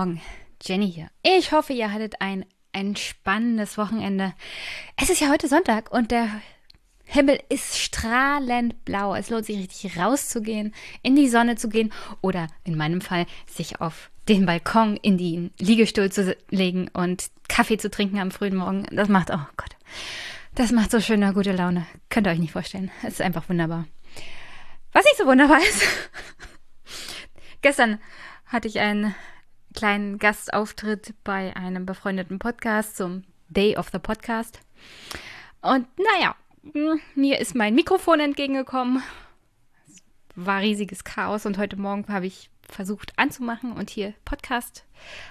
Morgen, Jenny hier. Ich hoffe, ihr hattet ein entspannendes Wochenende. Es ist ja heute Sonntag und der Himmel ist strahlend blau. Es lohnt sich richtig rauszugehen, in die Sonne zu gehen oder in meinem Fall sich auf den Balkon in den Liegestuhl zu legen und Kaffee zu trinken am frühen Morgen. Das macht, oh Gott, das macht so schöne, gute Laune. Könnt ihr euch nicht vorstellen. Es ist einfach wunderbar. Was nicht so wunderbar ist. Gestern hatte ich einen kleinen Gastauftritt bei einem befreundeten Podcast zum Day of the Podcast. Und naja, mir ist mein Mikrofon entgegengekommen. Es war riesiges Chaos und heute Morgen habe ich versucht anzumachen und hier Podcast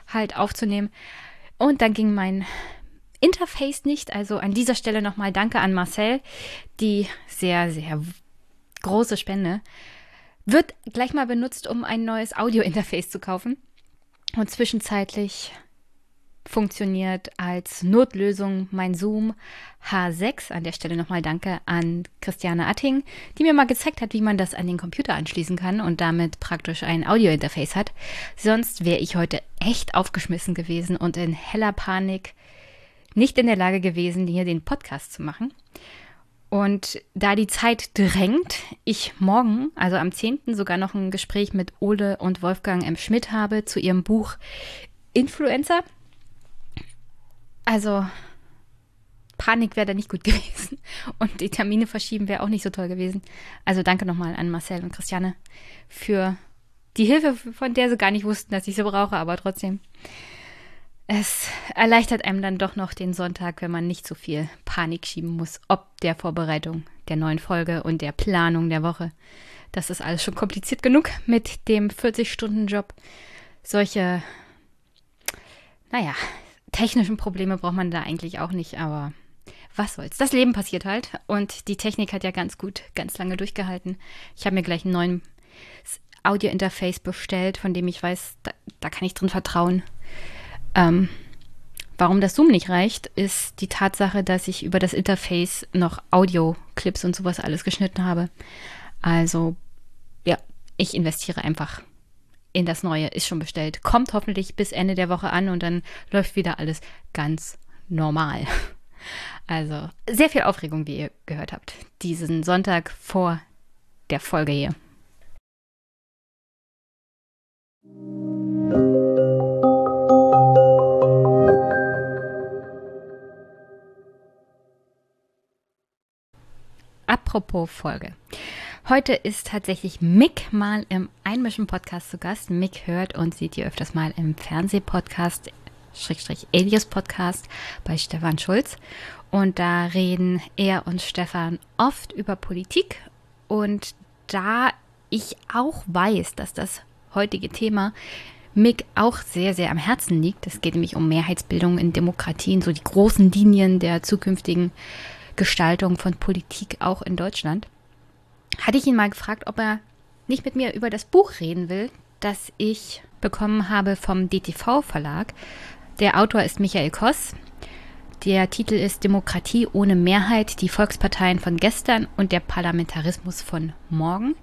halt aufzunehmen. Und dann ging mein Interface nicht. Also an dieser Stelle nochmal Danke an Marcel, die sehr, sehr große Spende. Wird gleich mal benutzt, um ein neues Audio-Interface zu kaufen. Und zwischenzeitlich funktioniert als Notlösung mein Zoom H6. An der Stelle nochmal Danke an Christiane Atting, die mir mal gezeigt hat, wie man das an den Computer anschließen kann und damit praktisch ein Audio-Interface hat. Sonst wäre ich heute echt aufgeschmissen gewesen und in heller Panik nicht in der Lage gewesen, hier den Podcast zu machen. Und da die Zeit drängt, ich morgen, also am 10. sogar noch ein Gespräch mit Ole und Wolfgang M. Schmidt habe zu ihrem Buch Influencer. Also Panik wäre da nicht gut gewesen. Und die Termine verschieben wäre auch nicht so toll gewesen. Also danke nochmal an Marcel und Christiane für die Hilfe, von der sie gar nicht wussten, dass ich sie brauche, aber trotzdem es erleichtert einem dann doch noch den Sonntag, wenn man nicht so viel Panik schieben muss, ob der Vorbereitung der neuen Folge und der Planung der Woche. Das ist alles schon kompliziert genug mit dem 40-Stunden-Job. Solche, naja, technischen Probleme braucht man da eigentlich auch nicht, aber was soll's. Das Leben passiert halt und die Technik hat ja ganz gut, ganz lange durchgehalten. Ich habe mir gleich einen neuen Audio-Interface bestellt, von dem ich weiß, da, da kann ich drin vertrauen. Ähm, warum das Zoom nicht reicht, ist die Tatsache, dass ich über das Interface noch Audio-Clips und sowas alles geschnitten habe. Also, ja, ich investiere einfach in das Neue. Ist schon bestellt. Kommt hoffentlich bis Ende der Woche an und dann läuft wieder alles ganz normal. Also, sehr viel Aufregung, wie ihr gehört habt. Diesen Sonntag vor der Folge hier. Apropos Folge. Heute ist tatsächlich Mick mal im Einmischen-Podcast zu Gast. Mick hört und sieht ihr öfters mal im Fernsehpodcast, Schrägstrich Elias Podcast bei Stefan Schulz. Und da reden er und Stefan oft über Politik. Und da ich auch weiß, dass das heutige Thema Mick auch sehr, sehr am Herzen liegt, es geht nämlich um Mehrheitsbildung in Demokratien, so die großen Linien der zukünftigen Gestaltung von Politik auch in Deutschland, hatte ich ihn mal gefragt, ob er nicht mit mir über das Buch reden will, das ich bekommen habe vom DTV Verlag. Der Autor ist Michael Koss. Der Titel ist Demokratie ohne Mehrheit, die Volksparteien von gestern und der Parlamentarismus von morgen.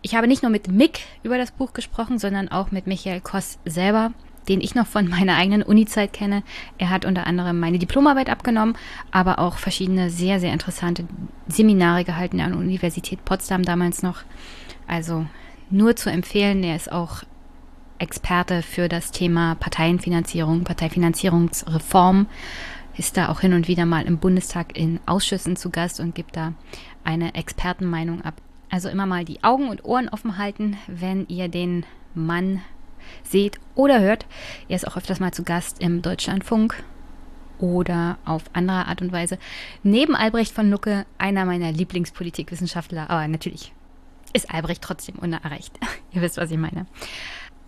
Ich habe nicht nur mit Mick über das Buch gesprochen, sondern auch mit Michael Koss selber den ich noch von meiner eigenen Uni-Zeit kenne. Er hat unter anderem meine Diplomarbeit abgenommen, aber auch verschiedene sehr, sehr interessante Seminare gehalten an der Universität Potsdam damals noch. Also nur zu empfehlen, er ist auch Experte für das Thema Parteienfinanzierung, Parteifinanzierungsreform, ist da auch hin und wieder mal im Bundestag in Ausschüssen zu Gast und gibt da eine Expertenmeinung ab. Also immer mal die Augen und Ohren offen halten, wenn ihr den Mann seht oder hört. Er ist auch öfters mal zu Gast im Deutschlandfunk oder auf andere Art und Weise. Neben Albrecht von Lucke einer meiner Lieblingspolitikwissenschaftler, aber natürlich ist Albrecht trotzdem unerreicht. ihr wisst, was ich meine.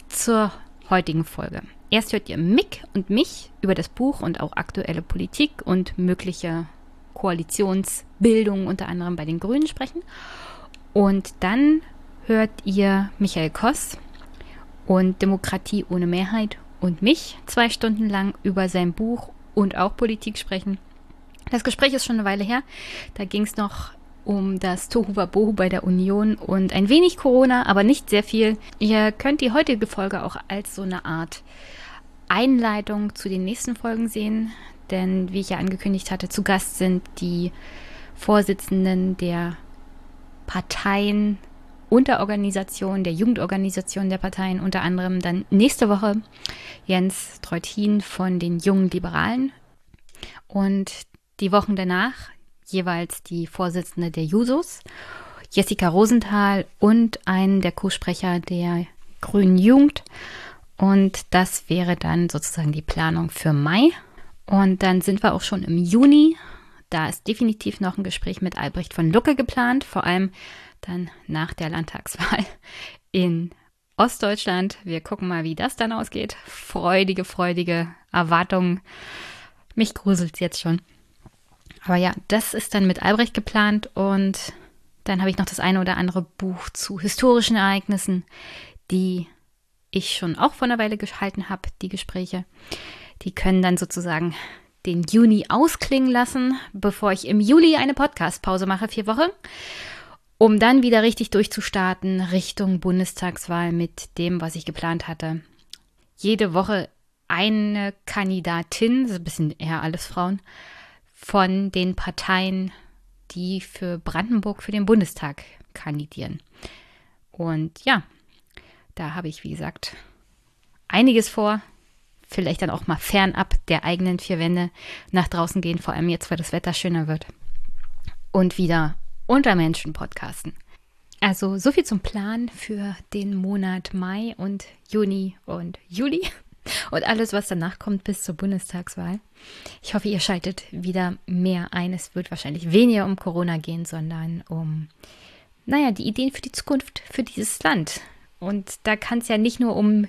Zur heutigen Folge. Erst hört ihr Mick und mich über das Buch und auch aktuelle Politik und mögliche Koalitionsbildung unter anderem bei den Grünen sprechen. Und dann hört ihr Michael Koss und Demokratie ohne Mehrheit und mich zwei Stunden lang über sein Buch und auch Politik sprechen. Das Gespräch ist schon eine Weile her. Da ging es noch um das Tohuwabohu bei der Union und ein wenig Corona, aber nicht sehr viel. Ihr könnt die heutige Folge auch als so eine Art Einleitung zu den nächsten Folgen sehen, denn wie ich ja angekündigt hatte, zu Gast sind die Vorsitzenden der Parteien Unterorganisation, der Jugendorganisation der Parteien, unter anderem dann nächste Woche Jens Treutin von den Jungen Liberalen und die Wochen danach jeweils die Vorsitzende der Jusos, Jessica Rosenthal und einen der Co-Sprecher der Grünen Jugend. Und das wäre dann sozusagen die Planung für Mai. Und dann sind wir auch schon im Juni. Da ist definitiv noch ein Gespräch mit Albrecht von Lucke geplant, vor allem dann nach der Landtagswahl in Ostdeutschland. Wir gucken mal, wie das dann ausgeht. Freudige, freudige Erwartungen. Mich gruselt jetzt schon. Aber ja, das ist dann mit Albrecht geplant und dann habe ich noch das eine oder andere Buch zu historischen Ereignissen, die ich schon auch vor einer Weile gehalten habe, die Gespräche. Die können dann sozusagen den Juni ausklingen lassen, bevor ich im Juli eine Podcast-Pause mache, vier Wochen, um dann wieder richtig durchzustarten Richtung Bundestagswahl mit dem, was ich geplant hatte. Jede Woche eine Kandidatin, ist ein bisschen eher alles Frauen, von den Parteien, die für Brandenburg für den Bundestag kandidieren. Und ja, da habe ich, wie gesagt, einiges vor. Vielleicht dann auch mal fernab der eigenen vier Wände nach draußen gehen, vor allem jetzt, weil das Wetter schöner wird. Und wieder unter Menschen podcasten. Also so viel zum Plan für den Monat Mai und Juni und Juli und alles, was danach kommt bis zur Bundestagswahl. Ich hoffe, ihr schaltet wieder mehr ein. Es wird wahrscheinlich weniger um Corona gehen, sondern um, naja, die Ideen für die Zukunft für dieses Land. Und da kann es ja nicht nur um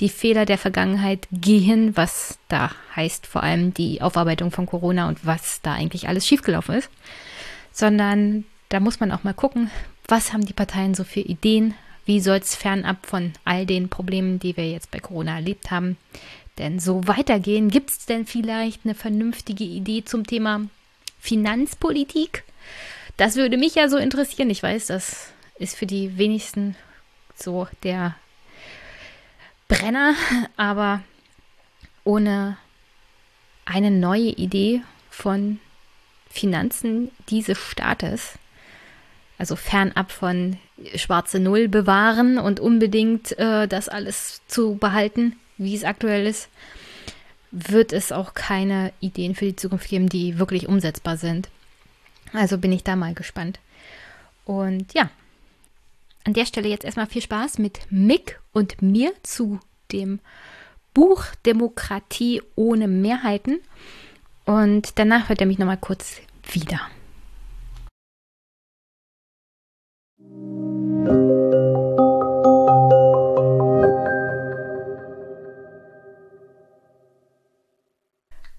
die Fehler der Vergangenheit gehen, was da heißt vor allem die Aufarbeitung von Corona und was da eigentlich alles schiefgelaufen ist, sondern da muss man auch mal gucken, was haben die Parteien so für Ideen, wie soll es fernab von all den Problemen, die wir jetzt bei Corona erlebt haben, denn so weitergehen? Gibt es denn vielleicht eine vernünftige Idee zum Thema Finanzpolitik? Das würde mich ja so interessieren. Ich weiß, das ist für die wenigsten so der Brenner, aber ohne eine neue Idee von Finanzen dieses Staates, also fernab von schwarze Null bewahren und unbedingt äh, das alles zu behalten, wie es aktuell ist, wird es auch keine Ideen für die Zukunft geben, die wirklich umsetzbar sind. Also bin ich da mal gespannt. Und ja, an der Stelle jetzt erstmal viel Spaß mit Mick und mir zu dem Buch Demokratie ohne Mehrheiten. Und danach hört er mich nochmal kurz wieder.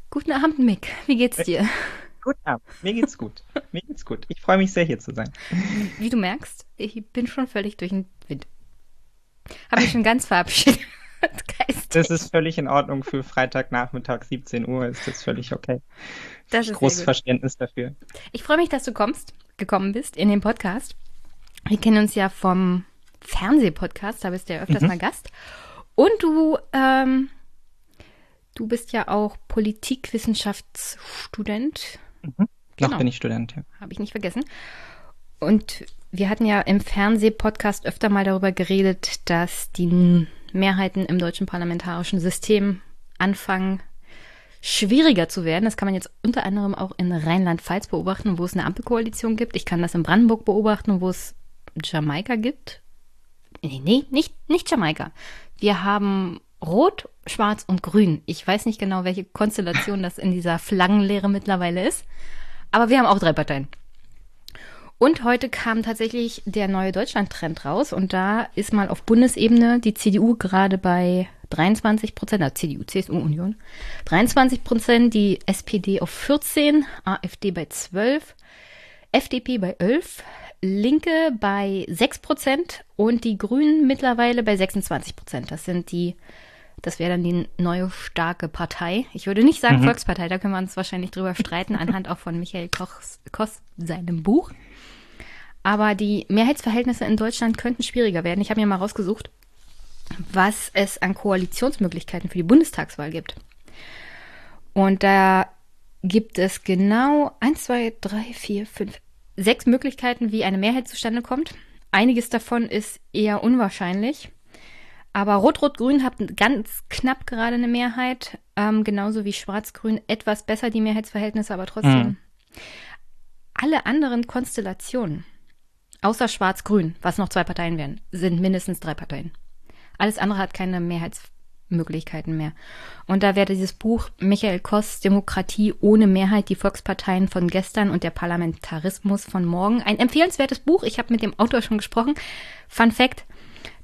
Guten Abend, Mick. Wie geht's dir? Guten Abend. Mir geht's gut. Mir geht's gut. Ich freue mich sehr, hier zu sein. Wie du merkst, ich bin schon völlig durch den Wind. Habe mich schon ganz verabschiedet. Das ist völlig in Ordnung für Freitagnachmittag, 17 Uhr, ist das völlig okay. Das ist großes Verständnis dafür. Ich freue mich, dass du kommst, gekommen bist in den Podcast. Wir kennen uns ja vom Fernsehpodcast, da bist du ja öfters mhm. mal Gast. Und du, ähm, du bist ja auch Politikwissenschaftsstudent. Mhm. Noch genau. bin ich Student, ja. Habe ich nicht vergessen. Und wir hatten ja im Fernsehpodcast öfter mal darüber geredet, dass die Mehrheiten im deutschen parlamentarischen System anfangen, schwieriger zu werden. Das kann man jetzt unter anderem auch in Rheinland-Pfalz beobachten, wo es eine Ampelkoalition gibt. Ich kann das in Brandenburg beobachten, wo es Jamaika gibt. Nee, nee, nicht, nicht Jamaika. Wir haben Rot, Schwarz und Grün. Ich weiß nicht genau, welche Konstellation das in dieser Flaggenlehre mittlerweile ist. Aber wir haben auch drei Parteien. Und heute kam tatsächlich der neue Deutschland-Trend raus und da ist mal auf Bundesebene die CDU gerade bei 23 Prozent, also CDU, CSU, Union, 23 Prozent, die SPD auf 14, AfD bei 12, FDP bei 11, Linke bei 6 Prozent und die Grünen mittlerweile bei 26 Prozent. Das sind die, das wäre dann die neue starke Partei. Ich würde nicht sagen mhm. Volkspartei, da können wir uns wahrscheinlich drüber streiten, anhand auch von Michael Kochs, Koch seinem Buch. Aber die Mehrheitsverhältnisse in Deutschland könnten schwieriger werden. Ich habe mir mal rausgesucht, was es an Koalitionsmöglichkeiten für die Bundestagswahl gibt. Und da gibt es genau eins, zwei, drei, vier, fünf, sechs Möglichkeiten, wie eine Mehrheit zustande kommt. Einiges davon ist eher unwahrscheinlich. Aber Rot-Rot-Grün hat ganz knapp gerade eine Mehrheit, ähm, genauso wie Schwarz-Grün etwas besser die Mehrheitsverhältnisse, aber trotzdem. Mhm. Alle anderen Konstellationen, außer Schwarz-Grün, was noch zwei Parteien wären, sind mindestens drei Parteien. Alles andere hat keine Mehrheitsmöglichkeiten mehr. Und da wäre dieses Buch Michael Koss Demokratie ohne Mehrheit, die Volksparteien von gestern und der Parlamentarismus von morgen. Ein empfehlenswertes Buch. Ich habe mit dem Autor schon gesprochen. Fun Fact,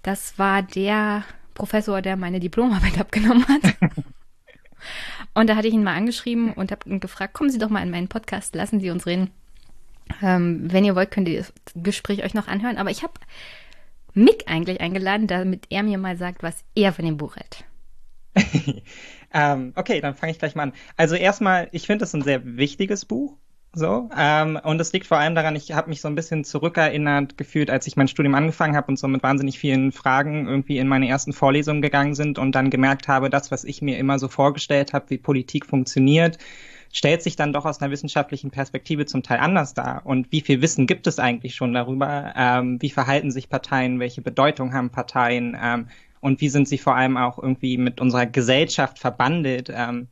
das war der Professor, der meine Diplomarbeit abgenommen hat. und da hatte ich ihn mal angeschrieben und habe ihn gefragt, kommen Sie doch mal in meinen Podcast, lassen Sie uns reden. Ähm, wenn ihr wollt, könnt ihr das Gespräch euch noch anhören. Aber ich habe Mick eigentlich eingeladen, damit er mir mal sagt, was er von dem Buch hält. ähm, okay, dann fange ich gleich mal an. Also erstmal, ich finde es ein sehr wichtiges Buch. So, ähm, und es liegt vor allem daran, ich habe mich so ein bisschen zurückerinnert gefühlt, als ich mein Studium angefangen habe und so mit wahnsinnig vielen Fragen irgendwie in meine ersten Vorlesungen gegangen sind und dann gemerkt habe, das, was ich mir immer so vorgestellt habe, wie Politik funktioniert, stellt sich dann doch aus einer wissenschaftlichen Perspektive zum Teil anders dar. Und wie viel Wissen gibt es eigentlich schon darüber? Ähm, wie verhalten sich Parteien? Welche Bedeutung haben Parteien? Ähm, und wie sind sie vor allem auch irgendwie mit unserer Gesellschaft verbandelt? Ähm,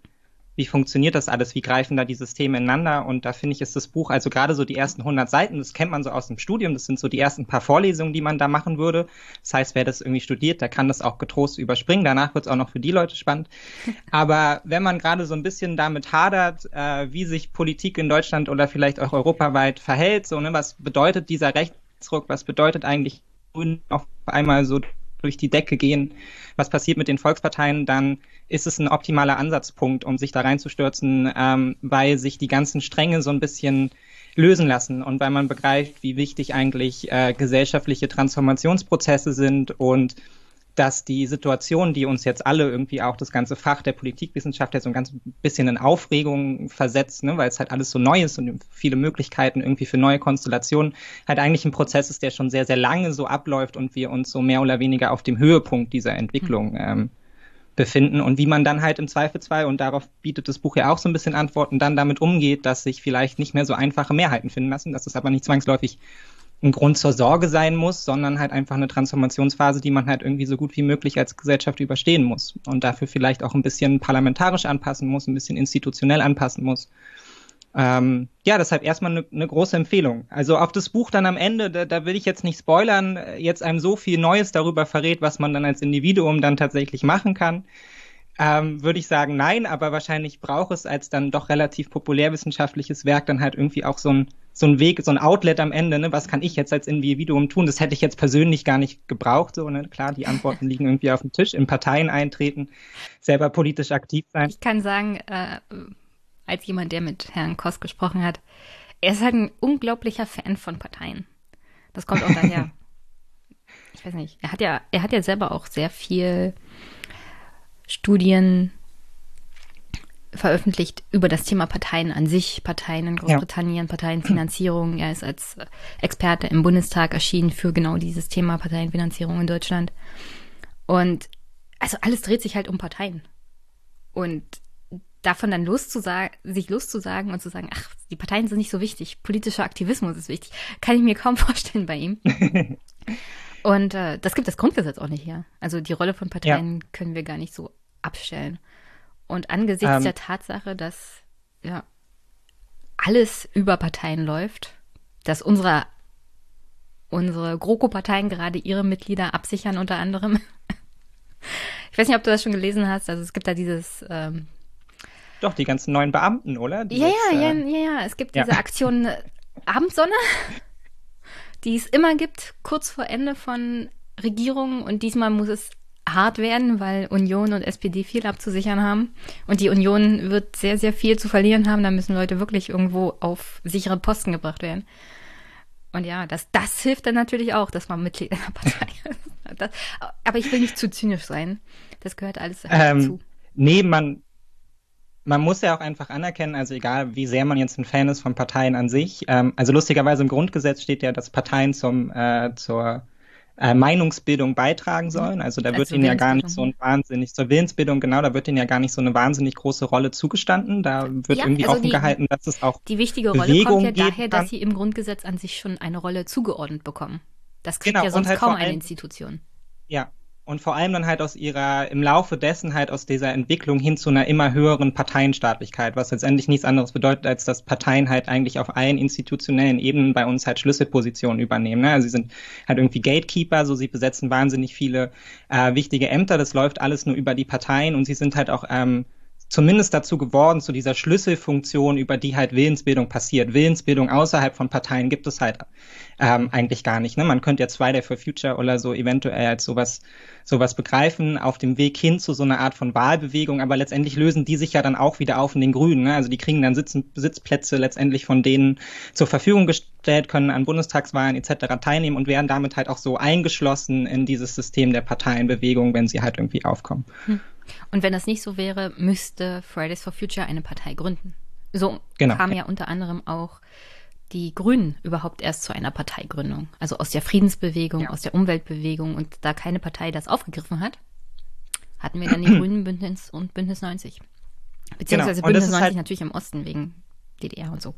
wie funktioniert das alles, wie greifen da die Systeme ineinander und da finde ich, ist das Buch, also gerade so die ersten 100 Seiten, das kennt man so aus dem Studium, das sind so die ersten paar Vorlesungen, die man da machen würde. Das heißt, wer das irgendwie studiert, der kann das auch getrost überspringen, danach wird es auch noch für die Leute spannend. Aber wenn man gerade so ein bisschen damit hadert, äh, wie sich Politik in Deutschland oder vielleicht auch europaweit verhält, so, ne, was bedeutet dieser Rechtsruck, was bedeutet eigentlich auf einmal so durch die Decke gehen, was passiert mit den Volksparteien, dann ist es ein optimaler Ansatzpunkt, um sich da reinzustürzen, ähm, weil sich die ganzen Stränge so ein bisschen lösen lassen und weil man begreift, wie wichtig eigentlich äh, gesellschaftliche Transformationsprozesse sind und dass die Situation, die uns jetzt alle irgendwie auch das ganze Fach der Politikwissenschaft jetzt so ein ganz bisschen in Aufregung versetzt, ne, weil es halt alles so neu ist und viele Möglichkeiten irgendwie für neue Konstellationen, halt eigentlich ein Prozess ist, der schon sehr, sehr lange so abläuft und wir uns so mehr oder weniger auf dem Höhepunkt dieser Entwicklung mhm. ähm, befinden und wie man dann halt im Zweifelsfall, und darauf bietet das Buch ja auch so ein bisschen Antworten, dann damit umgeht, dass sich vielleicht nicht mehr so einfache Mehrheiten finden lassen, dass es aber nicht zwangsläufig ein Grund zur Sorge sein muss, sondern halt einfach eine Transformationsphase, die man halt irgendwie so gut wie möglich als Gesellschaft überstehen muss und dafür vielleicht auch ein bisschen parlamentarisch anpassen muss, ein bisschen institutionell anpassen muss. Ähm, ja, deshalb erstmal eine, eine große Empfehlung. Also auf das Buch dann am Ende, da, da will ich jetzt nicht spoilern, jetzt einem so viel Neues darüber verrät, was man dann als Individuum dann tatsächlich machen kann ähm, würde ich sagen, nein, aber wahrscheinlich braucht es als dann doch relativ populärwissenschaftliches Werk dann halt irgendwie auch so ein, so ein Weg, so ein Outlet am Ende, ne? Was kann ich jetzt als Individuum tun? Das hätte ich jetzt persönlich gar nicht gebraucht, so, ne? Klar, die Antworten liegen irgendwie auf dem Tisch, in Parteien eintreten, selber politisch aktiv sein. Ich kann sagen, äh, als jemand, der mit Herrn Koss gesprochen hat, er ist halt ein unglaublicher Fan von Parteien. Das kommt auch daher. ich weiß nicht. Er hat ja, er hat ja selber auch sehr viel Studien veröffentlicht über das Thema Parteien an sich, Parteien in Großbritannien, ja. Parteienfinanzierung. Er ist als Experte im Bundestag erschienen für genau dieses Thema Parteienfinanzierung in Deutschland. Und also alles dreht sich halt um Parteien. Und davon dann loszusagen, sich loszusagen und zu sagen, ach, die Parteien sind nicht so wichtig, politischer Aktivismus ist wichtig, kann ich mir kaum vorstellen bei ihm. Und äh, das gibt das Grundgesetz auch nicht her. Also die Rolle von Parteien ja. können wir gar nicht so abstellen. Und angesichts ähm, der Tatsache, dass ja alles über Parteien läuft, dass unsere, unsere GroKo-Parteien gerade ihre Mitglieder absichern unter anderem. ich weiß nicht, ob du das schon gelesen hast. Also es gibt da dieses ähm, doch, die ganzen neuen Beamten, oder? Die ja, ja, ja, ja, ja. Es gibt diese Aktion Abendsonne die es immer gibt, kurz vor Ende von Regierungen. Und diesmal muss es hart werden, weil Union und SPD viel abzusichern haben. Und die Union wird sehr, sehr viel zu verlieren haben. Da müssen Leute wirklich irgendwo auf sichere Posten gebracht werden. Und ja, das, das hilft dann natürlich auch, dass man Mitglied einer Partei ist. Das, aber ich will nicht zu zynisch sein. Das gehört alles ähm, dazu. Nee, man, man muss ja auch einfach anerkennen, also egal wie sehr man jetzt ein Fan ist von Parteien an sich, ähm, also lustigerweise im Grundgesetz steht ja, dass Parteien zum, äh, zur äh, Meinungsbildung beitragen sollen. Also da wird ihnen ja gar nicht so ein wahnsinnig, zur Willensbildung, genau, da wird ihnen ja gar nicht so eine wahnsinnig große Rolle zugestanden. Da wird ja, irgendwie also offen die, gehalten, dass es auch Die wichtige Rolle Bewegung kommt ja daher, dass sie im Grundgesetz an sich schon eine Rolle zugeordnet bekommen. Das kriegt genau, ja sonst halt kaum eine Institution. Ja, und vor allem dann halt aus ihrer, im Laufe dessen halt aus dieser Entwicklung hin zu einer immer höheren Parteienstaatlichkeit, was letztendlich nichts anderes bedeutet, als dass Parteien halt eigentlich auf allen institutionellen Ebenen bei uns halt Schlüsselpositionen übernehmen. Ne? Also sie sind halt irgendwie Gatekeeper, so sie besetzen wahnsinnig viele äh, wichtige Ämter, das läuft alles nur über die Parteien und sie sind halt auch ähm, zumindest dazu geworden, zu dieser Schlüsselfunktion, über die halt Willensbildung passiert. Willensbildung außerhalb von Parteien gibt es halt ähm, eigentlich gar nicht. Ne? Man könnte jetzt Friday for Future oder so eventuell als sowas, sowas begreifen, auf dem Weg hin zu so einer Art von Wahlbewegung, aber letztendlich lösen die sich ja dann auch wieder auf in den Grünen. Ne? Also die kriegen dann Sitzen, Sitzplätze letztendlich von denen zur Verfügung gestellt, können an Bundestagswahlen etc. teilnehmen und werden damit halt auch so eingeschlossen in dieses System der Parteienbewegung, wenn sie halt irgendwie aufkommen. Hm. Und wenn das nicht so wäre, müsste Fridays for Future eine Partei gründen. So genau. kam ja unter anderem auch die Grünen überhaupt erst zu einer Parteigründung. Also aus der Friedensbewegung, ja. aus der Umweltbewegung. Und da keine Partei das aufgegriffen hat, hatten wir dann die Grünen Bündnis und Bündnis 90. Beziehungsweise genau. Bündnis 90 halt natürlich im Osten wegen DDR und so.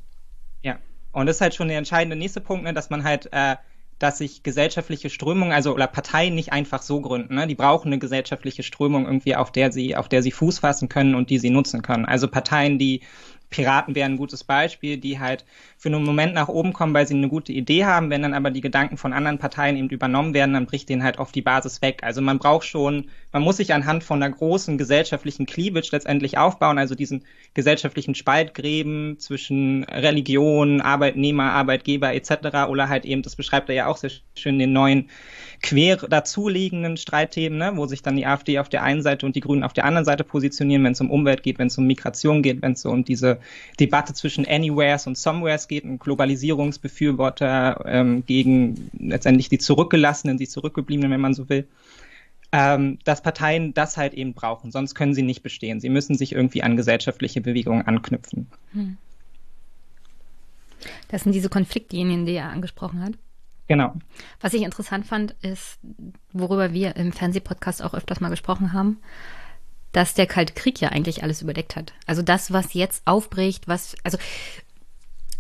Ja, und das ist halt schon der entscheidende nächste Punkt, ne, dass man halt äh, dass sich gesellschaftliche Strömungen, also oder Parteien nicht einfach so gründen. Ne? Die brauchen eine gesellschaftliche Strömung irgendwie, auf der sie, auf der sie Fuß fassen können und die sie nutzen können. Also Parteien, die Piraten wären ein gutes Beispiel, die halt für einen Moment nach oben kommen, weil sie eine gute Idee haben. Wenn dann aber die Gedanken von anderen Parteien eben übernommen werden, dann bricht denen halt oft die Basis weg. Also man braucht schon, man muss sich anhand von einer großen gesellschaftlichen Cleavage letztendlich aufbauen, also diesen gesellschaftlichen Spaltgräben zwischen Religion, Arbeitnehmer, Arbeitgeber etc. oder halt eben, das beschreibt er ja auch sehr schön, den neuen quer dazuliegenden Streitthemen, ne, wo sich dann die AfD auf der einen Seite und die Grünen auf der anderen Seite positionieren, wenn es um Umwelt geht, wenn es um Migration geht, wenn es so um diese Debatte zwischen Anywheres und Somewheres geht, ein Globalisierungsbefürworter ähm, gegen letztendlich die Zurückgelassenen, die Zurückgebliebenen, wenn man so will. Ähm, dass Parteien das halt eben brauchen, sonst können sie nicht bestehen. Sie müssen sich irgendwie an gesellschaftliche Bewegungen anknüpfen. Hm. Das sind diese Konfliktlinien, die er angesprochen hat. Genau. Was ich interessant fand, ist, worüber wir im Fernsehpodcast auch öfters mal gesprochen haben, dass der Kalte Krieg ja eigentlich alles überdeckt hat. Also das, was jetzt aufbricht, was, also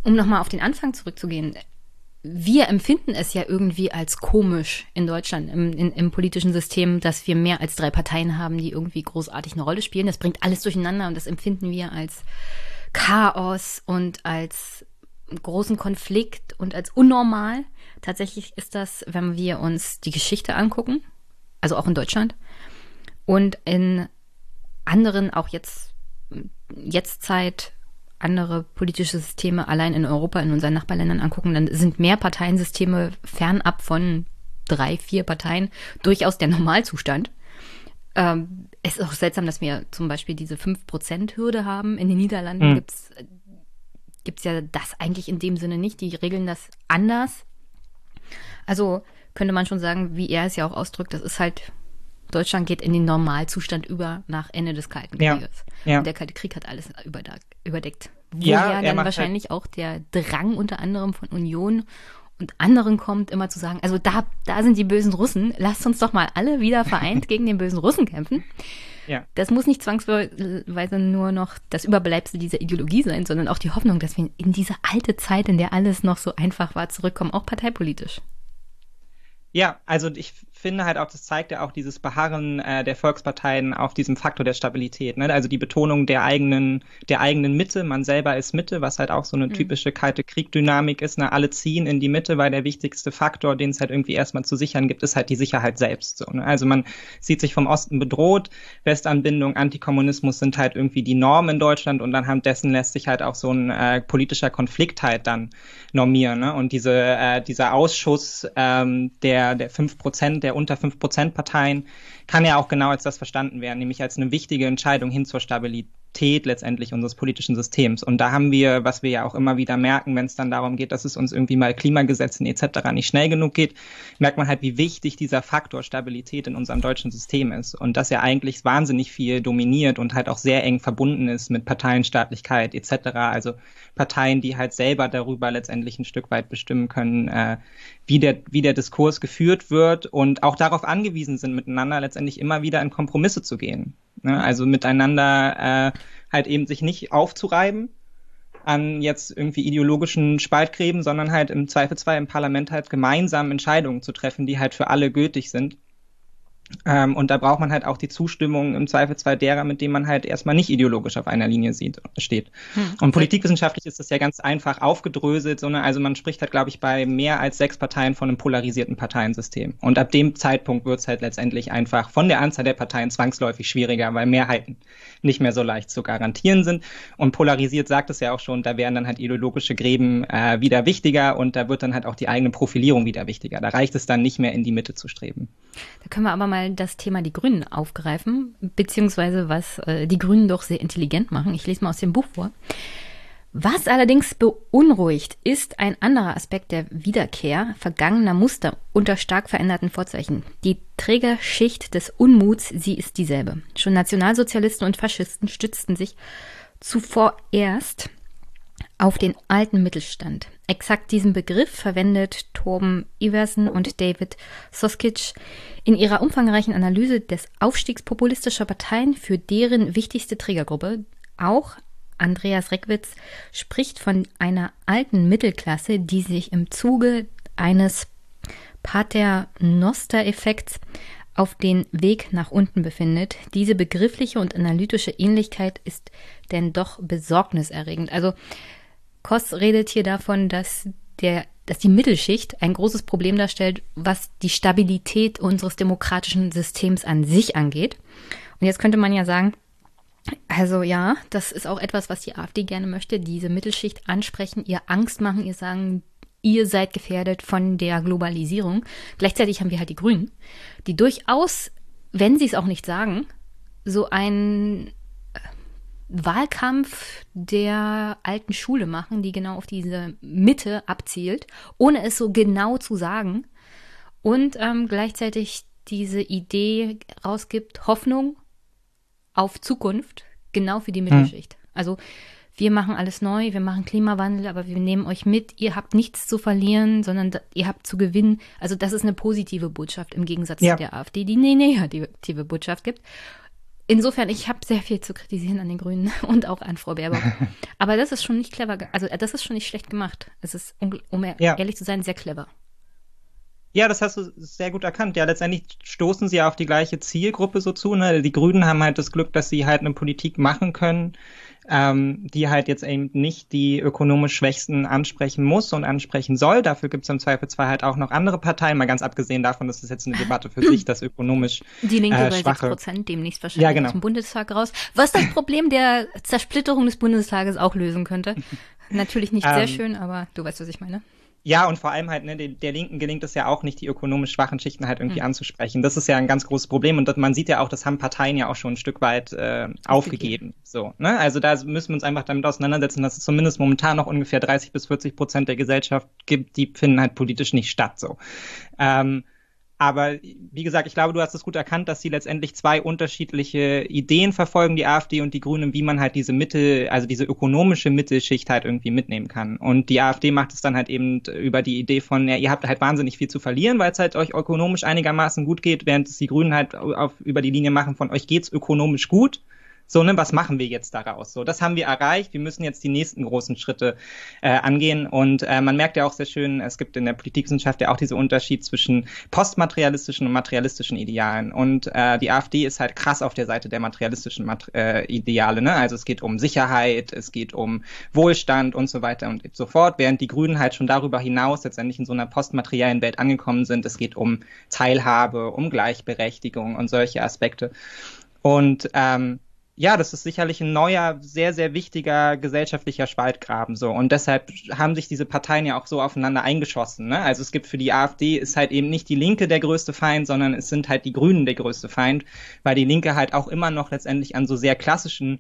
um nochmal auf den Anfang zurückzugehen, wir empfinden es ja irgendwie als komisch in Deutschland, im, in, im politischen System, dass wir mehr als drei Parteien haben, die irgendwie großartig eine Rolle spielen. Das bringt alles durcheinander und das empfinden wir als Chaos und als großen Konflikt und als unnormal. Tatsächlich ist das, wenn wir uns die Geschichte angucken, also auch in Deutschland und in anderen, auch jetzt, jetzt Zeit, andere politische Systeme allein in Europa, in unseren Nachbarländern angucken, dann sind mehr Parteiensysteme fernab von drei, vier Parteien durchaus der Normalzustand. Ähm, es ist auch seltsam, dass wir zum Beispiel diese 5%-Hürde haben. In den Niederlanden mhm. gibt's gibt es ja das eigentlich in dem Sinne nicht. Die regeln das anders. Also könnte man schon sagen, wie er es ja auch ausdrückt, das ist halt, Deutschland geht in den Normalzustand über nach Ende des Kalten Krieges. Ja, ja. Und der Kalte Krieg hat alles überdeckt. Woher ja, dann wahrscheinlich halt auch der Drang unter anderem von Union und anderen kommt, immer zu sagen, also da, da sind die bösen Russen, lasst uns doch mal alle wieder vereint gegen den bösen Russen kämpfen. Ja. Das muss nicht zwangsweise nur noch das Überbleibsel dieser Ideologie sein, sondern auch die Hoffnung, dass wir in diese alte Zeit, in der alles noch so einfach war, zurückkommen, auch parteipolitisch. Ja, also ich finde halt auch, das zeigt ja auch dieses Beharren äh, der Volksparteien auf diesem Faktor der Stabilität. Ne? Also die Betonung der eigenen, der eigenen Mitte, man selber ist Mitte, was halt auch so eine mhm. typische kalte Kriegdynamik ist. Ne? Alle ziehen in die Mitte, weil der wichtigste Faktor, den es halt irgendwie erstmal zu sichern gibt, ist halt die Sicherheit selbst. So, ne? Also man sieht sich vom Osten bedroht, Westanbindung, Antikommunismus sind halt irgendwie die Normen in Deutschland und anhand dessen lässt sich halt auch so ein äh, politischer Konflikt halt dann normieren. Ne? Und diese, äh, dieser Ausschuss ähm, der, der fünf Prozent, der unter fünf Prozent Parteien kann ja auch genau als das verstanden werden, nämlich als eine wichtige Entscheidung hin zur Stabilität Stabilität letztendlich unseres politischen Systems. Und da haben wir, was wir ja auch immer wieder merken, wenn es dann darum geht, dass es uns irgendwie mal Klimagesetzen etc. nicht schnell genug geht, merkt man halt, wie wichtig dieser Faktor Stabilität in unserem deutschen System ist. Und dass er eigentlich wahnsinnig viel dominiert und halt auch sehr eng verbunden ist mit Parteienstaatlichkeit etc. Also Parteien, die halt selber darüber letztendlich ein Stück weit bestimmen können, äh, wie der, wie der Diskurs geführt wird und auch darauf angewiesen sind, miteinander letztendlich immer wieder in Kompromisse zu gehen. Ne? Also miteinander äh, halt eben sich nicht aufzureiben an jetzt irgendwie ideologischen Spaltgräben, sondern halt im Zweifelsfall im Parlament halt gemeinsam Entscheidungen zu treffen, die halt für alle gültig sind. Ähm, und da braucht man halt auch die Zustimmung im Zweifelsfall derer, mit denen man halt erstmal nicht ideologisch auf einer Linie sieht, steht. Hm. Und politikwissenschaftlich ist das ja ganz einfach aufgedröselt, sondern also man spricht halt, glaube ich, bei mehr als sechs Parteien von einem polarisierten Parteiensystem. Und ab dem Zeitpunkt wird es halt letztendlich einfach von der Anzahl der Parteien zwangsläufig schwieriger, weil Mehrheiten nicht mehr so leicht zu garantieren sind. Und polarisiert sagt es ja auch schon, da werden dann halt ideologische Gräben äh, wieder wichtiger und da wird dann halt auch die eigene Profilierung wieder wichtiger. Da reicht es dann nicht mehr in die Mitte zu streben. Da können wir aber mal das Thema die Grünen aufgreifen, beziehungsweise was äh, die Grünen doch sehr intelligent machen. Ich lese mal aus dem Buch vor. Was allerdings beunruhigt, ist ein anderer Aspekt der Wiederkehr vergangener Muster unter stark veränderten Vorzeichen. Die Trägerschicht des Unmuts, sie ist dieselbe. Schon Nationalsozialisten und Faschisten stützten sich zuvor erst auf den alten Mittelstand. Exakt diesen Begriff verwendet Torben Iversen und David Soskic in ihrer umfangreichen Analyse des Aufstiegs populistischer Parteien für deren wichtigste Trägergruppe. Auch Andreas Reckwitz spricht von einer alten Mittelklasse, die sich im Zuge eines Paternoster-Effekts auf den Weg nach unten befindet. Diese begriffliche und analytische Ähnlichkeit ist denn doch besorgniserregend. Also Koss redet hier davon, dass der dass die Mittelschicht ein großes Problem darstellt, was die Stabilität unseres demokratischen Systems an sich angeht. Und jetzt könnte man ja sagen, also ja, das ist auch etwas, was die AfD gerne möchte, diese Mittelschicht ansprechen, ihr Angst machen, ihr sagen, ihr seid gefährdet von der Globalisierung. Gleichzeitig haben wir halt die Grünen, die durchaus, wenn sie es auch nicht sagen, so ein Wahlkampf der alten Schule machen, die genau auf diese Mitte abzielt, ohne es so genau zu sagen. Und ähm, gleichzeitig diese Idee rausgibt, Hoffnung auf Zukunft, genau für die Mittelschicht. Hm. Also wir machen alles neu, wir machen Klimawandel, aber wir nehmen euch mit, ihr habt nichts zu verlieren, sondern ihr habt zu gewinnen. Also das ist eine positive Botschaft im Gegensatz ja. zu der AfD, die eine negative Botschaft gibt. Insofern, ich habe sehr viel zu kritisieren an den Grünen und auch an Frau Baerbock. Aber das ist schon nicht clever, also das ist schon nicht schlecht gemacht. Es ist, um ja. ehrlich zu sein, sehr clever. Ja, das hast du sehr gut erkannt. Ja, letztendlich stoßen sie ja auf die gleiche Zielgruppe so zu. Ne? Die Grünen haben halt das Glück, dass sie halt eine Politik machen können, ähm, die halt jetzt eben nicht die ökonomisch Schwächsten ansprechen muss und ansprechen soll. Dafür gibt es im Zweifelsfall halt auch noch andere Parteien, mal ganz abgesehen davon, dass es jetzt eine Debatte für sich, das ökonomisch Die Linke äh, bei 6 Prozent, demnächst wahrscheinlich ja, genau. aus dem Bundestag raus. Was das Problem der Zersplitterung des Bundestages auch lösen könnte. Natürlich nicht sehr ähm, schön, aber du weißt, was ich meine. Ja, und vor allem halt, ne, der, der Linken gelingt es ja auch nicht, die ökonomisch schwachen Schichten halt irgendwie mhm. anzusprechen. Das ist ja ein ganz großes Problem und das, man sieht ja auch, das haben Parteien ja auch schon ein Stück weit äh, aufgegeben. So, ne? Also da müssen wir uns einfach damit auseinandersetzen, dass es zumindest momentan noch ungefähr 30 bis 40 Prozent der Gesellschaft gibt, die finden halt politisch nicht statt. So. Ähm, aber wie gesagt, ich glaube, du hast es gut erkannt, dass sie letztendlich zwei unterschiedliche Ideen verfolgen, die AfD und die Grünen, wie man halt diese Mitte, also diese ökonomische Mittelschicht halt irgendwie mitnehmen kann. Und die AfD macht es dann halt eben über die Idee von, ja, ihr habt halt wahnsinnig viel zu verlieren, weil es halt euch ökonomisch einigermaßen gut geht, während es die Grünen halt auf, über die Linie machen von euch geht's ökonomisch gut so, ne, was machen wir jetzt daraus? So, das haben wir erreicht. Wir müssen jetzt die nächsten großen Schritte äh, angehen. Und äh, man merkt ja auch sehr schön, es gibt in der Politikwissenschaft ja auch diesen Unterschied zwischen postmaterialistischen und materialistischen Idealen. Und äh, die AfD ist halt krass auf der Seite der materialistischen Mat äh, Ideale. Ne? Also es geht um Sicherheit, es geht um Wohlstand und so weiter und so fort, während die Grünen halt schon darüber hinaus letztendlich in so einer postmateriellen Welt angekommen sind. Es geht um Teilhabe, um Gleichberechtigung und solche Aspekte. Und ähm, ja, das ist sicherlich ein neuer, sehr, sehr wichtiger gesellschaftlicher Spaltgraben so. Und deshalb haben sich diese Parteien ja auch so aufeinander eingeschossen. Ne? Also es gibt für die AfD ist halt eben nicht die Linke der größte Feind, sondern es sind halt die Grünen der größte Feind, weil die Linke halt auch immer noch letztendlich an so sehr klassischen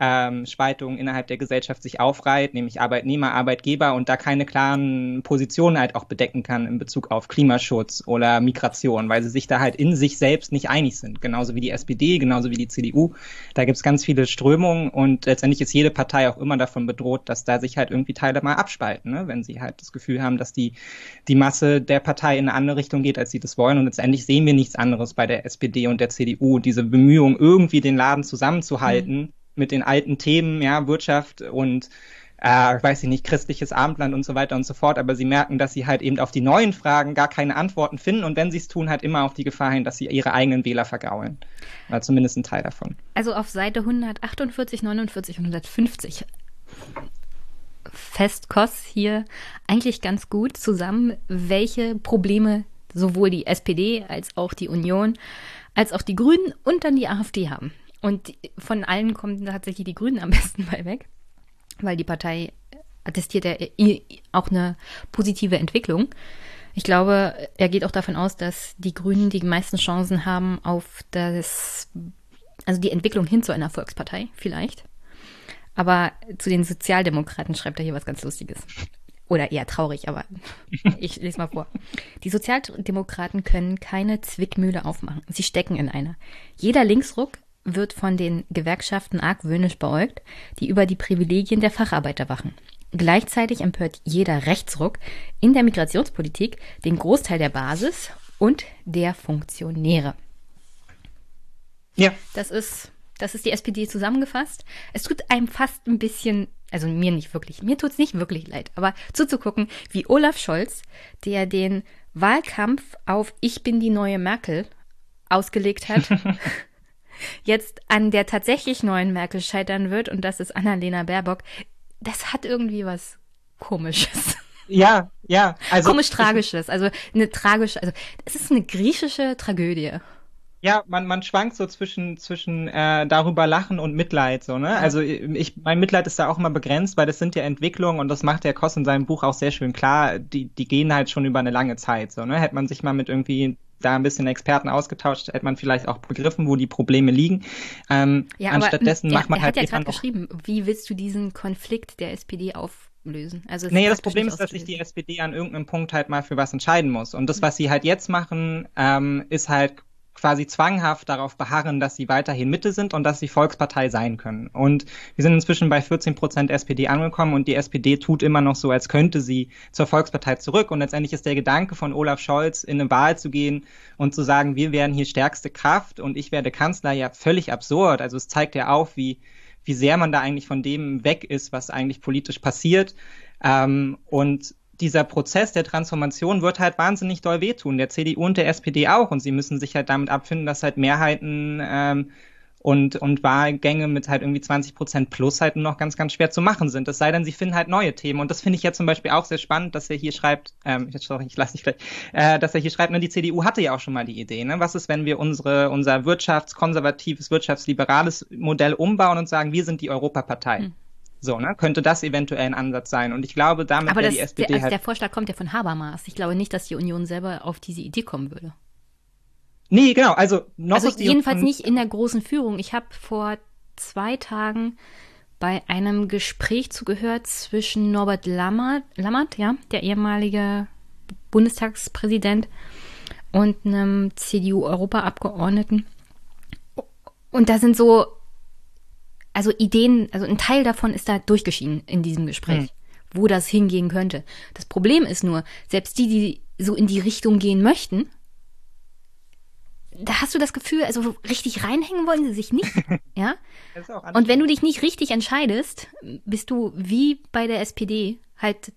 ähm, Spaltung innerhalb der Gesellschaft sich aufreiht, nämlich Arbeitnehmer, Arbeitgeber und da keine klaren Positionen halt auch bedecken kann in Bezug auf Klimaschutz oder Migration, weil sie sich da halt in sich selbst nicht einig sind. Genauso wie die SPD, genauso wie die CDU. Da gibt's ganz viele Strömungen und letztendlich ist jede Partei auch immer davon bedroht, dass da sich halt irgendwie Teile mal abspalten, ne? wenn sie halt das Gefühl haben, dass die, die Masse der Partei in eine andere Richtung geht, als sie das wollen. Und letztendlich sehen wir nichts anderes bei der SPD und der CDU. Diese Bemühung, irgendwie den Laden zusammenzuhalten, mhm mit den alten Themen, ja, Wirtschaft und äh, weiß ich nicht, christliches Abendland und so weiter und so fort, aber sie merken, dass sie halt eben auf die neuen Fragen gar keine Antworten finden und wenn sie es tun, halt immer auf die Gefahr hin, dass sie ihre eigenen Wähler vergraulen. Oder zumindest ein Teil davon. Also auf Seite 148, 49 und 150 fasst Koss hier eigentlich ganz gut zusammen, welche Probleme sowohl die SPD als auch die Union als auch die Grünen und dann die AfD haben. Und von allen kommen tatsächlich die Grünen am besten bei weg, weil die Partei attestiert ja auch eine positive Entwicklung. Ich glaube, er geht auch davon aus, dass die Grünen die meisten Chancen haben auf das, also die Entwicklung hin zu einer Volkspartei vielleicht. Aber zu den Sozialdemokraten schreibt er hier was ganz Lustiges. Oder eher traurig, aber ich lese mal vor. Die Sozialdemokraten können keine Zwickmühle aufmachen. Sie stecken in einer. Jeder Linksruck wird von den Gewerkschaften argwöhnisch beäugt, die über die Privilegien der Facharbeiter wachen. Gleichzeitig empört jeder Rechtsruck in der Migrationspolitik den Großteil der Basis und der Funktionäre. Ja. Das ist, das ist die SPD zusammengefasst. Es tut einem fast ein bisschen, also mir nicht wirklich, mir tut es nicht wirklich leid, aber zuzugucken, wie Olaf Scholz, der den Wahlkampf auf Ich bin die neue Merkel ausgelegt hat, jetzt an der tatsächlich neuen Merkel scheitern wird und das ist Annalena Baerbock, das hat irgendwie was Komisches. Ja, ja. Also Komisch Tragisches, also eine tragische, also es ist eine griechische Tragödie. Ja, man, man schwankt so zwischen, zwischen äh, darüber lachen und Mitleid, so, ne? Also ich, mein Mitleid ist da auch immer begrenzt, weil das sind ja Entwicklungen und das macht der Koss in seinem Buch auch sehr schön klar, die, die gehen halt schon über eine lange Zeit, so, ne? Hätte man sich mal mit irgendwie da ein bisschen Experten ausgetauscht, hätte man vielleicht auch begriffen, wo die Probleme liegen. Ähm, ja, anstattdessen macht man er halt. Er hat ja gerade geschrieben, wie willst du diesen Konflikt der SPD auflösen? Also nee, das Problem ist, dass sich die SPD an irgendeinem Punkt halt mal für was entscheiden muss. Und das, was sie halt jetzt machen, ähm, ist halt quasi zwanghaft darauf beharren, dass sie weiterhin Mitte sind und dass sie Volkspartei sein können. Und wir sind inzwischen bei 14 Prozent SPD angekommen und die SPD tut immer noch so, als könnte sie zur Volkspartei zurück. Und letztendlich ist der Gedanke von Olaf Scholz, in eine Wahl zu gehen und zu sagen, wir werden hier stärkste Kraft und ich werde Kanzler, ja völlig absurd. Also es zeigt ja auf, wie, wie sehr man da eigentlich von dem weg ist, was eigentlich politisch passiert. Ähm, und dieser Prozess der Transformation wird halt wahnsinnig doll wehtun, der CDU und der SPD auch. Und sie müssen sich halt damit abfinden, dass halt Mehrheiten ähm, und, und Wahlgänge mit halt irgendwie 20 Prozent plus halt noch ganz, ganz schwer zu machen sind. Es sei denn, sie finden halt neue Themen. Und das finde ich ja zum Beispiel auch sehr spannend, dass er hier schreibt, ähm, jetzt sorry, ich lasse dich gleich, äh, dass er hier schreibt, ne, die CDU hatte ja auch schon mal die Idee, ne? Was ist, wenn wir unsere, unser wirtschaftskonservatives, wirtschaftsliberales Modell umbauen und sagen, wir sind die Europapartei? Hm. So, ne? Könnte das eventuell ein Ansatz sein? Und ich glaube, damit Aber das, die SPD der, also halt der Vorschlag kommt ja von Habermas. Ich glaube nicht, dass die Union selber auf diese Idee kommen würde. Nee, genau. Also noch also jedenfalls nicht in der großen Führung. Ich habe vor zwei Tagen bei einem Gespräch zugehört zwischen Norbert Lammert, Lammert ja, der ehemalige Bundestagspräsident, und einem CDU-Europaabgeordneten. Und da sind so also Ideen, also ein Teil davon ist da durchgeschieden in diesem Gespräch, mhm. wo das hingehen könnte. Das Problem ist nur, selbst die, die so in die Richtung gehen möchten, da hast du das Gefühl, also richtig reinhängen wollen sie sich nicht, ja? Und wenn du dich nicht richtig entscheidest, bist du wie bei der SPD halt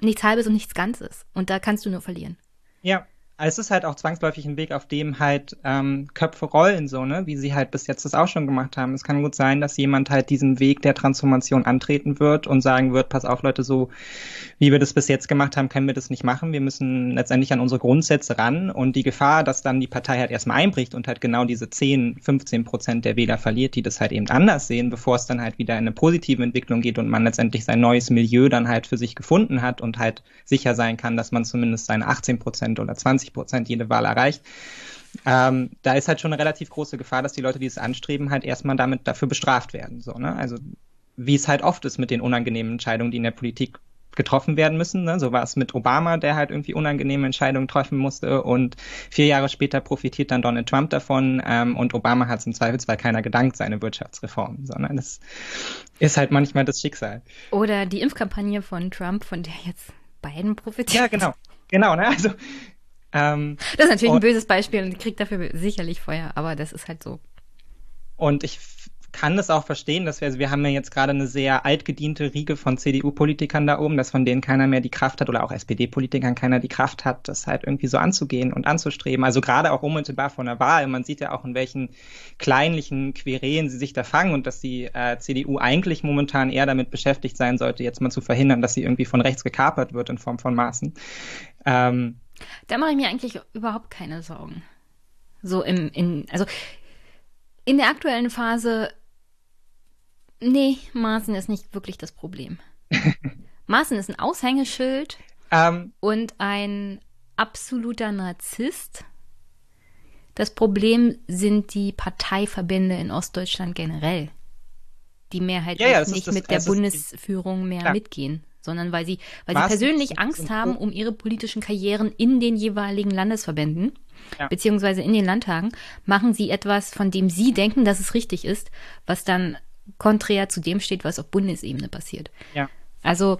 nichts Halbes und nichts Ganzes. Und da kannst du nur verlieren. Ja, es ist halt auch zwangsläufig ein Weg, auf dem halt ähm, Köpfe rollen, so, ne, wie sie halt bis jetzt das auch schon gemacht haben. Es kann gut sein, dass jemand halt diesen Weg der Transformation antreten wird und sagen wird, pass auf, Leute, so wie wir das bis jetzt gemacht haben, können wir das nicht machen. Wir müssen letztendlich an unsere Grundsätze ran und die Gefahr, dass dann die Partei halt erstmal einbricht und halt genau diese 10, 15 Prozent der Wähler verliert, die das halt eben anders sehen, bevor es dann halt wieder in eine positive Entwicklung geht und man letztendlich sein neues Milieu dann halt für sich gefunden hat und halt sicher sein kann, dass man zumindest seine 18 Prozent oder 20 Prozent jede Wahl erreicht. ähm, da ist halt schon eine relativ große Gefahr, dass die Leute, die es anstreben, halt erstmal damit dafür bestraft werden. So, ne? Also wie es halt oft ist mit den unangenehmen Entscheidungen, die in der Politik getroffen werden müssen. Ne? So war es mit Obama, der halt irgendwie unangenehme Entscheidungen treffen musste und vier Jahre später profitiert dann Donald Trump davon ähm, und Obama hat es im Zweifelsfall keiner gedankt, seine Wirtschaftsreformen, sondern das ist halt manchmal das Schicksal. Oder die Impfkampagne von Trump, von der jetzt Biden profitiert. Ja, genau. Genau, ne? Also ähm, das ist natürlich und, ein böses Beispiel und kriegt dafür sicherlich Feuer, aber das ist halt so. Und ich kann das auch verstehen, dass wir, also wir haben ja jetzt gerade eine sehr altgediente Riege von CDU-Politikern da oben, dass von denen keiner mehr die Kraft hat oder auch SPD-Politikern keiner die Kraft hat, das halt irgendwie so anzugehen und anzustreben. Also gerade auch unmittelbar vor einer Wahl. Man sieht ja auch, in welchen kleinlichen Querelen sie sich da fangen und dass die äh, CDU eigentlich momentan eher damit beschäftigt sein sollte, jetzt mal zu verhindern, dass sie irgendwie von rechts gekapert wird in Form von Maßen. Ähm, da mache ich mir eigentlich überhaupt keine Sorgen. So im, in, also in der aktuellen Phase Nee, Maaßen ist nicht wirklich das Problem. Maaßen ist ein Aushängeschild um, ähm. und ein absoluter Narzisst. Das Problem sind die Parteiverbände in Ostdeutschland generell, die mehrheitlich ja, ja, nicht das, mit der Bundesführung mehr klar. mitgehen, sondern weil sie, weil sie persönlich Angst haben um ihre politischen Karrieren in den jeweiligen Landesverbänden. Ja. beziehungsweise in den Landtagen, machen sie etwas, von dem sie denken, dass es richtig ist, was dann konträr zu dem steht, was auf Bundesebene passiert. Ja. Also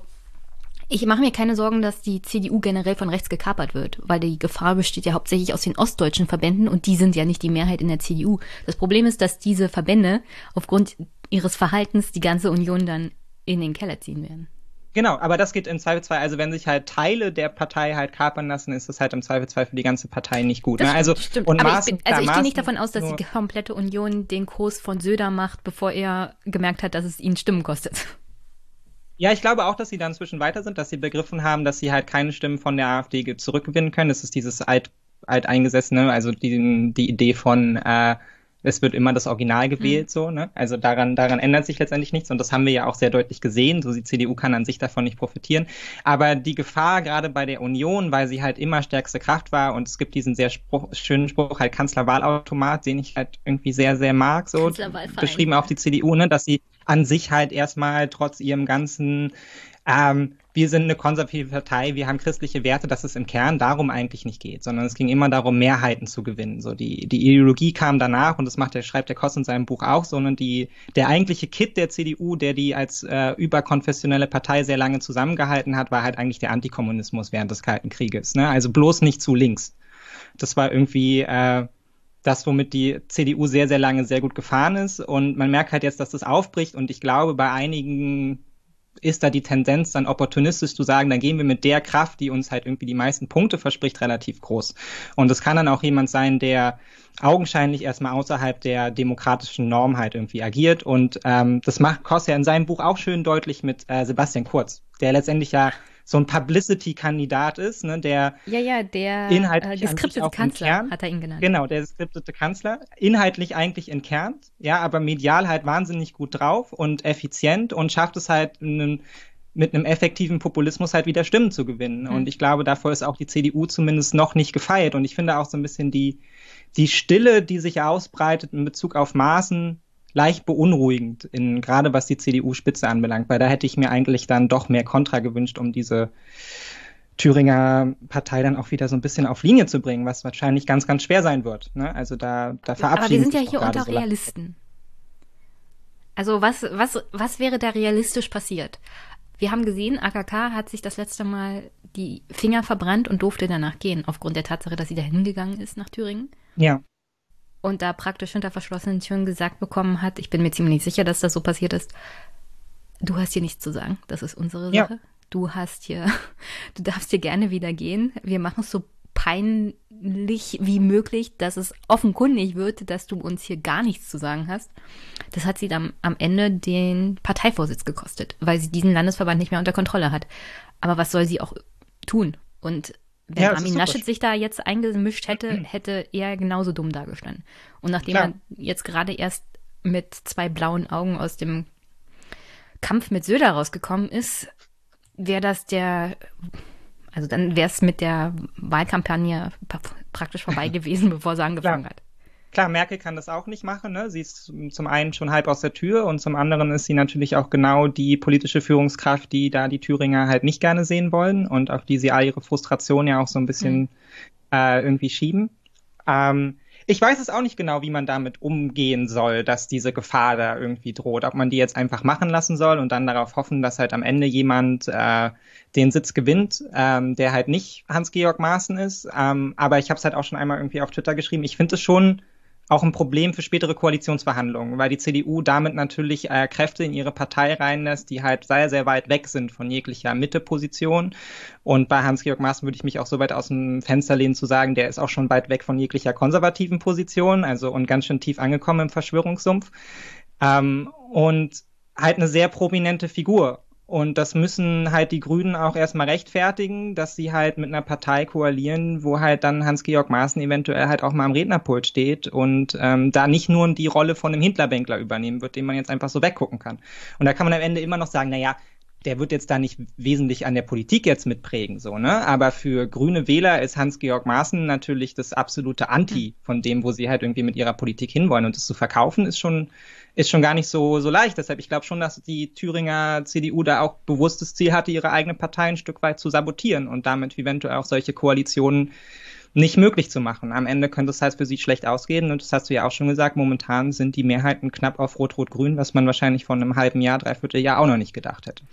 ich mache mir keine Sorgen, dass die CDU generell von rechts gekapert wird, weil die Gefahr besteht ja hauptsächlich aus den ostdeutschen Verbänden und die sind ja nicht die Mehrheit in der CDU. Das Problem ist, dass diese Verbände aufgrund ihres Verhaltens die ganze Union dann in den Keller ziehen werden. Genau, aber das geht im Zweifelsfall, also wenn sich halt Teile der Partei halt kapern lassen, ist das halt im Zweifelsfall für die ganze Partei nicht gut. Ne? Also, stimmt. Und aber Maßen, ich, bin, also ich gehe nicht davon aus, dass die komplette Union den Kurs von Söder macht, bevor er gemerkt hat, dass es ihn Stimmen kostet. Ja, ich glaube auch, dass sie da inzwischen weiter sind, dass sie begriffen haben, dass sie halt keine Stimmen von der AfD zurückgewinnen können. Das ist dieses alt, alteingesessene, also die, die Idee von äh, es wird immer das Original gewählt, mhm. so, ne? Also daran, daran ändert sich letztendlich nichts und das haben wir ja auch sehr deutlich gesehen. So die CDU kann an sich davon nicht profitieren. Aber die Gefahr gerade bei der Union, weil sie halt immer stärkste Kraft war und es gibt diesen sehr Spruch, schönen Spruch, halt Kanzlerwahlautomat, den ich halt irgendwie sehr, sehr mag, so beschrieben auf die CDU, ne, dass sie an sich halt erstmal trotz ihrem ganzen ähm, wir sind eine konservative Partei, wir haben christliche Werte, dass es im Kern darum eigentlich nicht geht, sondern es ging immer darum, Mehrheiten zu gewinnen. So die, die Ideologie kam danach und das macht der, schreibt der Kost in seinem Buch auch, sondern die, der eigentliche Kit der CDU, der die als äh, überkonfessionelle Partei sehr lange zusammengehalten hat, war halt eigentlich der Antikommunismus während des Kalten Krieges. Ne? Also bloß nicht zu links. Das war irgendwie äh, das, womit die CDU sehr, sehr lange sehr gut gefahren ist. Und man merkt halt jetzt, dass das aufbricht. Und ich glaube, bei einigen ist da die Tendenz dann opportunistisch zu sagen, dann gehen wir mit der Kraft, die uns halt irgendwie die meisten Punkte verspricht, relativ groß. Und es kann dann auch jemand sein, der augenscheinlich erstmal außerhalb der demokratischen Norm halt irgendwie agiert. Und ähm, das macht Koss ja in seinem Buch auch schön deutlich mit äh, Sebastian Kurz, der letztendlich ja so ein Publicity-Kandidat ist, ne, der ja ja der inhaltlich äh, geskriptete Kanzler Kern, hat er ihn genannt. Genau, der geskriptete Kanzler, inhaltlich eigentlich entkernt, ja, aber medial halt wahnsinnig gut drauf und effizient und schafft es halt einen, mit einem effektiven Populismus halt wieder Stimmen zu gewinnen. Mhm. Und ich glaube, davor ist auch die CDU zumindest noch nicht gefeiert. Und ich finde auch so ein bisschen die die Stille, die sich ausbreitet in Bezug auf Maßen, leicht beunruhigend, in, gerade was die CDU-Spitze anbelangt, weil da hätte ich mir eigentlich dann doch mehr Kontra gewünscht, um diese Thüringer Partei dann auch wieder so ein bisschen auf Linie zu bringen, was wahrscheinlich ganz, ganz schwer sein wird. Ne? Also da, da verabschieden Aber wir sind ja hier unter so Realisten. Also was, was, was wäre da realistisch passiert? Wir haben gesehen, AKK hat sich das letzte Mal die Finger verbrannt und durfte danach gehen, aufgrund der Tatsache, dass sie da hingegangen ist nach Thüringen. Ja und da praktisch hinter verschlossenen Türen gesagt bekommen hat, ich bin mir ziemlich sicher, dass das so passiert ist, du hast hier nichts zu sagen, das ist unsere Sache. Ja. Du hast hier, du darfst hier gerne wieder gehen. Wir machen es so peinlich wie möglich, dass es offenkundig wird, dass du uns hier gar nichts zu sagen hast. Das hat sie dann am Ende den Parteivorsitz gekostet, weil sie diesen Landesverband nicht mehr unter Kontrolle hat. Aber was soll sie auch tun? Und wenn ja, Armin Laschet sich da jetzt eingemischt hätte, hätte er genauso dumm dagestanden. Und nachdem Klar. er jetzt gerade erst mit zwei blauen Augen aus dem Kampf mit Söder rausgekommen ist, wäre das der Also dann wäre es mit der Wahlkampagne praktisch vorbei gewesen, bevor sie angefangen Klar. hat. Klar, Merkel kann das auch nicht machen. Ne? Sie ist zum einen schon halb aus der Tür und zum anderen ist sie natürlich auch genau die politische Führungskraft, die da die Thüringer halt nicht gerne sehen wollen und auf die sie all ihre Frustration ja auch so ein bisschen mhm. äh, irgendwie schieben. Ähm, ich weiß es auch nicht genau, wie man damit umgehen soll, dass diese Gefahr da irgendwie droht. Ob man die jetzt einfach machen lassen soll und dann darauf hoffen, dass halt am Ende jemand äh, den Sitz gewinnt, ähm, der halt nicht Hans-Georg Maaßen ist. Ähm, aber ich habe es halt auch schon einmal irgendwie auf Twitter geschrieben. Ich finde es schon auch ein Problem für spätere Koalitionsverhandlungen, weil die CDU damit natürlich äh, Kräfte in ihre Partei reinlässt, die halt sehr, sehr weit weg sind von jeglicher Mitteposition. Und bei Hans-Georg Maaßen würde ich mich auch so weit aus dem Fenster lehnen zu sagen, der ist auch schon weit weg von jeglicher konservativen Position, also und ganz schön tief angekommen im Verschwörungssumpf. Ähm, und halt eine sehr prominente Figur. Und das müssen halt die Grünen auch erstmal rechtfertigen, dass sie halt mit einer Partei koalieren, wo halt dann Hans-Georg Maaßen eventuell halt auch mal am Rednerpult steht und ähm, da nicht nur die Rolle von einem Hintlerbänkler übernehmen wird, den man jetzt einfach so weggucken kann. Und da kann man am Ende immer noch sagen, na ja, der wird jetzt da nicht wesentlich an der Politik jetzt mitprägen, so, ne? Aber für grüne Wähler ist Hans-Georg Maaßen natürlich das absolute Anti von dem, wo sie halt irgendwie mit ihrer Politik hinwollen. Und das zu verkaufen ist schon, ist schon gar nicht so, so leicht. Deshalb, ich glaube schon, dass die Thüringer CDU da auch bewusstes Ziel hatte, ihre eigene Partei ein Stück weit zu sabotieren und damit eventuell auch solche Koalitionen nicht möglich zu machen. Am Ende könnte es halt für sie schlecht ausgehen und das hast du ja auch schon gesagt, momentan sind die Mehrheiten knapp auf Rot-Rot-Grün, was man wahrscheinlich vor einem halben Jahr, dreiviertel Jahr auch noch nicht gedacht hätte.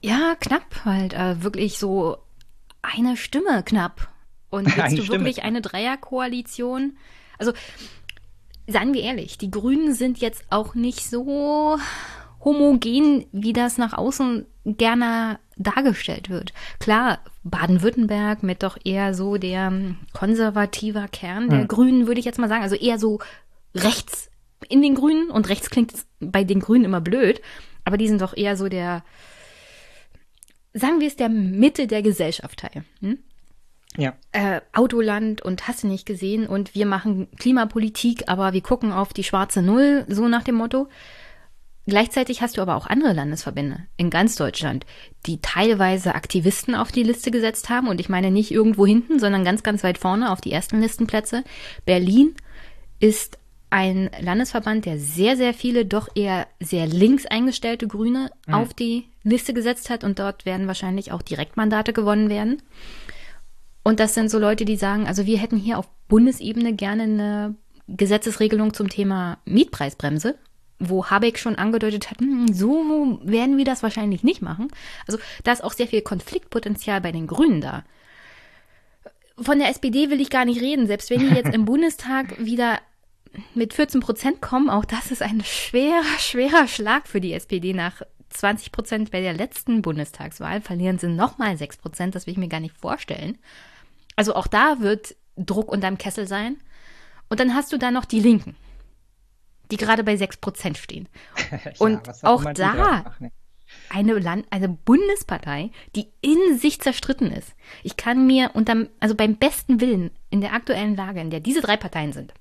Ja, knapp halt, äh, wirklich so eine Stimme knapp. Und willst du wirklich eine Dreierkoalition? Also seien wir ehrlich, die Grünen sind jetzt auch nicht so homogen, wie das nach außen gerne dargestellt wird. Klar, Baden-Württemberg mit doch eher so der konservativer Kern der hm. Grünen, würde ich jetzt mal sagen. Also eher so rechts in den Grünen und rechts klingt bei den Grünen immer blöd, aber die sind doch eher so der, sagen wir es, der Mitte der Gesellschaft teil. Hm? Ja. Äh, Autoland und hast du nicht gesehen und wir machen Klimapolitik, aber wir gucken auf die schwarze Null, so nach dem Motto. Gleichzeitig hast du aber auch andere Landesverbände in ganz Deutschland, die teilweise Aktivisten auf die Liste gesetzt haben. Und ich meine nicht irgendwo hinten, sondern ganz, ganz weit vorne auf die ersten Listenplätze. Berlin ist ein Landesverband, der sehr, sehr viele doch eher sehr links eingestellte Grüne mhm. auf die Liste gesetzt hat. Und dort werden wahrscheinlich auch Direktmandate gewonnen werden. Und das sind so Leute, die sagen, also wir hätten hier auf Bundesebene gerne eine Gesetzesregelung zum Thema Mietpreisbremse, wo Habeck schon angedeutet hat, hm, so werden wir das wahrscheinlich nicht machen. Also da ist auch sehr viel Konfliktpotenzial bei den Grünen da. Von der SPD will ich gar nicht reden, selbst wenn die jetzt im Bundestag wieder mit 14 Prozent kommen, auch das ist ein schwerer, schwerer Schlag für die SPD nach 20 Prozent bei der letzten Bundestagswahl. Verlieren sie nochmal 6 Prozent, das will ich mir gar nicht vorstellen. Also auch da wird Druck unterm Kessel sein. Und dann hast du da noch die Linken, die gerade bei 6% stehen. ja, und auch da eine, Land eine Bundespartei, die in sich zerstritten ist. Ich kann mir unterm, also beim besten Willen in der aktuellen Lage, in der diese drei Parteien sind,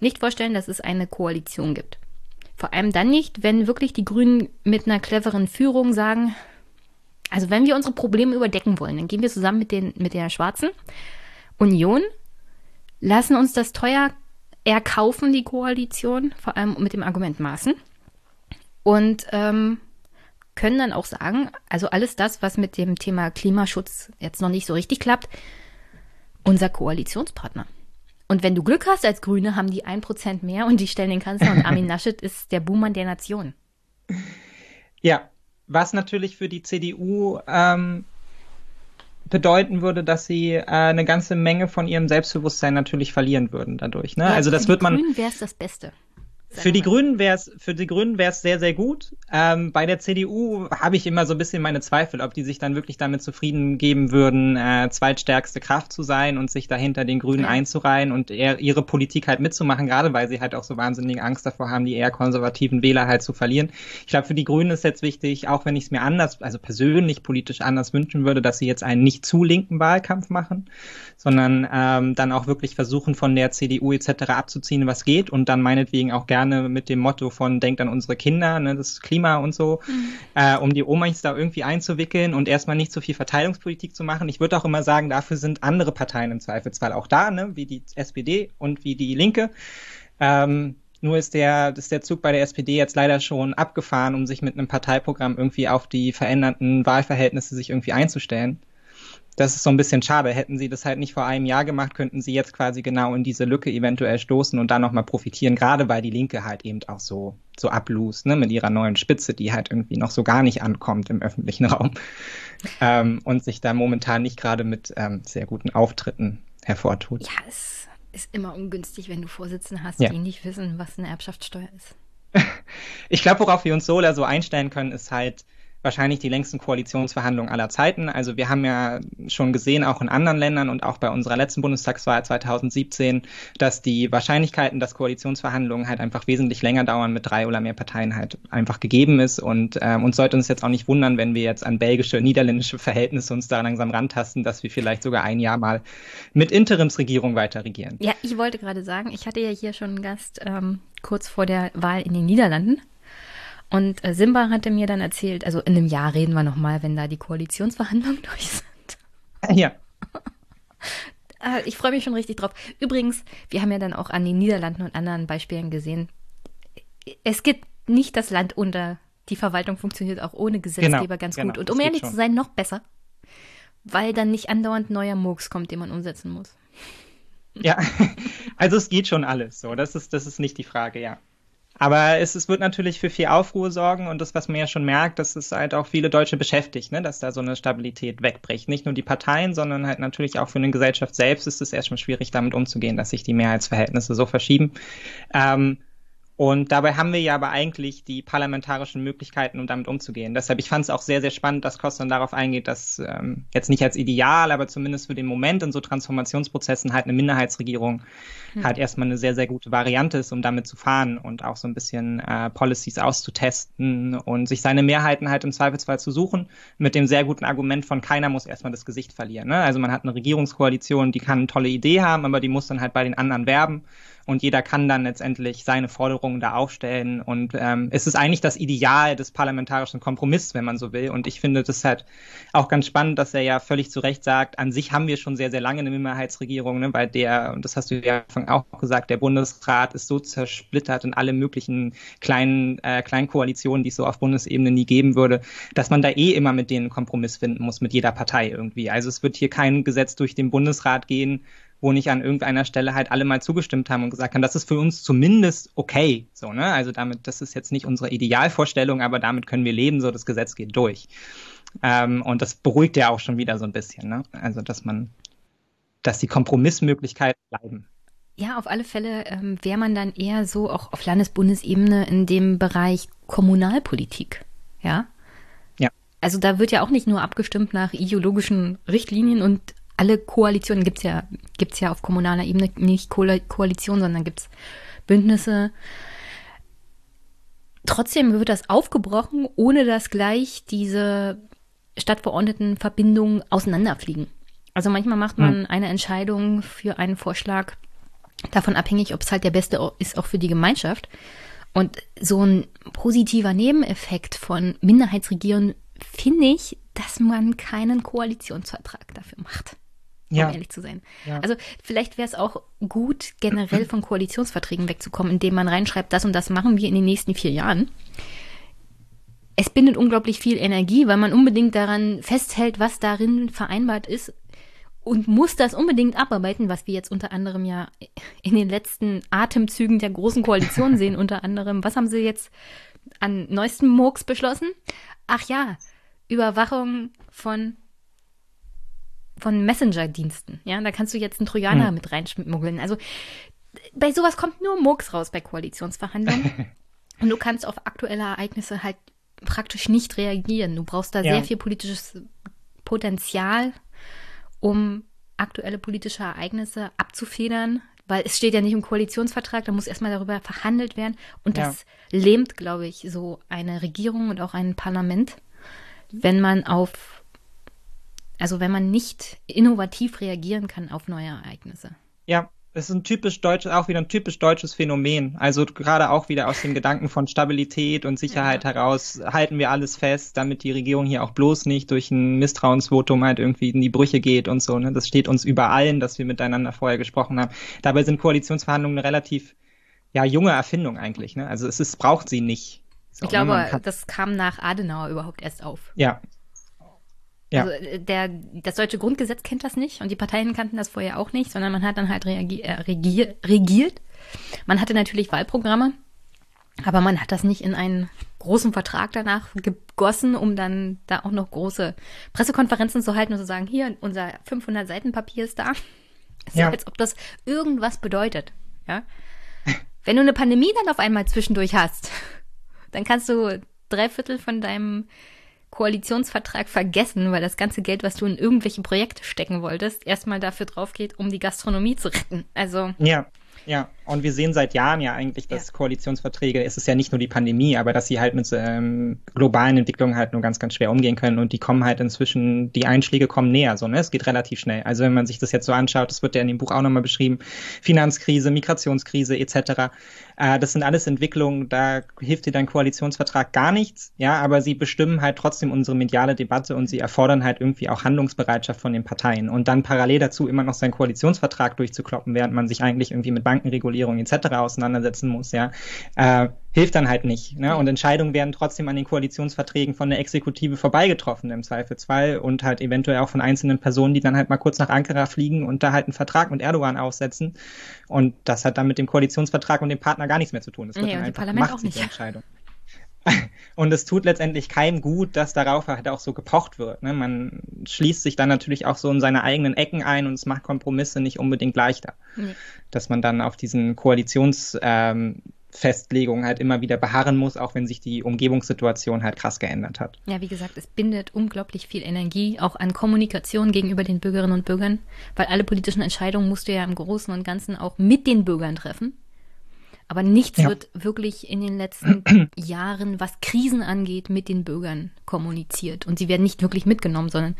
nicht vorstellen, dass es eine Koalition gibt. Vor allem dann nicht, wenn wirklich die Grünen mit einer cleveren Führung sagen, also wenn wir unsere Probleme überdecken wollen, dann gehen wir zusammen mit, den, mit der Schwarzen Union, lassen uns das teuer erkaufen, die Koalition, vor allem mit dem Argument Maßen. Und ähm, können dann auch sagen, also alles das, was mit dem Thema Klimaschutz jetzt noch nicht so richtig klappt, unser Koalitionspartner. Und wenn du Glück hast als Grüne, haben die ein Prozent mehr und die stellen den Kanzler und Armin Naschet ist der Buhmann der Nation. Ja, was natürlich für die CDU ähm, bedeuten würde, dass sie äh, eine ganze Menge von ihrem Selbstbewusstsein natürlich verlieren würden dadurch. Ne? Ja, also das wird man. Wäre es das Beste. Für die Grünen wäre es für die Grünen wäre es sehr sehr gut. Ähm, bei der CDU habe ich immer so ein bisschen meine Zweifel, ob die sich dann wirklich damit zufrieden geben würden, äh, zweitstärkste Kraft zu sein und sich dahinter den Grünen ja. einzureihen und eher ihre Politik halt mitzumachen, gerade weil sie halt auch so wahnsinnige Angst davor haben, die eher konservativen Wähler halt zu verlieren. Ich glaube, für die Grünen ist jetzt wichtig, auch wenn ich es mir anders, also persönlich politisch anders wünschen würde, dass sie jetzt einen nicht zu linken Wahlkampf machen, sondern ähm, dann auch wirklich versuchen, von der CDU etc. abzuziehen, was geht und dann meinetwegen auch gerne gerne mit dem Motto von denkt an unsere Kinder, ne, das Klima und so, mhm. äh, um die Omas da irgendwie einzuwickeln und erstmal nicht so viel Verteilungspolitik zu machen. Ich würde auch immer sagen, dafür sind andere Parteien im Zweifelsfall auch da, ne, wie die SPD und wie die Linke. Ähm, nur ist der, ist der Zug bei der SPD jetzt leider schon abgefahren, um sich mit einem Parteiprogramm irgendwie auf die veränderten Wahlverhältnisse sich irgendwie einzustellen das ist so ein bisschen schade. Hätten sie das halt nicht vor einem Jahr gemacht, könnten sie jetzt quasi genau in diese Lücke eventuell stoßen und dann nochmal profitieren, gerade weil die Linke halt eben auch so, so ablust, ne, mit ihrer neuen Spitze, die halt irgendwie noch so gar nicht ankommt im öffentlichen Raum ähm, und sich da momentan nicht gerade mit ähm, sehr guten Auftritten hervortut. Ja, es ist immer ungünstig, wenn du Vorsitzende hast, ja. die nicht wissen, was eine Erbschaftssteuer ist. ich glaube, worauf wir uns so oder so einstellen können, ist halt, wahrscheinlich die längsten Koalitionsverhandlungen aller Zeiten. Also wir haben ja schon gesehen, auch in anderen Ländern und auch bei unserer letzten Bundestagswahl 2017, dass die Wahrscheinlichkeiten, dass Koalitionsverhandlungen halt einfach wesentlich länger dauern mit drei oder mehr Parteien halt einfach gegeben ist. Und ähm, uns sollte uns jetzt auch nicht wundern, wenn wir jetzt an belgische, niederländische Verhältnisse uns da langsam rantasten, dass wir vielleicht sogar ein Jahr mal mit Interimsregierung weiter regieren. Ja, ich wollte gerade sagen, ich hatte ja hier schon einen Gast ähm, kurz vor der Wahl in den Niederlanden. Und äh, Simba hatte mir dann erzählt, also in einem Jahr reden wir nochmal, wenn da die Koalitionsverhandlungen durch sind. Ja. Äh, ich freue mich schon richtig drauf. Übrigens, wir haben ja dann auch an den Niederlanden und anderen Beispielen gesehen, es gibt nicht das Land unter. Die Verwaltung funktioniert auch ohne Gesetzgeber genau, ganz genau, gut. Und um ehrlich zu sein, noch besser. Weil dann nicht andauernd neuer Murks kommt, den man umsetzen muss. Ja, also es geht schon alles so. Das ist, das ist nicht die Frage, ja. Aber es, es wird natürlich für viel Aufruhr sorgen und das, was man ja schon merkt, dass es halt auch viele Deutsche beschäftigt, ne? dass da so eine Stabilität wegbricht. Nicht nur die Parteien, sondern halt natürlich auch für eine Gesellschaft selbst ist es erstmal schwierig, damit umzugehen, dass sich die Mehrheitsverhältnisse so verschieben. Ähm, und dabei haben wir ja aber eigentlich die parlamentarischen Möglichkeiten, um damit umzugehen. Deshalb, ich fand es auch sehr, sehr spannend, dass Kostan darauf eingeht, dass ähm, jetzt nicht als Ideal, aber zumindest für den Moment in so Transformationsprozessen halt eine Minderheitsregierung hm. halt erstmal eine sehr, sehr gute Variante ist, um damit zu fahren und auch so ein bisschen äh, Policies auszutesten und sich seine Mehrheiten halt im Zweifelsfall zu suchen, mit dem sehr guten Argument von keiner muss erstmal das Gesicht verlieren. Ne? Also man hat eine Regierungskoalition, die kann eine tolle Idee haben, aber die muss dann halt bei den anderen werben und jeder kann dann letztendlich seine Forderungen da aufstellen. Und ähm, es ist eigentlich das Ideal des parlamentarischen Kompromisses, wenn man so will. Und ich finde das halt auch ganz spannend, dass er ja völlig zu Recht sagt, an sich haben wir schon sehr, sehr lange eine Mehrheitsregierung, ne, weil der, und das hast du ja auch gesagt, der Bundesrat ist so zersplittert in alle möglichen kleinen, äh, kleinen Koalitionen, die es so auf Bundesebene nie geben würde, dass man da eh immer mit denen einen Kompromiss finden muss, mit jeder Partei irgendwie. Also es wird hier kein Gesetz durch den Bundesrat gehen, wo nicht an irgendeiner Stelle halt alle mal zugestimmt haben und gesagt haben, das ist für uns zumindest okay. So, ne? Also damit, das ist jetzt nicht unsere Idealvorstellung, aber damit können wir leben, so das Gesetz geht durch. Ähm, und das beruhigt ja auch schon wieder so ein bisschen, ne? Also, dass man, dass die Kompromissmöglichkeiten bleiben. Ja, auf alle Fälle ähm, wäre man dann eher so auch auf Landesbundesebene in dem Bereich Kommunalpolitik. Ja. Ja. Also da wird ja auch nicht nur abgestimmt nach ideologischen Richtlinien und alle Koalitionen gibt's ja, gibt's ja auf kommunaler Ebene nicht Ko Koalition, sondern gibt's Bündnisse. Trotzdem wird das aufgebrochen, ohne dass gleich diese stadtverordneten Verbindungen auseinanderfliegen. Also manchmal macht man hm. eine Entscheidung für einen Vorschlag davon abhängig, ob es halt der beste ist auch für die Gemeinschaft. Und so ein positiver Nebeneffekt von Minderheitsregieren finde ich, dass man keinen Koalitionsvertrag dafür macht um ja. ehrlich zu sein. Ja. Also vielleicht wäre es auch gut, generell von Koalitionsverträgen wegzukommen, indem man reinschreibt, das und das machen wir in den nächsten vier Jahren. Es bindet unglaublich viel Energie, weil man unbedingt daran festhält, was darin vereinbart ist und muss das unbedingt abarbeiten, was wir jetzt unter anderem ja in den letzten Atemzügen der großen Koalition sehen, unter anderem. Was haben sie jetzt an neuesten Murks beschlossen? Ach ja, Überwachung von von Messenger-Diensten. Ja, da kannst du jetzt einen Trojaner hm. mit reinschmuggeln. Also bei sowas kommt nur Murks raus bei Koalitionsverhandlungen. Und du kannst auf aktuelle Ereignisse halt praktisch nicht reagieren. Du brauchst da ja. sehr viel politisches Potenzial, um aktuelle politische Ereignisse abzufedern, weil es steht ja nicht im Koalitionsvertrag, da muss erstmal darüber verhandelt werden. Und das ja. lähmt, glaube ich, so eine Regierung und auch ein Parlament, wenn man auf also wenn man nicht innovativ reagieren kann auf neue Ereignisse. Ja, es ist ein typisch deutsches, auch wieder ein typisch deutsches Phänomen. Also gerade auch wieder aus dem Gedanken von Stabilität und Sicherheit ja. heraus halten wir alles fest, damit die Regierung hier auch bloß nicht durch ein Misstrauensvotum halt irgendwie in die Brüche geht und so. Ne? Das steht uns über allen, dass wir miteinander vorher gesprochen haben. Dabei sind Koalitionsverhandlungen eine relativ ja junge Erfindung eigentlich. Ne? Also es ist, braucht sie nicht. So, ich glaube, ne? das kam nach Adenauer überhaupt erst auf. Ja, ja. Also äh, der, das deutsche Grundgesetz kennt das nicht und die Parteien kannten das vorher auch nicht, sondern man hat dann halt reagier, äh, regier, regiert. Man hatte natürlich Wahlprogramme, aber man hat das nicht in einen großen Vertrag danach gegossen, um dann da auch noch große Pressekonferenzen zu halten und zu sagen, hier, unser 500 Seiten Papier ist da. So, ja. als ob das irgendwas bedeutet, ja. Wenn du eine Pandemie dann auf einmal zwischendurch hast, dann kannst du drei Viertel von deinem Koalitionsvertrag vergessen, weil das ganze Geld, was du in irgendwelche Projekte stecken wolltest, erstmal dafür drauf geht, um die Gastronomie zu retten. Also. Ja. Ja, und wir sehen seit Jahren ja eigentlich, dass ja. Koalitionsverträge, es ist ja nicht nur die Pandemie, aber dass sie halt mit ähm, globalen Entwicklungen halt nur ganz, ganz schwer umgehen können und die kommen halt inzwischen, die Einschläge kommen näher, so, ne? Es geht relativ schnell. Also wenn man sich das jetzt so anschaut, das wird ja in dem Buch auch nochmal beschrieben, Finanzkrise, Migrationskrise etc. Äh, das sind alles Entwicklungen, da hilft dir dein Koalitionsvertrag gar nichts, ja, aber sie bestimmen halt trotzdem unsere mediale Debatte und sie erfordern halt irgendwie auch Handlungsbereitschaft von den Parteien. Und dann parallel dazu immer noch seinen Koalitionsvertrag durchzukloppen, während man sich eigentlich irgendwie mit Banken Bankenregulierung etc. auseinandersetzen muss, ja, äh, hilft dann halt nicht. Ne? Und Entscheidungen werden trotzdem an den Koalitionsverträgen von der Exekutive vorbeigetroffen im Zweifelsfall und halt eventuell auch von einzelnen Personen, die dann halt mal kurz nach Ankara fliegen und da halt einen Vertrag mit Erdogan aufsetzen. Und das hat dann mit dem Koalitionsvertrag und dem Partner gar nichts mehr zu tun. Das wird nee, dann einfach Parlament auch nicht. Entscheidung. Und es tut letztendlich keinem gut, dass darauf halt auch so gepocht wird. Ne? Man schließt sich dann natürlich auch so in seine eigenen Ecken ein und es macht Kompromisse nicht unbedingt leichter. Nee. Dass man dann auf diesen Koalitionsfestlegungen ähm, halt immer wieder beharren muss, auch wenn sich die Umgebungssituation halt krass geändert hat. Ja, wie gesagt, es bindet unglaublich viel Energie auch an Kommunikation gegenüber den Bürgerinnen und Bürgern, weil alle politischen Entscheidungen musst du ja im Großen und Ganzen auch mit den Bürgern treffen. Aber nichts ja. wird wirklich in den letzten Jahren, was Krisen angeht, mit den Bürgern kommuniziert. Und sie werden nicht wirklich mitgenommen, sondern,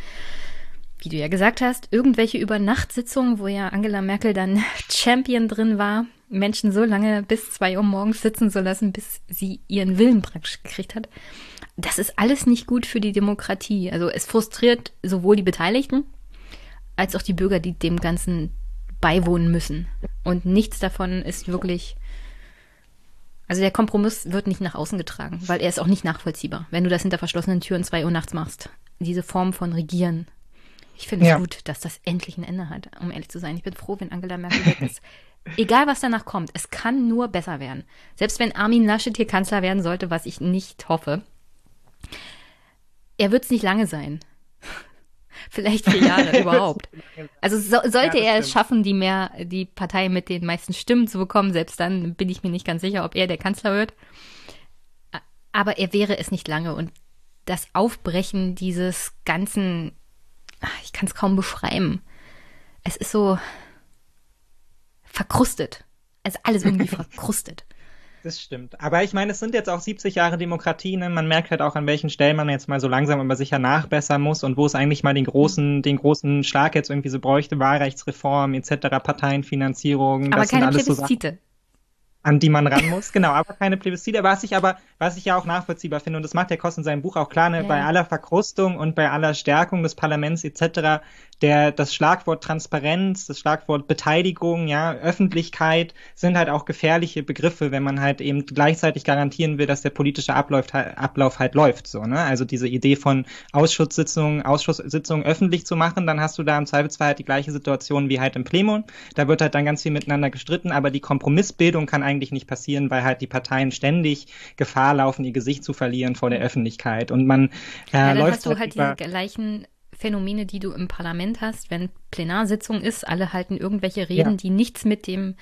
wie du ja gesagt hast, irgendwelche Übernachtsitzungen, wo ja Angela Merkel dann Champion drin war, Menschen so lange bis zwei Uhr morgens sitzen zu lassen, bis sie ihren Willen praktisch gekriegt hat. Das ist alles nicht gut für die Demokratie. Also es frustriert sowohl die Beteiligten als auch die Bürger, die dem Ganzen beiwohnen müssen. Und nichts davon ist wirklich also der Kompromiss wird nicht nach außen getragen, weil er ist auch nicht nachvollziehbar, wenn du das hinter verschlossenen Türen zwei Uhr nachts machst. Diese Form von Regieren. Ich finde es ja. gut, dass das endlich ein Ende hat, um ehrlich zu sein. Ich bin froh, wenn Angela Merkel weg ist. Egal, was danach kommt, es kann nur besser werden. Selbst wenn Armin Laschet hier Kanzler werden sollte, was ich nicht hoffe, er wird es nicht lange sein. Vielleicht vier Jahre überhaupt. Also so, sollte ja, er es schaffen, die mehr, die Partei mit den meisten Stimmen zu bekommen, selbst dann bin ich mir nicht ganz sicher, ob er der Kanzler wird. Aber er wäre es nicht lange. Und das Aufbrechen dieses ganzen, ich kann es kaum beschreiben. Es ist so verkrustet. Es ist alles irgendwie verkrustet. Das stimmt. Aber ich meine, es sind jetzt auch 70 Jahre Demokratie. Ne? Man merkt halt auch, an welchen Stellen man jetzt mal so langsam aber sicher nachbessern muss und wo es eigentlich mal den großen, den großen Schlag jetzt irgendwie so bräuchte, Wahlrechtsreform etc., Parteienfinanzierung. Aber keine Plebiszite. So an die man ran muss, genau, aber keine Plebiszite, was ich aber, was ich ja auch nachvollziehbar finde, und das macht der Kost in seinem Buch auch klar, ne, ja. bei aller Verkrustung und bei aller Stärkung des Parlaments etc., der, das Schlagwort Transparenz, das Schlagwort Beteiligung, ja, Öffentlichkeit sind halt auch gefährliche Begriffe, wenn man halt eben gleichzeitig garantieren will, dass der politische Ablauf, Ablauf halt läuft, so, ne, also diese Idee von Ausschusssitzungen, Ausschusssitzungen öffentlich zu machen, dann hast du da im Zweifelsfall halt die gleiche Situation wie halt im Plenum, da wird halt dann ganz viel miteinander gestritten, aber die Kompromissbildung kann eigentlich eigentlich nicht passieren, weil halt die Parteien ständig Gefahr laufen, ihr Gesicht zu verlieren vor der Öffentlichkeit. Und man äh, ja, dann läuft hast du halt, halt die gleichen Phänomene, die du im Parlament hast, wenn Plenarsitzung ist, alle halten irgendwelche Reden, ja. die nichts mit dem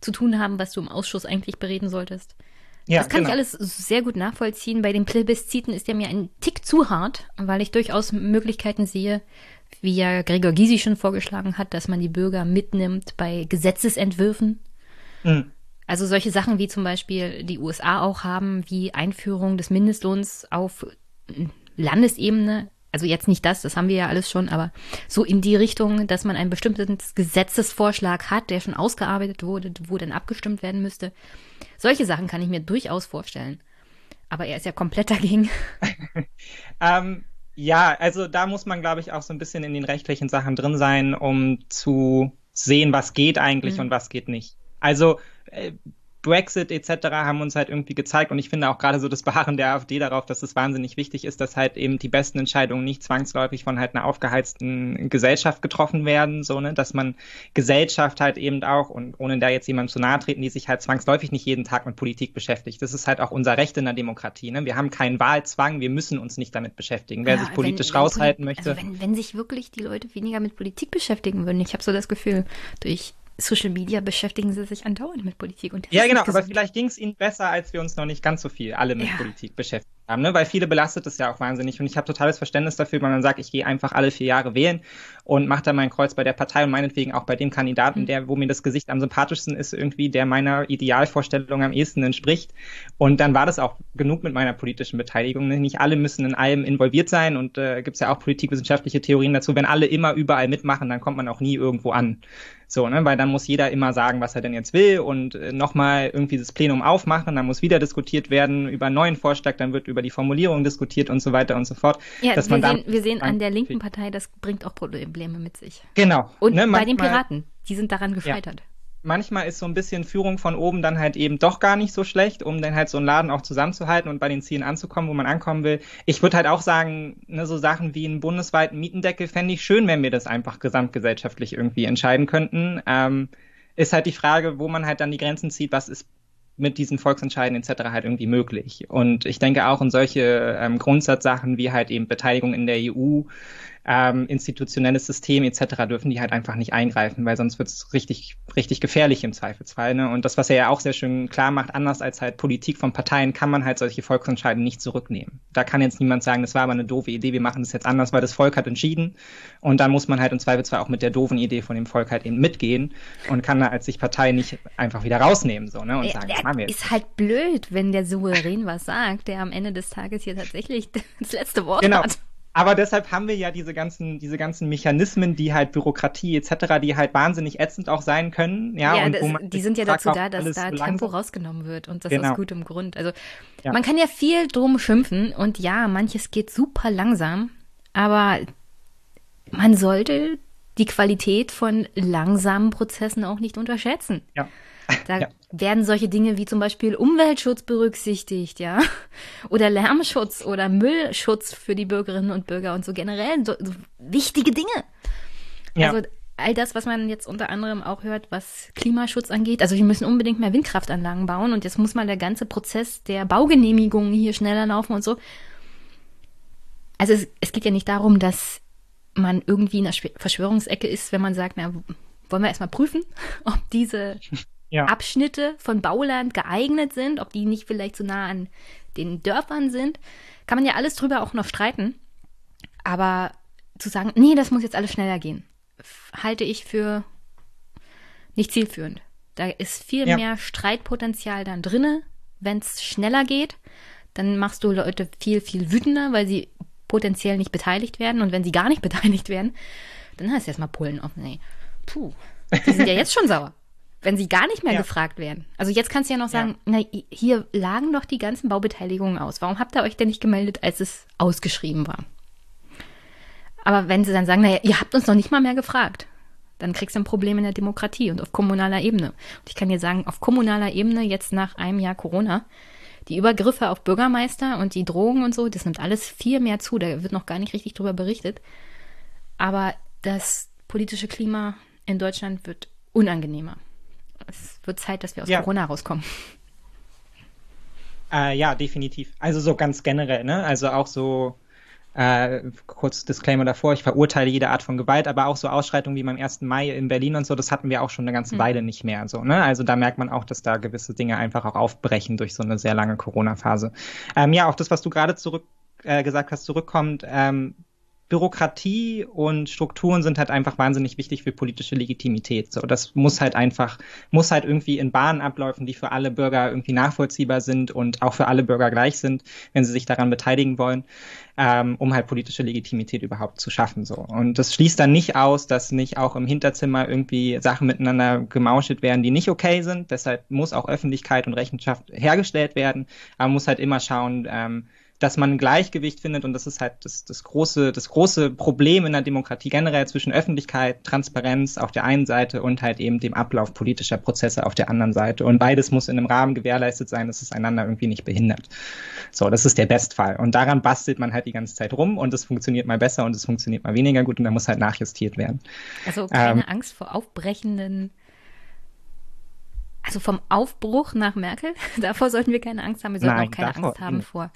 zu tun haben, was du im Ausschuss eigentlich bereden solltest. Ja, das kann genau. ich alles sehr gut nachvollziehen. Bei den Plebisziten ist der mir ein Tick zu hart, weil ich durchaus Möglichkeiten sehe, wie ja Gregor Gysi schon vorgeschlagen hat, dass man die Bürger mitnimmt bei Gesetzesentwürfen. Mhm. Also solche Sachen wie zum Beispiel die USA auch haben, wie Einführung des Mindestlohns auf Landesebene. also jetzt nicht das, das haben wir ja alles schon, aber so in die Richtung, dass man einen bestimmten Gesetzesvorschlag hat, der schon ausgearbeitet wurde, wo dann abgestimmt werden müsste. Solche Sachen kann ich mir durchaus vorstellen. Aber er ist ja komplett dagegen. ähm, ja, also da muss man, glaube ich, auch so ein bisschen in den rechtlichen Sachen drin sein, um zu sehen, was geht eigentlich mhm. und was geht nicht. Also Brexit etc. haben uns halt irgendwie gezeigt und ich finde auch gerade so das Beharren der AfD darauf, dass es wahnsinnig wichtig ist, dass halt eben die besten Entscheidungen nicht zwangsläufig von halt einer aufgeheizten Gesellschaft getroffen werden, so ne, dass man Gesellschaft halt eben auch und ohne da jetzt jemandem zu nahe treten, die sich halt zwangsläufig nicht jeden Tag mit Politik beschäftigt. Das ist halt auch unser Recht in der Demokratie. Ne? Wir haben keinen Wahlzwang, wir müssen uns nicht damit beschäftigen. Wer ja, sich politisch wenn, raushalten wenn, möchte. Also wenn, wenn sich wirklich die Leute weniger mit Politik beschäftigen würden, ich habe so das Gefühl, durch Social Media beschäftigen sie sich andauernd mit Politik. Und ja, genau, aber vielleicht ging es ihnen besser, als wir uns noch nicht ganz so viel alle mit ja. Politik beschäftigen haben, ne? weil viele belastet es ja auch wahnsinnig. Und ich habe totales Verständnis dafür, wenn man sagt, ich gehe einfach alle vier Jahre wählen und mache da mein Kreuz bei der Partei und meinetwegen auch bei dem Kandidaten, mhm. der, wo mir das Gesicht am sympathischsten ist, irgendwie, der meiner Idealvorstellung am ehesten entspricht. Und dann war das auch genug mit meiner politischen Beteiligung. Ne? Nicht alle müssen in allem involviert sein und äh, gibt es ja auch politikwissenschaftliche Theorien dazu. Wenn alle immer überall mitmachen, dann kommt man auch nie irgendwo an. So, ne, weil dann muss jeder immer sagen, was er denn jetzt will und äh, nochmal irgendwie das Plenum aufmachen, dann muss wieder diskutiert werden über einen neuen Vorschlag, dann wird über die Formulierung diskutiert und so weiter und so fort. Ja, wir, sehen, wir sehen an der linken Partei, das bringt auch Probleme mit sich. Genau. Und ne, bei den Piraten, die sind daran gescheitert. Ja manchmal ist so ein bisschen Führung von oben dann halt eben doch gar nicht so schlecht, um dann halt so einen Laden auch zusammenzuhalten und bei den Zielen anzukommen, wo man ankommen will. Ich würde halt auch sagen, ne, so Sachen wie einen bundesweiten Mietendeckel fände ich schön, wenn wir das einfach gesamtgesellschaftlich irgendwie entscheiden könnten. Ähm, ist halt die Frage, wo man halt dann die Grenzen zieht, was ist mit diesen Volksentscheiden etc. halt irgendwie möglich. Und ich denke auch in solche ähm, Grundsatzsachen wie halt eben Beteiligung in der EU, ähm, institutionelles System etc. dürfen die halt einfach nicht eingreifen, weil sonst wird es richtig, richtig gefährlich im Zweifelsfall. Ne? Und das, was er ja auch sehr schön klar macht, anders als halt Politik von Parteien, kann man halt solche Volksentscheide nicht zurücknehmen. Da kann jetzt niemand sagen, das war aber eine doofe Idee, wir machen das jetzt anders, weil das Volk hat entschieden. Und dann muss man halt im Zweifelsfall auch mit der doofen Idee von dem Volk halt eben mitgehen und kann da als sich Partei nicht einfach wieder rausnehmen so, ne? und sagen, das machen wir jetzt. Ist halt blöd, wenn der Souverän was sagt, der am Ende des Tages hier tatsächlich das letzte Wort genau. hat. Aber deshalb haben wir ja diese ganzen, diese ganzen Mechanismen, die halt Bürokratie etc., die halt wahnsinnig ätzend auch sein können. Ja, ja und das, die sind ja dazu da, dass da Tempo rausgenommen wird und das genau. aus gutem Grund. Also ja. man kann ja viel drum schimpfen und ja, manches geht super langsam, aber man sollte die Qualität von langsamen Prozessen auch nicht unterschätzen. Ja. Da ja. Werden solche Dinge wie zum Beispiel Umweltschutz berücksichtigt, ja. Oder Lärmschutz oder Müllschutz für die Bürgerinnen und Bürger und so generell so, so wichtige Dinge. Ja. Also all das, was man jetzt unter anderem auch hört, was Klimaschutz angeht. Also wir müssen unbedingt mehr Windkraftanlagen bauen und jetzt muss mal der ganze Prozess der Baugenehmigungen hier schneller laufen und so. Also es, es geht ja nicht darum, dass man irgendwie in der Verschwörungsecke ist, wenn man sagt, na, wollen wir erstmal prüfen, ob diese ja. Abschnitte von Bauland geeignet sind, ob die nicht vielleicht so nah an den Dörfern sind. Kann man ja alles drüber auch noch streiten. Aber zu sagen, nee, das muss jetzt alles schneller gehen, halte ich für nicht zielführend. Da ist viel ja. mehr Streitpotenzial dann drinne, wenn es schneller geht. Dann machst du Leute viel, viel wütender, weil sie potenziell nicht beteiligt werden. Und wenn sie gar nicht beteiligt werden, dann hast du erstmal Pullen offen. Nee. Puh, die sind ja jetzt schon sauer wenn sie gar nicht mehr ja. gefragt werden. Also jetzt kannst du ja noch sagen, ja. na, hier lagen doch die ganzen Baubeteiligungen aus. Warum habt ihr euch denn nicht gemeldet, als es ausgeschrieben war? Aber wenn sie dann sagen, naja, ihr habt uns noch nicht mal mehr gefragt, dann kriegst du ein Problem in der Demokratie und auf kommunaler Ebene. Und ich kann dir sagen, auf kommunaler Ebene, jetzt nach einem Jahr Corona, die Übergriffe auf Bürgermeister und die Drogen und so, das nimmt alles viel mehr zu. Da wird noch gar nicht richtig drüber berichtet. Aber das politische Klima in Deutschland wird unangenehmer es wird Zeit, dass wir aus ja. Corona rauskommen. Äh, ja, definitiv. Also so ganz generell, ne? Also auch so, äh, kurz Disclaimer davor, ich verurteile jede Art von Gewalt, aber auch so Ausschreitungen wie beim 1. Mai in Berlin und so, das hatten wir auch schon eine ganze mhm. Weile nicht mehr. So, ne? Also da merkt man auch, dass da gewisse Dinge einfach auch aufbrechen durch so eine sehr lange Corona-Phase. Ähm, ja, auf das, was du gerade zurück äh, gesagt hast, zurückkommt, ähm, Bürokratie und Strukturen sind halt einfach wahnsinnig wichtig für politische Legitimität. So, das muss halt einfach, muss halt irgendwie in Bahnen ablaufen, die für alle Bürger irgendwie nachvollziehbar sind und auch für alle Bürger gleich sind, wenn sie sich daran beteiligen wollen, ähm, um halt politische Legitimität überhaupt zu schaffen. So. Und das schließt dann nicht aus, dass nicht auch im Hinterzimmer irgendwie Sachen miteinander gemauschelt werden, die nicht okay sind. Deshalb muss auch Öffentlichkeit und Rechenschaft hergestellt werden. Aber man muss halt immer schauen, ähm, dass man ein Gleichgewicht findet und das ist halt das, das große, das große Problem in der Demokratie generell zwischen Öffentlichkeit, Transparenz auf der einen Seite und halt eben dem Ablauf politischer Prozesse auf der anderen Seite. Und beides muss in einem Rahmen gewährleistet sein, dass es einander irgendwie nicht behindert. So, das ist der Bestfall. Und daran bastelt man halt die ganze Zeit rum und es funktioniert mal besser und es funktioniert mal weniger gut und da muss halt nachjustiert werden. Also keine ähm, Angst vor aufbrechenden also vom Aufbruch nach Merkel, davor sollten wir keine Angst haben. Wir sollten Nein, auch keine davor, Angst haben vor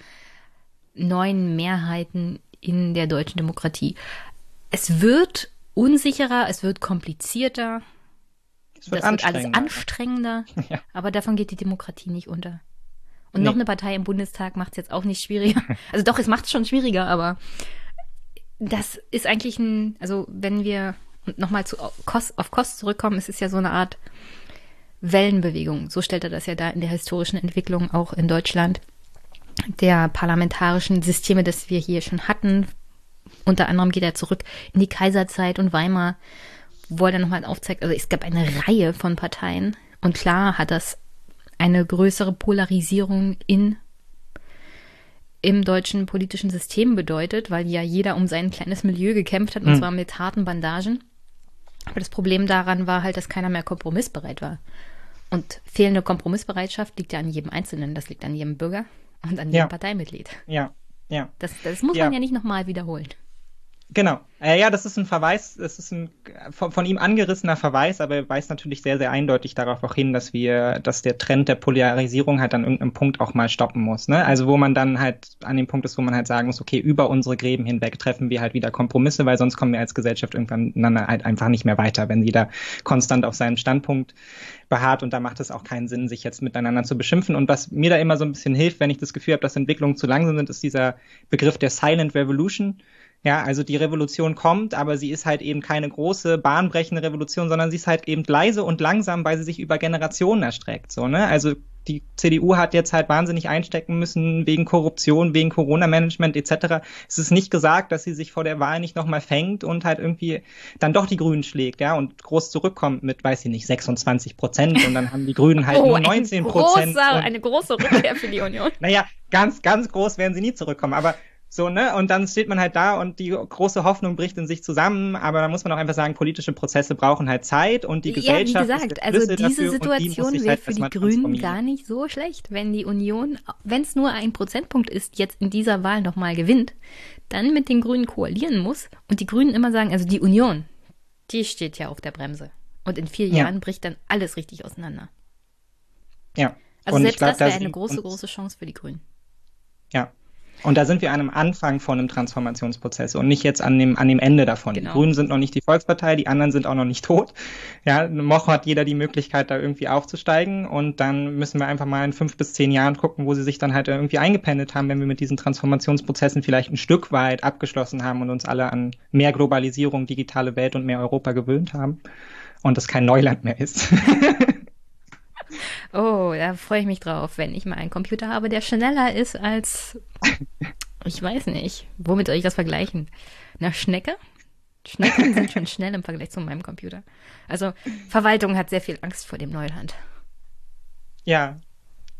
neuen Mehrheiten in der deutschen Demokratie. Es wird unsicherer, es wird komplizierter, es wird, das wird alles anstrengender, ja. aber davon geht die Demokratie nicht unter. Und nee. noch eine Partei im Bundestag macht es jetzt auch nicht schwieriger. Also doch, es macht es schon schwieriger, aber das ist eigentlich ein, also wenn wir nochmal zu Kost, auf Kost zurückkommen, es ist ja so eine Art Wellenbewegung. So stellt er das ja da in der historischen Entwicklung auch in Deutschland der parlamentarischen Systeme, das wir hier schon hatten. Unter anderem geht er zurück in die Kaiserzeit und Weimar, wo er dann nochmal aufzeigt, also es gab eine Reihe von Parteien und klar hat das eine größere Polarisierung in im deutschen politischen System bedeutet, weil ja jeder um sein kleines Milieu gekämpft hat, und mhm. zwar mit harten Bandagen. Aber das Problem daran war halt, dass keiner mehr kompromissbereit war. Und fehlende Kompromissbereitschaft liegt ja an jedem Einzelnen, das liegt an jedem Bürger und an jedem ja. Parteimitglied. Ja, ja. Das, das muss ja. man ja nicht nochmal wiederholen. Genau. Äh, ja, das ist ein Verweis, es ist ein von, von, ihm angerissener Verweis, aber er weist natürlich sehr, sehr eindeutig darauf auch hin, dass wir, dass der Trend der Polarisierung halt an irgendeinem Punkt auch mal stoppen muss. Ne? Also wo man dann halt an dem Punkt ist, wo man halt sagen muss, okay, über unsere Gräben hinweg treffen wir halt wieder Kompromisse, weil sonst kommen wir als Gesellschaft irgendwann halt einfach nicht mehr weiter, wenn jeder konstant auf seinem Standpunkt beharrt und da macht es auch keinen Sinn, sich jetzt miteinander zu beschimpfen. Und was mir da immer so ein bisschen hilft, wenn ich das Gefühl habe, dass Entwicklungen zu langsam sind, ist dieser Begriff der Silent Revolution ja, also die Revolution kommt, aber sie ist halt eben keine große, bahnbrechende Revolution, sondern sie ist halt eben leise und langsam, weil sie sich über Generationen erstreckt. So, ne? Also die CDU hat jetzt halt wahnsinnig einstecken müssen wegen Korruption, wegen Corona-Management etc. Es ist nicht gesagt, dass sie sich vor der Wahl nicht nochmal fängt und halt irgendwie dann doch die Grünen schlägt, ja, und groß zurückkommt mit, weiß ich nicht, 26 Prozent und dann haben die Grünen halt oh, nur 19 Prozent. Eine große Rückkehr für die Union. naja, ganz, ganz groß werden sie nie zurückkommen, aber so, ne? Und dann steht man halt da und die große Hoffnung bricht in sich zusammen. Aber da muss man auch einfach sagen, politische Prozesse brauchen halt Zeit und die Gesellschaft. Ja, wie gesagt, also diese Situation die wäre halt für die Grünen gar nicht so schlecht, wenn die Union, wenn es nur ein Prozentpunkt ist, jetzt in dieser Wahl nochmal gewinnt, dann mit den Grünen koalieren muss und die Grünen immer sagen, also die Union, die steht ja auf der Bremse. Und in vier Jahren ja. bricht dann alles richtig auseinander. Ja. Also und selbst glaub, das wäre eine große, große Chance für die Grünen. Ja, und da sind wir an einem Anfang von einem Transformationsprozess und nicht jetzt an dem, an dem Ende davon. Genau. Die Grünen sind noch nicht die Volkspartei, die anderen sind auch noch nicht tot. Ja, noch hat jeder die Möglichkeit, da irgendwie aufzusteigen und dann müssen wir einfach mal in fünf bis zehn Jahren gucken, wo sie sich dann halt irgendwie eingependelt haben, wenn wir mit diesen Transformationsprozessen vielleicht ein Stück weit abgeschlossen haben und uns alle an mehr Globalisierung, digitale Welt und mehr Europa gewöhnt haben und das kein Neuland mehr ist. Oh, da freue ich mich drauf, wenn ich mal einen Computer habe, der schneller ist als, ich weiß nicht, womit soll ich das vergleichen? Eine Schnecke? Schnecken sind schon schnell im Vergleich zu meinem Computer. Also Verwaltung hat sehr viel Angst vor dem Neuland. Ja,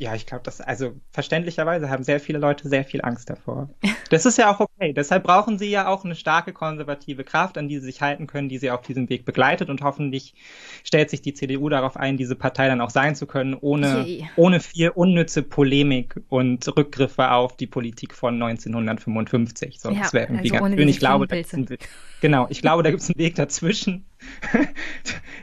ja, ich glaube, das, also verständlicherweise haben sehr viele Leute sehr viel Angst davor. Das ist ja auch okay. Deshalb brauchen sie ja auch eine starke konservative Kraft, an die sie sich halten können, die sie auf diesem Weg begleitet. Und hoffentlich stellt sich die CDU darauf ein, diese Partei dann auch sein zu können, ohne, ohne viel unnütze Polemik und Rückgriffe auf die Politik von 1955. So, ja, das wäre irgendwie also ganz schön. Ich glaube, da gibt's einen, genau, ich glaube, da gibt es einen Weg dazwischen.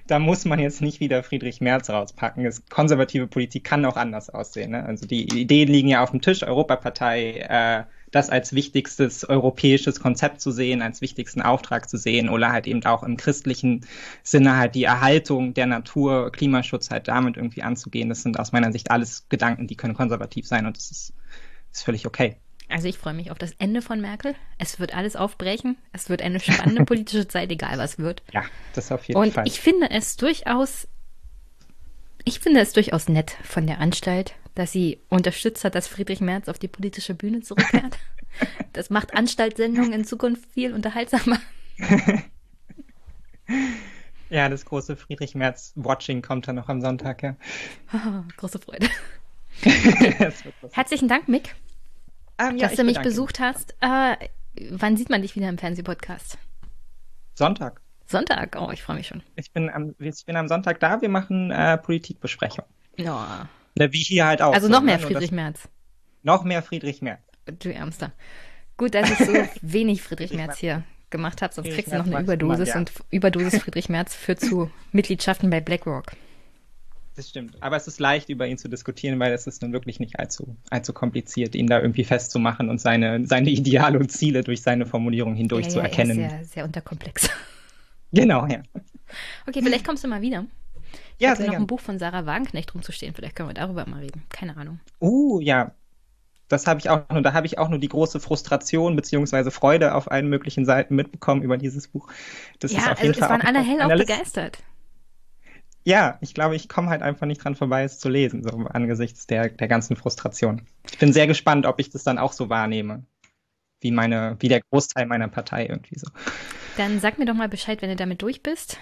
da muss man jetzt nicht wieder Friedrich Merz rauspacken. Das, konservative Politik kann auch anders aussehen. Ne? Also die Ideen liegen ja auf dem Tisch, Europapartei, äh, das als wichtigstes europäisches Konzept zu sehen, als wichtigsten Auftrag zu sehen oder halt eben auch im christlichen Sinne halt die Erhaltung der Natur, Klimaschutz halt damit irgendwie anzugehen. Das sind aus meiner Sicht alles Gedanken, die können konservativ sein und das ist, ist völlig okay. Also ich freue mich auf das Ende von Merkel. Es wird alles aufbrechen. Es wird eine spannende politische Zeit, egal was wird. Ja, das auf jeden Und Fall. Und ich finde es durchaus, ich finde es durchaus nett von der Anstalt, dass sie unterstützt hat, dass Friedrich Merz auf die politische Bühne zurückkehrt. das macht Anstaltssendungen in Zukunft viel unterhaltsamer. ja, das große Friedrich Merz Watching kommt dann noch am Sonntag, ja. Große Freude. Herzlichen Dank, Mick, ähm, ja, dass du mich besucht hast. Äh, wann sieht man dich wieder im Fernsehpodcast? Sonntag. Sonntag? Oh, ich freue mich schon. Ich bin am, ich bin am Sonntag da. Wir machen äh, Politikbesprechung. Ja. Na, wie hier halt auch. Also noch so, mehr ne? Friedrich Merz. Noch mehr Friedrich Merz. Du Ärmster. Gut, dass ich so wenig Friedrich Merz hier gemacht habe, sonst kriegst du noch eine Überdosis und Überdosis Friedrich Merz führt zu Mitgliedschaften bei BlackRock. Das stimmt. Aber es ist leicht, über ihn zu diskutieren, weil es ist nun wirklich nicht allzu, allzu kompliziert, ihn da irgendwie festzumachen und seine, seine Ideale und Ziele durch seine Formulierung hindurch ja, ja, zu erkennen. Er ist sehr, sehr unterkomplex. Genau, ja. Okay, vielleicht kommst du mal wieder. Ich ja, habe noch gern. ein Buch von Sarah Wagenknecht rumzustehen. Vielleicht können wir darüber mal reden. Keine Ahnung. Uh, ja. Das habe ich auch nur, da habe ich auch nur die große Frustration bzw. Freude auf allen möglichen Seiten mitbekommen über dieses Buch. Das ja, ist auf jeden also Fall es waren alle hell auch begeistert ja, ich glaube, ich komme halt einfach nicht dran vorbei, es zu lesen, so angesichts der, der ganzen Frustration. Ich bin sehr gespannt, ob ich das dann auch so wahrnehme. Wie meine, wie der Großteil meiner Partei irgendwie so. Dann sag mir doch mal Bescheid, wenn du damit durch bist.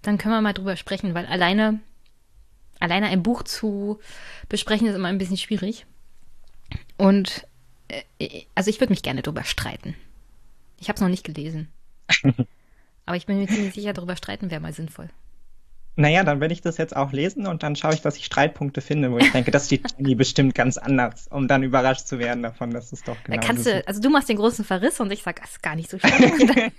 Dann können wir mal drüber sprechen, weil alleine, alleine ein Buch zu besprechen ist immer ein bisschen schwierig. Und äh, also ich würde mich gerne drüber streiten. Ich habe es noch nicht gelesen. Aber ich bin mir ziemlich sicher, darüber streiten wäre mal sinnvoll. Naja, dann werde ich das jetzt auch lesen und dann schaue ich, dass ich Streitpunkte finde, wo ich denke, das steht Jenny bestimmt ganz anders, um dann überrascht zu werden davon, dass es doch genau da kannst du, Also du machst den großen Verriss und ich sage, das ist gar nicht so schlimm. dann,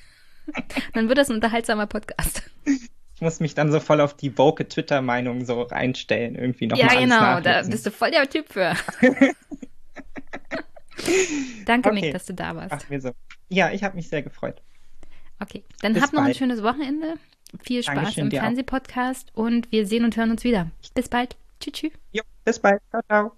dann wird das ein unterhaltsamer Podcast. Ich muss mich dann so voll auf die woke Twitter-Meinung so reinstellen, irgendwie noch Ja, genau, da bist du voll der Typ für. Danke, okay. Mick, dass du da warst. Ach, so. Ja, ich habe mich sehr gefreut. Okay, dann Bis hab noch ein schönes Wochenende. Viel Spaß Dankeschön, im Fernsehpodcast und wir sehen und hören uns wieder. Bis bald. Tschüss. tschüss. Jo, bis bald. Ciao, ciao.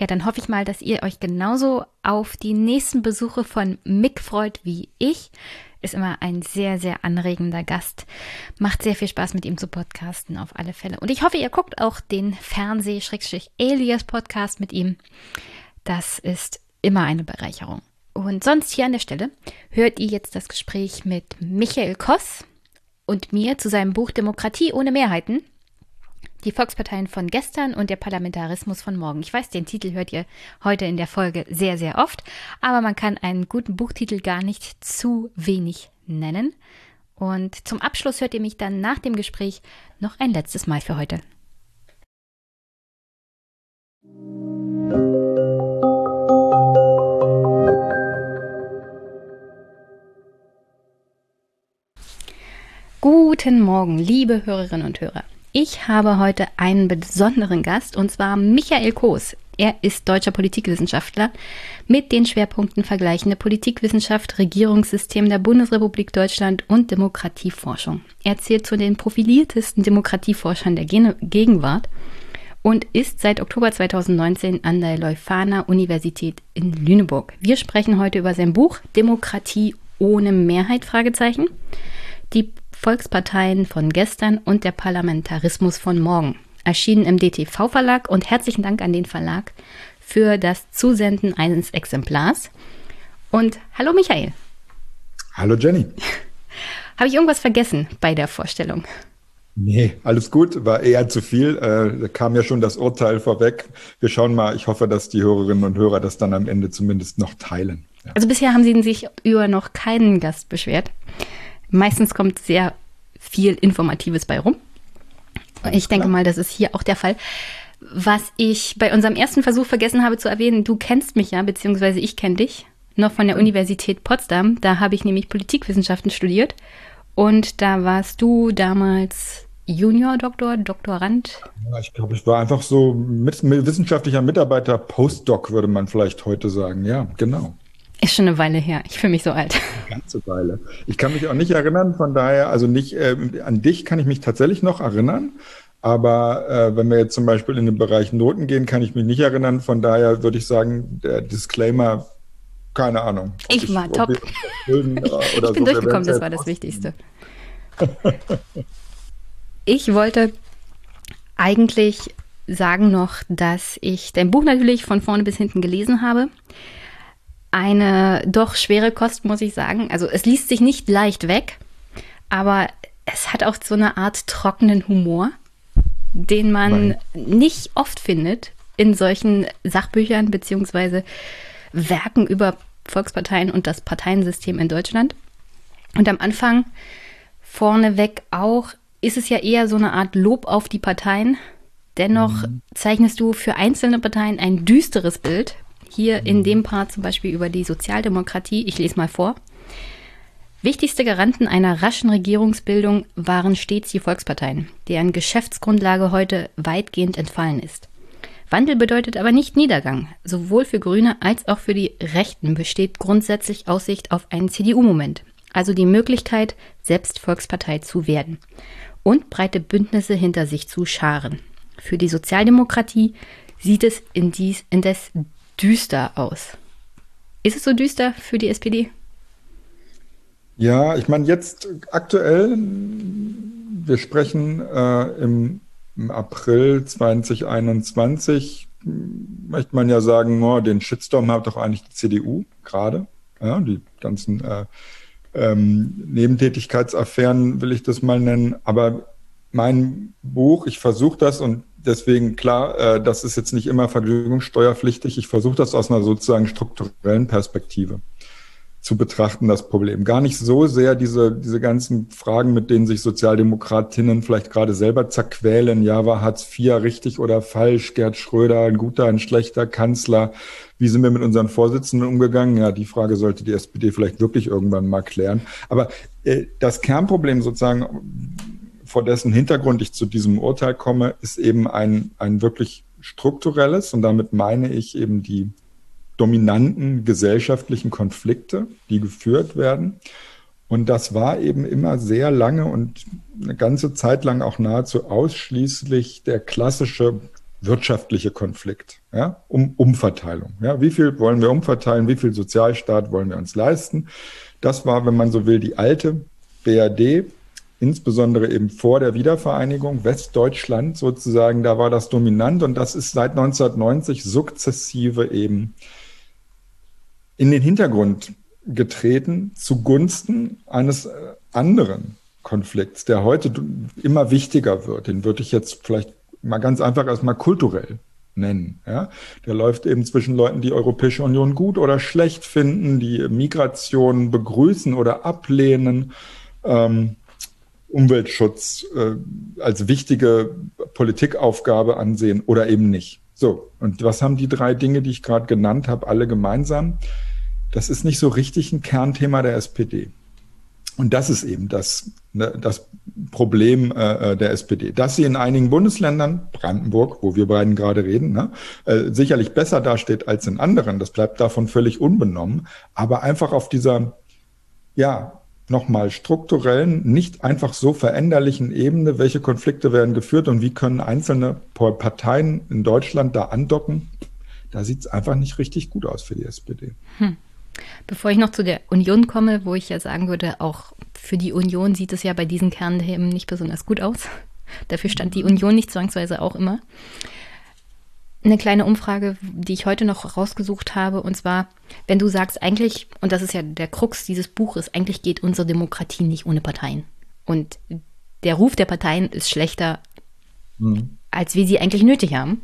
Ja, dann hoffe ich mal, dass ihr euch genauso auf die nächsten Besuche von Mick freut wie ich ist immer ein sehr, sehr anregender Gast. Macht sehr viel Spaß, mit ihm zu podcasten, auf alle Fälle. Und ich hoffe, ihr guckt auch den Fernseh-Alias-Podcast mit ihm. Das ist immer eine Bereicherung. Und sonst hier an der Stelle hört ihr jetzt das Gespräch mit Michael Koss und mir zu seinem Buch Demokratie ohne Mehrheiten die Volksparteien von gestern und der Parlamentarismus von morgen. Ich weiß, den Titel hört ihr heute in der Folge sehr, sehr oft, aber man kann einen guten Buchtitel gar nicht zu wenig nennen. Und zum Abschluss hört ihr mich dann nach dem Gespräch noch ein letztes Mal für heute. Guten Morgen, liebe Hörerinnen und Hörer. Ich habe heute einen besonderen Gast und zwar Michael Koos. Er ist deutscher Politikwissenschaftler mit den Schwerpunkten vergleichende Politikwissenschaft, Regierungssystem der Bundesrepublik Deutschland und Demokratieforschung. Er zählt zu den profiliertesten Demokratieforschern der Gegenwart und ist seit Oktober 2019 an der Leuphana Universität in Lüneburg. Wir sprechen heute über sein Buch Demokratie ohne Mehrheit? Die Volksparteien von gestern und der Parlamentarismus von morgen. Erschienen im DTV-Verlag und herzlichen Dank an den Verlag für das Zusenden eines Exemplars. Und hallo Michael. Hallo Jenny. Habe ich irgendwas vergessen bei der Vorstellung? Nee, alles gut, war eher zu viel. Äh, da kam ja schon das Urteil vorweg. Wir schauen mal, ich hoffe, dass die Hörerinnen und Hörer das dann am Ende zumindest noch teilen. Ja. Also bisher haben Sie sich über noch keinen Gast beschwert. Meistens kommt sehr viel Informatives bei rum. Ich denke mal, das ist hier auch der Fall. Was ich bei unserem ersten Versuch vergessen habe zu erwähnen, du kennst mich ja, beziehungsweise ich kenne dich noch von der Universität Potsdam. Da habe ich nämlich Politikwissenschaften studiert. Und da warst du damals Junior-Doktor, Doktorand? Ja, ich glaube, ich war einfach so mit, mit wissenschaftlicher Mitarbeiter, Postdoc würde man vielleicht heute sagen. Ja, genau. Ist schon eine Weile her. Ich fühle mich so alt. Eine ganze Weile. Ich kann mich auch nicht erinnern, von daher, also nicht, äh, an dich kann ich mich tatsächlich noch erinnern. Aber äh, wenn wir jetzt zum Beispiel in den Bereich Noten gehen, kann ich mich nicht erinnern. Von daher würde ich sagen, der Disclaimer, keine Ahnung. Ich war top. Schulden, äh, ich bin so, durchgekommen, das war das Wichtigste. ich wollte eigentlich sagen noch, dass ich dein Buch natürlich von vorne bis hinten gelesen habe eine doch schwere Kost, muss ich sagen. Also es liest sich nicht leicht weg, aber es hat auch so eine Art trockenen Humor, den man Nein. nicht oft findet in solchen Sachbüchern beziehungsweise Werken über Volksparteien und das Parteiensystem in Deutschland. Und am Anfang vorneweg auch ist es ja eher so eine Art Lob auf die Parteien. Dennoch mhm. zeichnest du für einzelne Parteien ein düsteres Bild, hier in dem Part zum Beispiel über die Sozialdemokratie. Ich lese mal vor. Wichtigste Garanten einer raschen Regierungsbildung waren stets die Volksparteien, deren Geschäftsgrundlage heute weitgehend entfallen ist. Wandel bedeutet aber nicht Niedergang. Sowohl für Grüne als auch für die Rechten besteht grundsätzlich Aussicht auf einen CDU-Moment, also die Möglichkeit, selbst Volkspartei zu werden und breite Bündnisse hinter sich zu scharen. Für die Sozialdemokratie sieht es indes düster aus. Ist es so düster für die SPD? Ja, ich meine, jetzt aktuell, wir sprechen äh, im, im, April 2021, möchte man ja sagen, oh, den Shitstorm hat doch eigentlich die CDU gerade. Ja, die ganzen äh, ähm, Nebentätigkeitsaffären will ich das mal nennen. Aber mein Buch, ich versuche das und deswegen klar, äh, das ist jetzt nicht immer vergnügungssteuerpflichtig. Ich versuche das aus einer sozusagen strukturellen Perspektive zu betrachten, das Problem. Gar nicht so sehr diese, diese ganzen Fragen, mit denen sich Sozialdemokratinnen vielleicht gerade selber zerquälen. Ja, war Hartz IV richtig oder falsch? Gerd Schröder, ein guter, ein schlechter Kanzler. Wie sind wir mit unseren Vorsitzenden umgegangen? Ja, die Frage sollte die SPD vielleicht wirklich irgendwann mal klären. Aber äh, das Kernproblem sozusagen, vor dessen Hintergrund ich zu diesem Urteil komme, ist eben ein, ein wirklich strukturelles und damit meine ich eben die dominanten gesellschaftlichen Konflikte, die geführt werden. Und das war eben immer sehr lange und eine ganze Zeit lang auch nahezu ausschließlich der klassische wirtschaftliche Konflikt, ja, um Umverteilung. Ja, wie viel wollen wir umverteilen? Wie viel Sozialstaat wollen wir uns leisten? Das war, wenn man so will, die alte BRD, insbesondere eben vor der Wiedervereinigung, Westdeutschland sozusagen, da war das dominant und das ist seit 1990 sukzessive eben in den Hintergrund getreten zugunsten eines äh, anderen Konflikts, der heute immer wichtiger wird. Den würde ich jetzt vielleicht mal ganz einfach erstmal kulturell nennen. Ja? Der läuft eben zwischen Leuten, die Europäische Union gut oder schlecht finden, die Migration begrüßen oder ablehnen. Ähm, Umweltschutz äh, als wichtige Politikaufgabe ansehen oder eben nicht. So, und was haben die drei Dinge, die ich gerade genannt habe, alle gemeinsam? Das ist nicht so richtig ein Kernthema der SPD. Und das ist eben das, ne, das Problem äh, äh der SPD, dass sie in einigen Bundesländern, Brandenburg, wo wir beiden gerade reden, ne, äh, sicherlich besser dasteht als in anderen. Das bleibt davon völlig unbenommen. Aber einfach auf dieser, ja, nochmal strukturellen, nicht einfach so veränderlichen Ebene, welche Konflikte werden geführt und wie können einzelne Parteien in Deutschland da andocken, da sieht es einfach nicht richtig gut aus für die SPD. Hm. Bevor ich noch zu der Union komme, wo ich ja sagen würde, auch für die Union sieht es ja bei diesen Kernthemen nicht besonders gut aus. Dafür stand die Union nicht zwangsweise auch immer eine kleine Umfrage, die ich heute noch rausgesucht habe. Und zwar, wenn du sagst, eigentlich, und das ist ja der Krux dieses Buches, eigentlich geht unsere Demokratie nicht ohne Parteien. Und der Ruf der Parteien ist schlechter, mhm. als wir sie eigentlich nötig haben.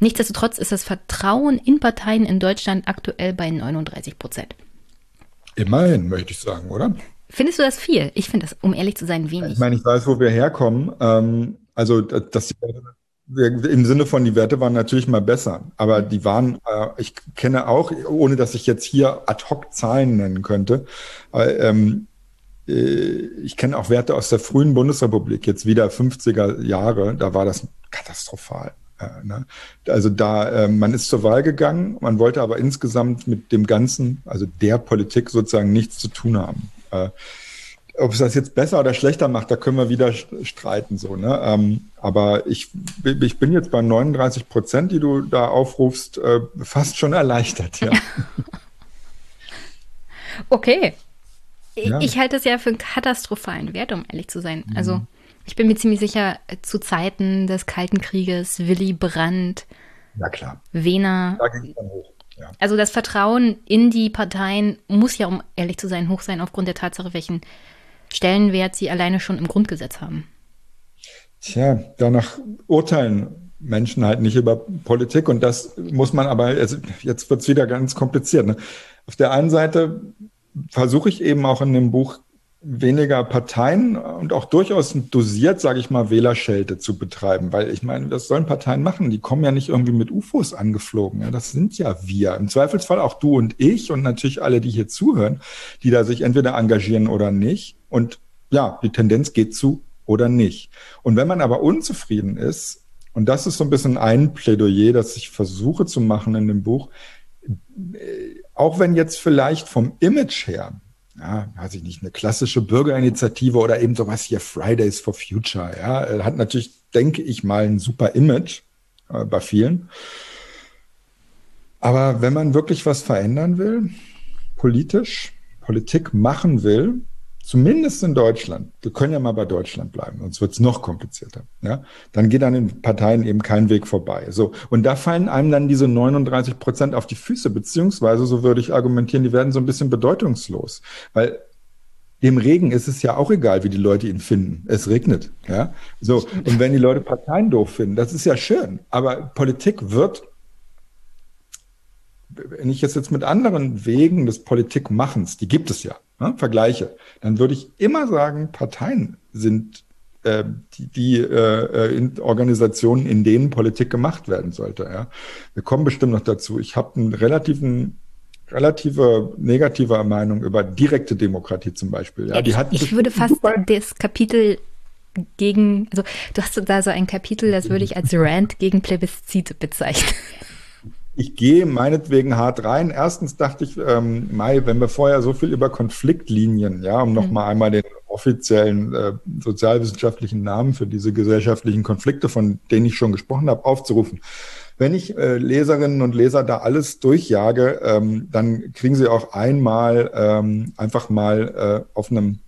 Nichtsdestotrotz ist das Vertrauen in Parteien in Deutschland aktuell bei 39 Prozent. Immerhin, möchte ich sagen, oder? Findest du das viel? Ich finde das, um ehrlich zu sein, wenig. Ich meine, ich weiß, wo wir herkommen. Ähm, also, dass die im Sinne von, die Werte waren natürlich mal besser, aber die waren, äh, ich kenne auch, ohne dass ich jetzt hier ad hoc Zahlen nennen könnte, äh, ähm, äh, ich kenne auch Werte aus der frühen Bundesrepublik, jetzt wieder 50er Jahre, da war das katastrophal. Äh, ne? Also da, äh, man ist zur Wahl gegangen, man wollte aber insgesamt mit dem Ganzen, also der Politik sozusagen nichts zu tun haben. Ob es das jetzt besser oder schlechter macht, da können wir wieder streiten. So, ne? Ähm, aber ich, ich bin jetzt bei 39 Prozent, die du da aufrufst, äh, fast schon erleichtert. Ja. okay. Ja. Ich halte es ja für einen katastrophalen Wert, um ehrlich zu sein. Also mhm. ich bin mir ziemlich sicher, zu Zeiten des Kalten Krieges, Willy Brandt, ja, klar. Wehner. Da ging es dann hoch. Ja. Also das Vertrauen in die Parteien muss ja, um ehrlich zu sein, hoch sein aufgrund der Tatsache, welchen Stellenwert sie alleine schon im Grundgesetz haben. Tja, danach urteilen Menschen halt nicht über Politik und das muss man aber, also jetzt wird es wieder ganz kompliziert. Ne? Auf der einen Seite versuche ich eben auch in dem Buch weniger Parteien und auch durchaus dosiert, sage ich mal, Wählerschelte zu betreiben. Weil ich meine, was sollen Parteien machen? Die kommen ja nicht irgendwie mit UFOs angeflogen. Ja, das sind ja wir. Im Zweifelsfall auch du und ich und natürlich alle, die hier zuhören, die da sich entweder engagieren oder nicht. Und ja, die Tendenz geht zu oder nicht. Und wenn man aber unzufrieden ist, und das ist so ein bisschen ein Plädoyer, das ich versuche zu machen in dem Buch, äh, auch wenn jetzt vielleicht vom Image her ja, weiß ich nicht, eine klassische Bürgerinitiative oder eben sowas hier Fridays for Future, ja, äh, hat natürlich, denke ich mal, ein super Image äh, bei vielen. Aber wenn man wirklich was verändern will, politisch, Politik machen will, zumindest in Deutschland, wir können ja mal bei Deutschland bleiben, sonst wird es noch komplizierter, ja, dann geht an den Parteien eben kein Weg vorbei. So, und da fallen einem dann diese 39 Prozent auf die Füße, beziehungsweise, so würde ich argumentieren, die werden so ein bisschen bedeutungslos. Weil dem Regen ist es ja auch egal, wie die Leute ihn finden. Es regnet, ja. So. Und wenn die Leute Parteien doof finden, das ist ja schön. Aber Politik wird wenn ich jetzt mit anderen Wegen des Politikmachens, die gibt es ja, ne, vergleiche, dann würde ich immer sagen, Parteien sind äh, die, die äh, in Organisationen, in denen Politik gemacht werden sollte. Ja. Wir kommen bestimmt noch dazu. Ich habe einen relativen relative negative Meinung über direkte Demokratie zum Beispiel. Ja, die hat ich würde fast das Kapitel gegen, also du hast da so ein Kapitel, das würde ich als Rant gegen Plebiszite bezeichnen ich gehe meinetwegen hart rein. Erstens dachte ich, ähm, Mai, wenn wir vorher so viel über Konfliktlinien, ja, um nochmal mhm. einmal den offiziellen äh, sozialwissenschaftlichen Namen für diese gesellschaftlichen Konflikte, von denen ich schon gesprochen habe, aufzurufen. Wenn ich äh, Leserinnen und Leser da alles durchjage, ähm, dann kriegen sie auch einmal ähm, einfach mal äh, auf einem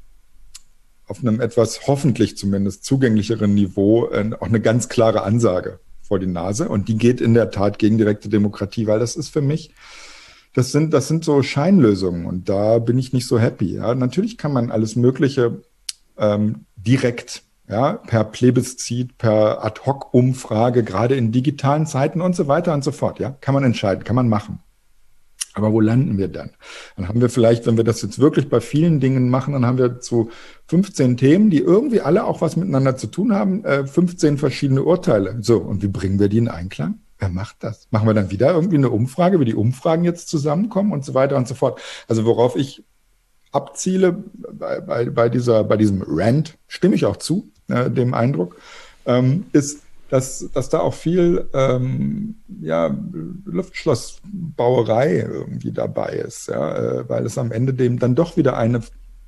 auf einem etwas hoffentlich zumindest zugänglicheren Niveau äh, auch eine ganz klare Ansage vor die Nase und die geht in der Tat gegen direkte Demokratie, weil das ist für mich, das sind, das sind so Scheinlösungen und da bin ich nicht so happy. Ja, natürlich kann man alles Mögliche ähm, direkt, ja, per Plebiszit, per Ad-Hoc-Umfrage, gerade in digitalen Zeiten und so weiter und so fort, ja, kann man entscheiden, kann man machen. Aber wo landen wir dann? Dann haben wir vielleicht, wenn wir das jetzt wirklich bei vielen Dingen machen, dann haben wir zu 15 Themen, die irgendwie alle auch was miteinander zu tun haben, 15 äh, verschiedene Urteile. So, und wie bringen wir die in Einklang? Wer macht das? Machen wir dann wieder irgendwie eine Umfrage, wie die Umfragen jetzt zusammenkommen und so weiter und so fort. Also worauf ich abziele bei, bei, bei dieser, bei diesem Rant, stimme ich auch zu, äh, dem Eindruck, ähm, ist, dass, dass da auch viel ähm, ja, Luftschlossbauerei irgendwie dabei ist, ja, äh, weil es am Ende dem dann doch wieder eine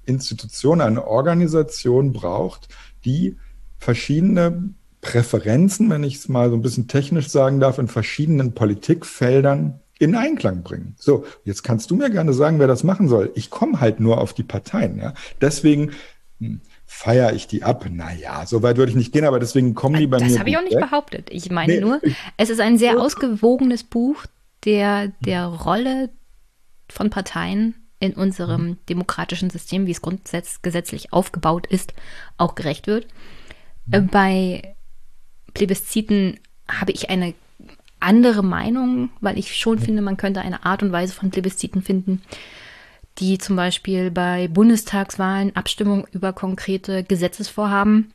Institution, eine Organisation braucht, die verschiedene Präferenzen, wenn ich es mal so ein bisschen technisch sagen darf, in verschiedenen Politikfeldern in Einklang bringen. So, jetzt kannst du mir gerne sagen, wer das machen soll. Ich komme halt nur auf die Parteien. Ja? Deswegen hm, feiere ich die ab. Naja, so weit würde ich nicht gehen, aber deswegen kommen die bei das mir. Das habe ich auch nicht weg. behauptet. Ich meine nee. nur, es ist ein sehr ausgewogenes Buch, der der Rolle von Parteien in unserem mhm. demokratischen System, wie es grundgesetzlich aufgebaut ist, auch gerecht wird. Mhm. Bei Plebisziten habe ich eine andere Meinung, weil ich schon finde, man könnte eine Art und Weise von Plebisziten finden, die zum Beispiel bei Bundestagswahlen Abstimmung über konkrete Gesetzesvorhaben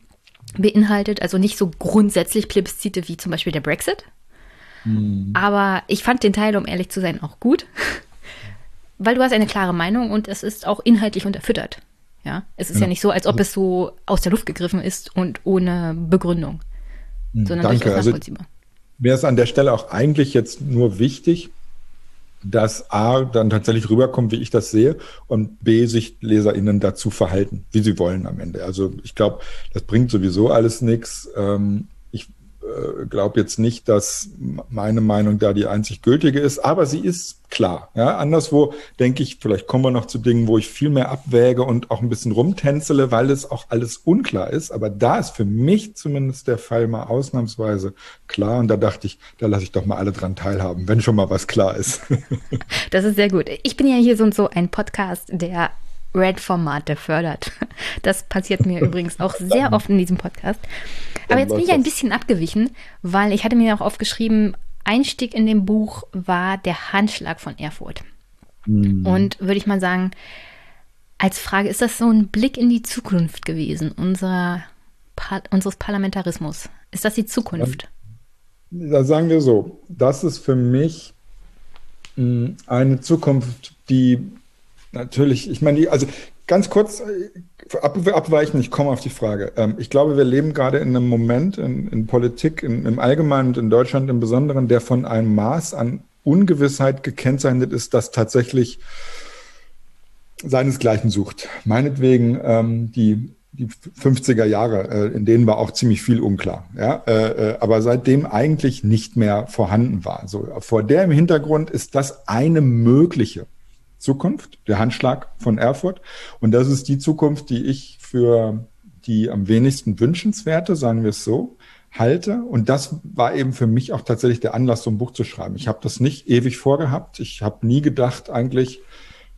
beinhaltet. Also nicht so grundsätzlich Plebiszite wie zum Beispiel der Brexit. Mhm. Aber ich fand den Teil, um ehrlich zu sein, auch gut, weil du hast eine klare Meinung und es ist auch inhaltlich unterfüttert. Ja, es ist ja, ja nicht so, als ob es so aus der Luft gegriffen ist und ohne Begründung, mhm, sondern Danke. durchaus also nachvollziehbar. Also wäre es an der Stelle auch eigentlich jetzt nur wichtig, dass A dann tatsächlich rüberkommt, wie ich das sehe, und B sich LeserInnen dazu verhalten, wie sie wollen am Ende. Also ich glaube, das bringt sowieso alles nichts. Ähm, äh, glaube jetzt nicht, dass meine Meinung da die einzig gültige ist, aber sie ist klar. Ja, anderswo denke ich, vielleicht kommen wir noch zu Dingen, wo ich viel mehr abwäge und auch ein bisschen rumtänzele, weil es auch alles unklar ist. Aber da ist für mich zumindest der Fall mal ausnahmsweise klar. Und da dachte ich, da lasse ich doch mal alle dran teilhaben, wenn schon mal was klar ist. Das ist sehr gut. Ich bin ja hier so und so ein Podcast, der Red-Formate fördert. Das passiert mir übrigens auch sehr oft in diesem Podcast. Aber jetzt bin ich ein bisschen abgewichen, weil ich hatte mir auch aufgeschrieben, Einstieg in dem Buch war der Handschlag von Erfurt. Mhm. Und würde ich mal sagen, als Frage, ist das so ein Blick in die Zukunft gewesen, unserer, unseres Parlamentarismus? Ist das die Zukunft? Da sagen wir so, das ist für mich hm, eine Zukunft, die natürlich, ich meine, also ganz kurz äh, ab, abweichen, ich komme auf die Frage. Ähm, ich glaube, wir leben gerade in einem Moment in, in Politik in, im Allgemeinen und in Deutschland im Besonderen, der von einem Maß an Ungewissheit gekennzeichnet ist, das tatsächlich seinesgleichen sucht. Meinetwegen ähm, die die 50er Jahre, äh, in denen war auch ziemlich viel unklar, ja, äh, äh, aber seitdem eigentlich nicht mehr vorhanden war. So vor dem Hintergrund ist das eine mögliche Zukunft, der Handschlag von Erfurt. Und das ist die Zukunft, die ich für die am wenigsten wünschenswerte, sagen wir es so, halte. Und das war eben für mich auch tatsächlich der Anlass, so ein Buch zu schreiben. Ich habe das nicht ewig vorgehabt. Ich habe nie gedacht eigentlich,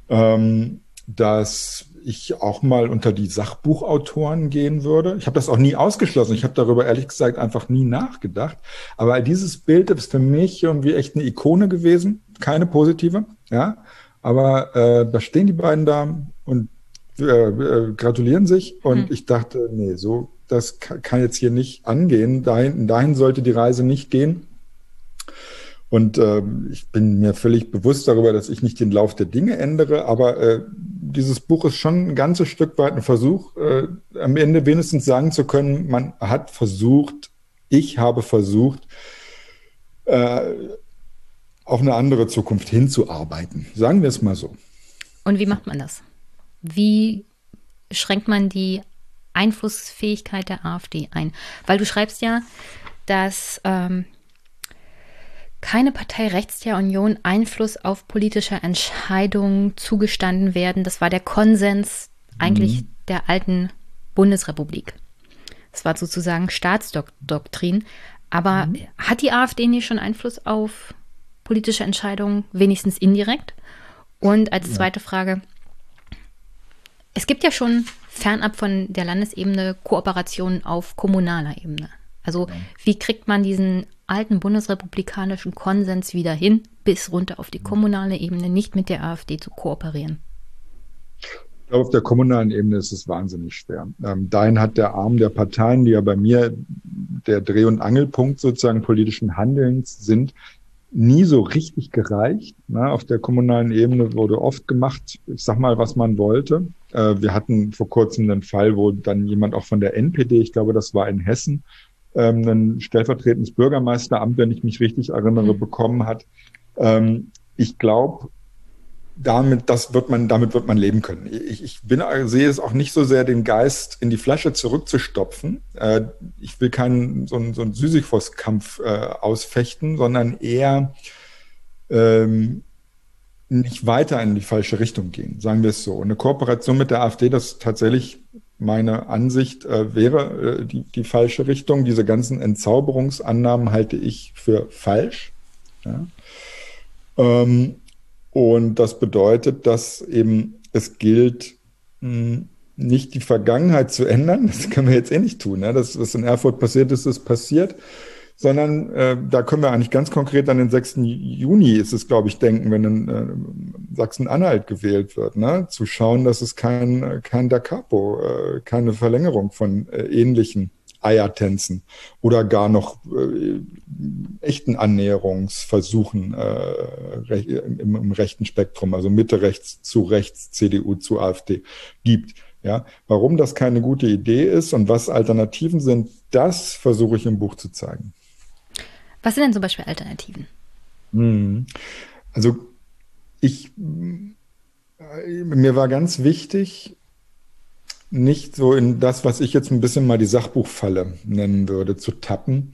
ähm, dass ich auch mal unter die Sachbuchautoren gehen würde. Ich habe das auch nie ausgeschlossen. Ich habe darüber ehrlich gesagt einfach nie nachgedacht. Aber dieses Bild ist für mich irgendwie echt eine Ikone gewesen, keine positive. Ja, aber äh, da stehen die beiden da und äh, äh, gratulieren sich. Und mhm. ich dachte, nee, so, das kann jetzt hier nicht angehen. Dahin, dahin sollte die Reise nicht gehen. Und äh, ich bin mir völlig bewusst darüber, dass ich nicht den Lauf der Dinge ändere, aber äh, dieses Buch ist schon ein ganzes Stück weit ein Versuch, äh, am Ende wenigstens sagen zu können, man hat versucht, ich habe versucht, äh, auf eine andere Zukunft hinzuarbeiten. Sagen wir es mal so. Und wie macht man das? Wie schränkt man die Einflussfähigkeit der AfD ein? Weil du schreibst ja, dass ähm, keine Partei rechts der Union Einfluss auf politische Entscheidungen zugestanden werden. Das war der Konsens eigentlich mhm. der alten Bundesrepublik. Das war sozusagen Staatsdoktrin. Aber mhm. hat die AfD nicht schon Einfluss auf politische Entscheidungen, wenigstens indirekt? Und als zweite Frage, es gibt ja schon fernab von der Landesebene Kooperationen auf kommunaler Ebene. Also ja. wie kriegt man diesen alten bundesrepublikanischen Konsens wieder hin, bis runter auf die kommunale Ebene, nicht mit der AfD zu kooperieren? Ich glaube, auf der kommunalen Ebene ist es wahnsinnig schwer. Ähm, dahin hat der Arm der Parteien, die ja bei mir der Dreh- und Angelpunkt sozusagen politischen Handelns sind, nie so richtig gereicht. Ne? Auf der kommunalen Ebene wurde oft gemacht, ich sag mal, was man wollte. Äh, wir hatten vor kurzem einen Fall, wo dann jemand auch von der NPD, ich glaube, das war in Hessen, ähm, ein stellvertretendes Bürgermeisteramt, wenn ich mich richtig erinnere, mhm. bekommen hat. Ähm, ich glaube, damit, das wird man, damit wird man leben können. Ich, ich bin, sehe es auch nicht so sehr, den Geist in die Flasche zurückzustopfen. Äh, ich will keinen so, einen, so einen Sisyphos-Kampf äh, ausfechten, sondern eher ähm, nicht weiter in die falsche Richtung gehen, sagen wir es so. Eine Kooperation mit der AfD, das tatsächlich meine Ansicht äh, wäre äh, die, die falsche Richtung. Diese ganzen Entzauberungsannahmen halte ich für falsch. Ja. Ähm, und das bedeutet, dass eben es gilt, hm, nicht die Vergangenheit zu ändern. Das können wir jetzt eh nicht tun. Ne? Das, was in Erfurt passiert ist, ist passiert. Sondern äh, da können wir eigentlich ganz konkret an den 6. Juni ist es, glaube ich, denken, wenn in äh, Sachsen-Anhalt gewählt wird, ne? zu schauen, dass es kein, kein Da Capo, äh, keine Verlängerung von äh, ähnlichen Eiertänzen oder gar noch äh, echten Annäherungsversuchen äh, im, im, rechten Spektrum, also Mitte rechts zu rechts, CDU zu AfD gibt. Ja, warum das keine gute Idee ist und was Alternativen sind, das versuche ich im Buch zu zeigen. Was sind denn zum Beispiel Alternativen? Hm. Also ich, mir war ganz wichtig, nicht so in das, was ich jetzt ein bisschen mal die Sachbuchfalle nennen würde, zu tappen.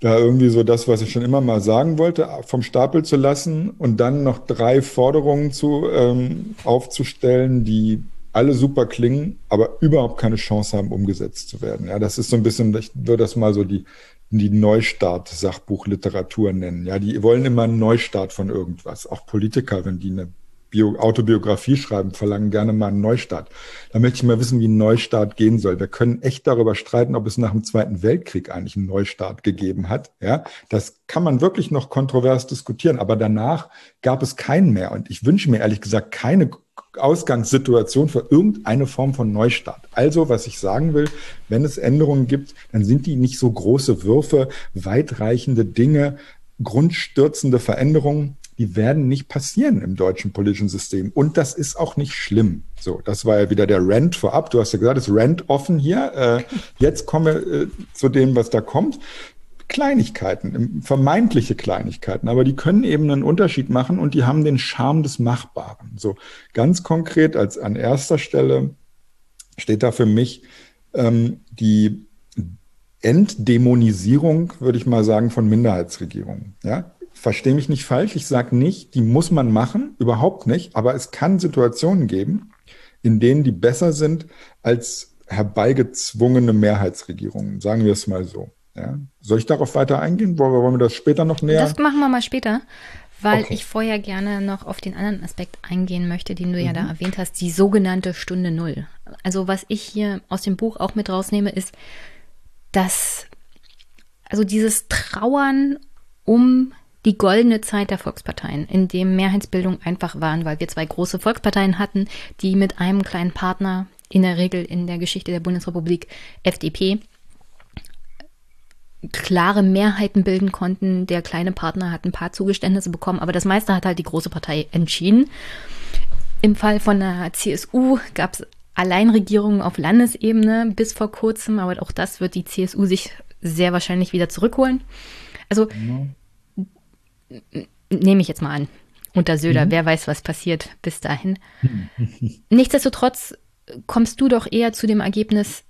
Da irgendwie so das, was ich schon immer mal sagen wollte, vom Stapel zu lassen und dann noch drei Forderungen zu ähm, aufzustellen, die alle super klingen, aber überhaupt keine Chance haben, umgesetzt zu werden. Ja, das ist so ein bisschen, ich würde das mal so die, die Neustart-Sachbuchliteratur nennen. Ja, die wollen immer einen Neustart von irgendwas. Auch Politiker, wenn die eine Bio Autobiografie schreiben, verlangen gerne mal einen Neustart. Da möchte ich mal wissen, wie ein Neustart gehen soll. Wir können echt darüber streiten, ob es nach dem Zweiten Weltkrieg eigentlich einen Neustart gegeben hat. Ja, das kann man wirklich noch kontrovers diskutieren. Aber danach gab es keinen mehr. Und ich wünsche mir ehrlich gesagt keine Ausgangssituation für irgendeine Form von Neustart. Also, was ich sagen will, wenn es Änderungen gibt, dann sind die nicht so große Würfe, weitreichende Dinge, grundstürzende Veränderungen, die werden nicht passieren im deutschen politischen System. Und das ist auch nicht schlimm. So, das war ja wieder der Rant vorab. Du hast ja gesagt, es Rant offen hier. Äh, jetzt komme äh, zu dem, was da kommt. Kleinigkeiten, vermeintliche Kleinigkeiten, aber die können eben einen Unterschied machen und die haben den Charme des Machbaren. So ganz konkret als an erster Stelle steht da für mich ähm, die Entdämonisierung, würde ich mal sagen, von Minderheitsregierungen. Ja, verstehe mich nicht falsch. Ich sage nicht, die muss man machen, überhaupt nicht. Aber es kann Situationen geben, in denen die besser sind als herbeigezwungene Mehrheitsregierungen. Sagen wir es mal so. Ja. Soll ich darauf weiter eingehen? Wollen wir, wollen wir das später noch näher? Das machen wir mal später, weil okay. ich vorher gerne noch auf den anderen Aspekt eingehen möchte, den du mhm. ja da mhm. erwähnt hast, die sogenannte Stunde Null. Also was ich hier aus dem Buch auch mit rausnehme, ist, dass also dieses Trauern um die goldene Zeit der Volksparteien, in dem Mehrheitsbildung einfach waren, weil wir zwei große Volksparteien hatten, die mit einem kleinen Partner, in der Regel in der Geschichte der Bundesrepublik FDP, klare Mehrheiten bilden konnten. Der kleine Partner hat ein paar Zugeständnisse bekommen, aber das meiste hat halt die große Partei entschieden. Im Fall von der CSU gab es Alleinregierungen auf Landesebene bis vor kurzem, aber auch das wird die CSU sich sehr wahrscheinlich wieder zurückholen. Also mhm. Nehme ich jetzt mal an. Unter Söder, mhm. wer weiß, was passiert bis dahin. Nichtsdestotrotz kommst du doch eher zu dem Ergebnis,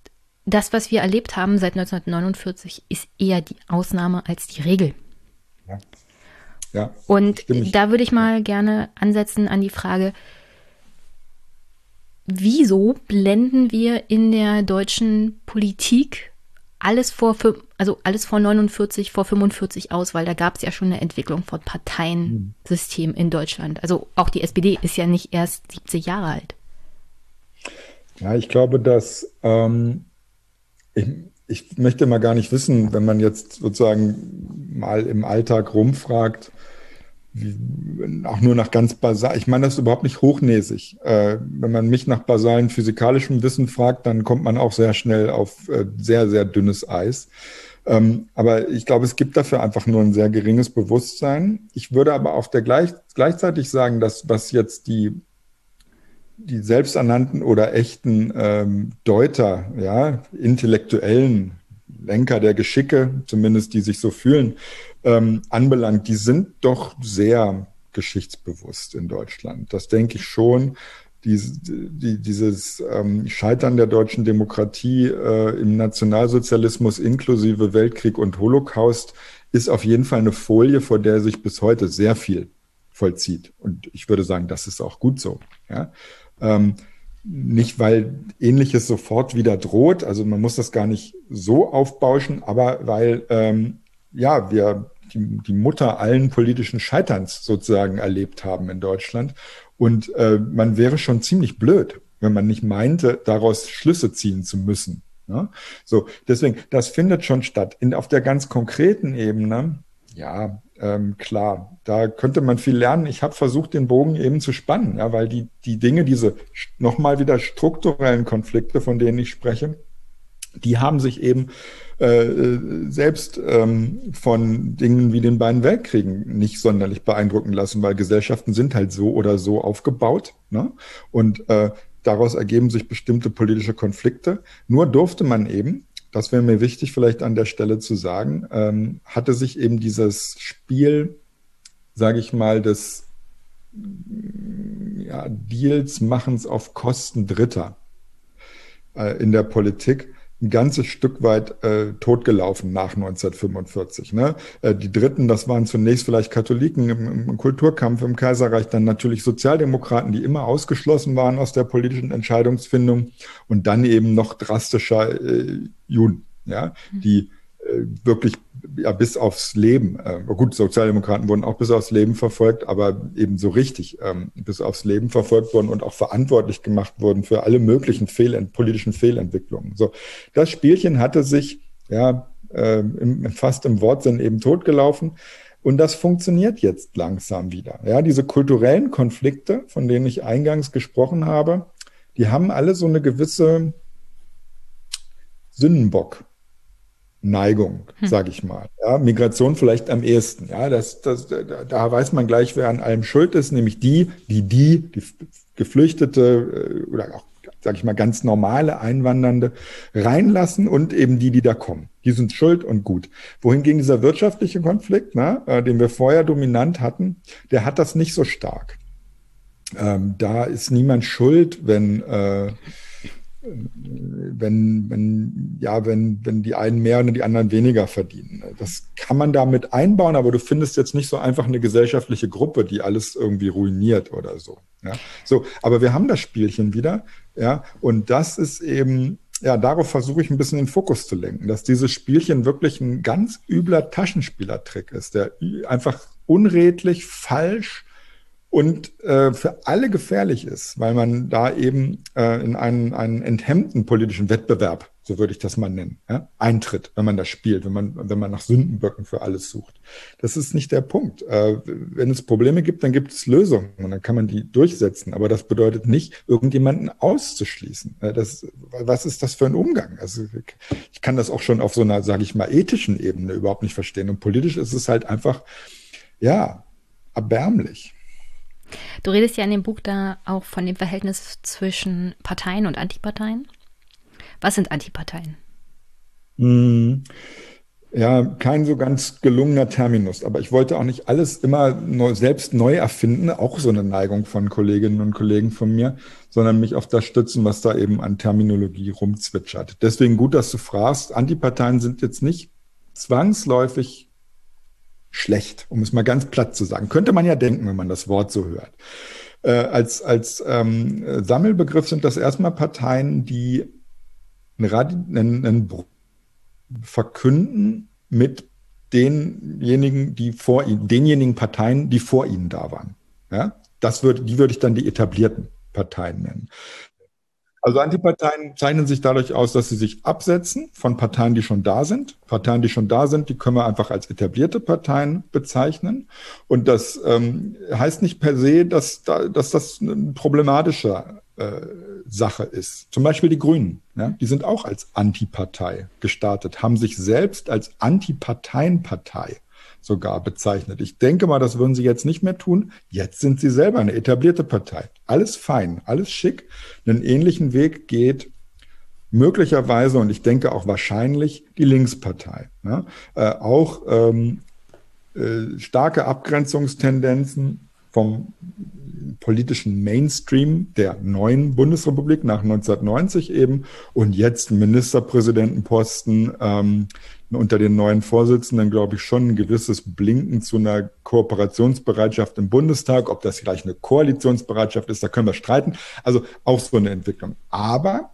das, was wir erlebt haben seit 1949, ist eher die Ausnahme als die Regel. Ja. ja Und da würde ich mal gerne ansetzen an die Frage, wieso blenden wir in der deutschen Politik alles vor, also alles vor 49, vor 45 aus, weil da gab es ja schon eine Entwicklung von Parteiensystem in Deutschland. Also auch die SPD ist ja nicht erst 70 Jahre alt. Ja, ich glaube, dass ähm, ich, ich möchte mal gar nicht wissen, wenn man jetzt sozusagen mal im Alltag rumfragt, wie, auch nur nach ganz basal. Ich meine, das ist überhaupt nicht hochnäsig. Äh, wenn man mich nach basalen physikalischem Wissen fragt, dann kommt man auch sehr schnell auf äh, sehr, sehr dünnes Eis. Ähm, aber ich glaube, es gibt dafür einfach nur ein sehr geringes Bewusstsein. Ich würde aber auf der gleich, gleichzeitig sagen, dass was jetzt die die selbsternannten oder echten ähm, Deuter, ja, intellektuellen Lenker der Geschicke, zumindest die sich so fühlen, ähm, anbelangt, die sind doch sehr geschichtsbewusst in Deutschland. Das denke ich schon. Die, die, dieses ähm, Scheitern der deutschen Demokratie äh, im Nationalsozialismus inklusive Weltkrieg und Holocaust ist auf jeden Fall eine Folie, vor der sich bis heute sehr viel vollzieht. Und ich würde sagen, das ist auch gut so. Ja? Ähm, nicht, weil ähnliches sofort wieder droht, also man muss das gar nicht so aufbauschen, aber weil ähm, ja wir die, die Mutter allen politischen Scheiterns sozusagen erlebt haben in Deutschland. Und äh, man wäre schon ziemlich blöd, wenn man nicht meinte, daraus Schlüsse ziehen zu müssen. Ne? So, deswegen, das findet schon statt. In, auf der ganz konkreten Ebene, ja, ähm, klar, da könnte man viel lernen. Ich habe versucht, den Bogen eben zu spannen, ja, weil die, die Dinge, diese nochmal wieder strukturellen Konflikte, von denen ich spreche, die haben sich eben äh, selbst ähm, von Dingen wie den beiden Weltkriegen nicht sonderlich beeindrucken lassen, weil Gesellschaften sind halt so oder so aufgebaut. Ne? Und äh, daraus ergeben sich bestimmte politische Konflikte. Nur durfte man eben das wäre mir wichtig vielleicht an der Stelle zu sagen, ähm, hatte sich eben dieses Spiel, sage ich mal, des ja, Deals machens auf Kosten Dritter äh, in der Politik ein ganzes Stück weit äh, totgelaufen nach 1945. Ne? Äh, die Dritten, das waren zunächst vielleicht Katholiken im, im, Kulturkampf im Kaiserreich, dann natürlich Sozialdemokraten, die immer ausgeschlossen waren aus der politischen Entscheidungsfindung und dann eben noch drastischer äh, Juden, ja, mhm. die äh, wirklich ja, bis aufs Leben. Äh, gut, Sozialdemokraten wurden auch bis aufs Leben verfolgt, aber eben so richtig ähm, bis aufs Leben verfolgt wurden und auch verantwortlich gemacht wurden für alle möglichen Fehlent politischen Fehlentwicklungen. So, das Spielchen hatte sich ja äh, im, fast im Wortsinn eben totgelaufen. Und das funktioniert jetzt langsam wieder. Ja, diese kulturellen Konflikte, von denen ich eingangs gesprochen habe, die haben alle so eine gewisse Sündenbock Neigung, hm. sage ich mal. Ja, Migration vielleicht am ehesten. Ja, das, das, da, weiß man gleich, wer an allem schuld ist, nämlich die, die die, die Geflüchtete äh, oder auch, sage ich mal, ganz normale Einwandernde reinlassen und eben die, die da kommen. Die sind schuld und gut. Wohingegen dieser wirtschaftliche Konflikt, na, äh, den wir vorher dominant hatten, der hat das nicht so stark. Ähm, da ist niemand schuld, wenn äh, wenn, wenn, ja, wenn, wenn die einen mehr und die anderen weniger verdienen. Das kann man damit einbauen, aber du findest jetzt nicht so einfach eine gesellschaftliche Gruppe, die alles irgendwie ruiniert oder so. Ja, so, aber wir haben das Spielchen wieder, ja, und das ist eben, ja, darauf versuche ich ein bisschen den Fokus zu lenken, dass dieses Spielchen wirklich ein ganz übler Taschenspielertrick ist, der einfach unredlich, falsch, und äh, für alle gefährlich ist, weil man da eben äh, in einen, einen enthemmten politischen Wettbewerb, so würde ich das mal nennen, ja, eintritt, wenn man das spielt, wenn man, wenn man nach Sündenböcken für alles sucht. Das ist nicht der Punkt. Äh, wenn es Probleme gibt, dann gibt es Lösungen und dann kann man die durchsetzen. Aber das bedeutet nicht, irgendjemanden auszuschließen. Äh, das, was ist das für ein Umgang? Also ich kann das auch schon auf so einer, sage ich mal, ethischen Ebene überhaupt nicht verstehen. Und politisch ist es halt einfach, ja, erbärmlich. Du redest ja in dem Buch da auch von dem Verhältnis zwischen Parteien und Antiparteien. Was sind Antiparteien? Mm, ja, kein so ganz gelungener Terminus. Aber ich wollte auch nicht alles immer neu, selbst neu erfinden, auch so eine Neigung von Kolleginnen und Kollegen von mir, sondern mich auf das stützen, was da eben an Terminologie rumzwitschert. Deswegen gut, dass du fragst. Antiparteien sind jetzt nicht zwangsläufig schlecht, um es mal ganz platt zu sagen. Könnte man ja denken, wenn man das Wort so hört. Äh, als als ähm, Sammelbegriff sind das erstmal Parteien, die einen, einen, einen verkünden mit denjenigen, die vor ihnen, denjenigen Parteien, die vor ihnen da waren. Ja, das würde, die würde ich dann die etablierten Parteien nennen. Also Antiparteien zeichnen sich dadurch aus, dass sie sich absetzen von Parteien, die schon da sind. Parteien, die schon da sind, die können wir einfach als etablierte Parteien bezeichnen. Und das ähm, heißt nicht per se, dass, da, dass das eine problematische äh, Sache ist. Zum Beispiel die Grünen, ja, die sind auch als Antipartei gestartet, haben sich selbst als Antiparteienpartei sogar bezeichnet. Ich denke mal, das würden sie jetzt nicht mehr tun. Jetzt sind sie selber eine etablierte Partei. Alles fein, alles schick. Einen ähnlichen Weg geht möglicherweise und ich denke auch wahrscheinlich die Linkspartei. Ja? Äh, auch ähm, äh, starke Abgrenzungstendenzen vom politischen Mainstream der neuen Bundesrepublik nach 1990 eben und jetzt Ministerpräsidentenposten, ähm, unter den neuen Vorsitzenden, glaube ich, schon ein gewisses Blinken zu einer Kooperationsbereitschaft im Bundestag. Ob das gleich eine Koalitionsbereitschaft ist, da können wir streiten. Also auch so eine Entwicklung. Aber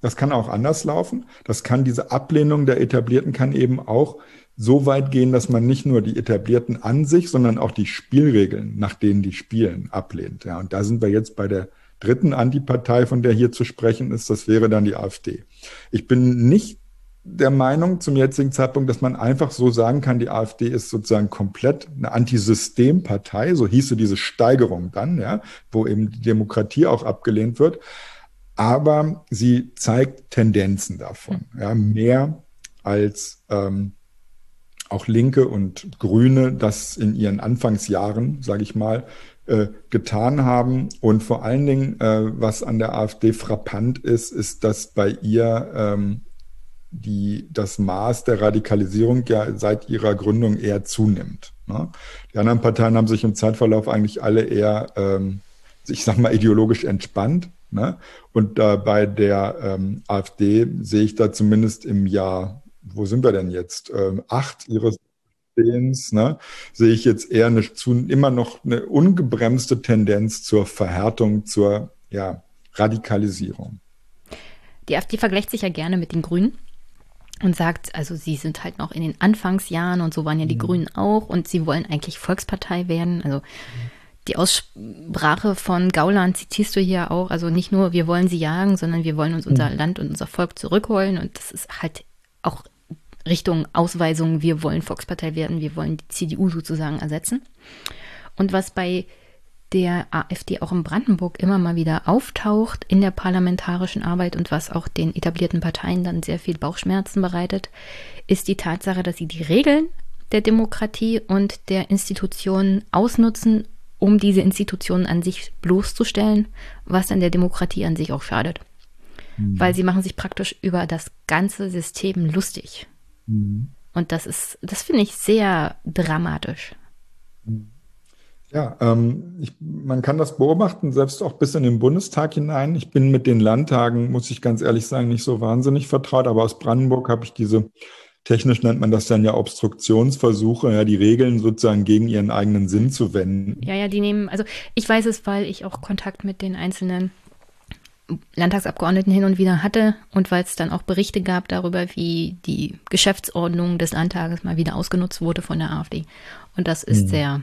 das kann auch anders laufen. Das kann diese Ablehnung der Etablierten kann eben auch so weit gehen, dass man nicht nur die Etablierten an sich, sondern auch die Spielregeln, nach denen die spielen, ablehnt. Ja, und da sind wir jetzt bei der dritten Antipartei, von der hier zu sprechen ist. Das wäre dann die AfD. Ich bin nicht der Meinung zum jetzigen Zeitpunkt, dass man einfach so sagen kann, die AfD ist sozusagen komplett eine Antisystempartei, so hieße diese Steigerung dann, ja, wo eben die Demokratie auch abgelehnt wird. Aber sie zeigt Tendenzen davon, ja, mehr als ähm, auch Linke und Grüne das in ihren Anfangsjahren, sage ich mal, äh, getan haben. Und vor allen Dingen, äh, was an der AfD frappant ist, ist, dass bei ihr ähm, die, das Maß der Radikalisierung ja seit ihrer Gründung eher zunimmt. Ne? Die anderen Parteien haben sich im Zeitverlauf eigentlich alle eher, ähm, ich sag mal, ideologisch entspannt. Ne? Und äh, bei der ähm, AfD sehe ich da zumindest im Jahr, wo sind wir denn jetzt? Ähm, acht ihres ne? sehe ich jetzt eher eine, zu, immer noch eine ungebremste Tendenz zur Verhärtung, zur ja, Radikalisierung. Die AfD vergleicht sich ja gerne mit den Grünen und sagt, also sie sind halt noch in den Anfangsjahren und so waren ja die mhm. Grünen auch und sie wollen eigentlich Volkspartei werden. Also die Aussprache von Gauland zitierst du hier auch, also nicht nur wir wollen sie jagen, sondern wir wollen uns unser mhm. Land und unser Volk zurückholen und das ist halt auch Richtung Ausweisung, wir wollen Volkspartei werden, wir wollen die CDU sozusagen ersetzen. Und was bei der AfD auch in Brandenburg immer mal wieder auftaucht in der parlamentarischen Arbeit und was auch den etablierten Parteien dann sehr viel Bauchschmerzen bereitet, ist die Tatsache, dass sie die Regeln der Demokratie und der Institutionen ausnutzen, um diese Institutionen an sich bloßzustellen, was dann der Demokratie an sich auch schadet. Mhm. Weil sie machen sich praktisch über das ganze System lustig. Mhm. Und das ist, das finde ich sehr dramatisch. Mhm. Ja, ähm, ich, man kann das beobachten, selbst auch bis in den Bundestag hinein. Ich bin mit den Landtagen, muss ich ganz ehrlich sagen, nicht so wahnsinnig vertraut, aber aus Brandenburg habe ich diese, technisch nennt man das dann ja Obstruktionsversuche, ja, die Regeln sozusagen gegen ihren eigenen Sinn zu wenden. Ja, ja, die nehmen, also ich weiß es, weil ich auch Kontakt mit den einzelnen Landtagsabgeordneten hin und wieder hatte und weil es dann auch Berichte gab darüber, wie die Geschäftsordnung des Landtages mal wieder ausgenutzt wurde von der AfD. Und das ist hm. sehr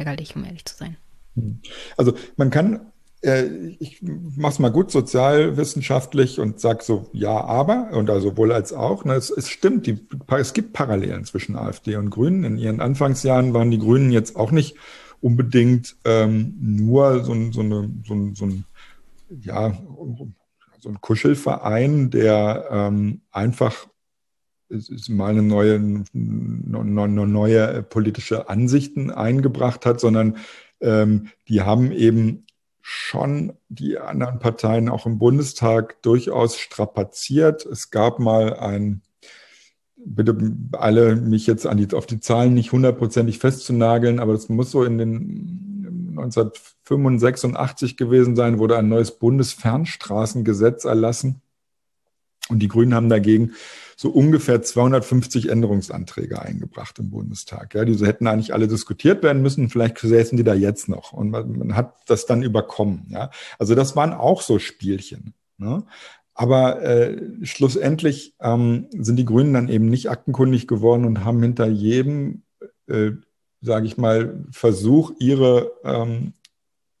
ärgerlich, um ehrlich zu sein. Hm. Also man kann, äh, ich mache es mal gut sozialwissenschaftlich und sage so ja, aber und also wohl als auch. Ne, es, es stimmt, die, es gibt Parallelen zwischen AfD und Grünen. In ihren Anfangsjahren waren die Grünen jetzt auch nicht unbedingt ähm, nur so, so, eine, so, so ein ja, so ein Kuschelverein, der ähm, einfach mal eine neue, eine neue politische Ansichten eingebracht hat, sondern ähm, die haben eben schon die anderen Parteien auch im Bundestag durchaus strapaziert. Es gab mal ein, bitte alle mich jetzt an die, auf die Zahlen nicht hundertprozentig festzunageln, aber das muss so in den 1985 gewesen sein, wurde ein neues Bundesfernstraßengesetz erlassen. Und die Grünen haben dagegen so ungefähr 250 Änderungsanträge eingebracht im Bundestag. Ja, diese hätten eigentlich alle diskutiert werden müssen. Vielleicht säßen die da jetzt noch. Und man, man hat das dann überkommen. Ja, also das waren auch so Spielchen. Ne? Aber äh, schlussendlich ähm, sind die Grünen dann eben nicht aktenkundig geworden und haben hinter jedem, äh, sage ich mal, Versuch, ihre, ähm,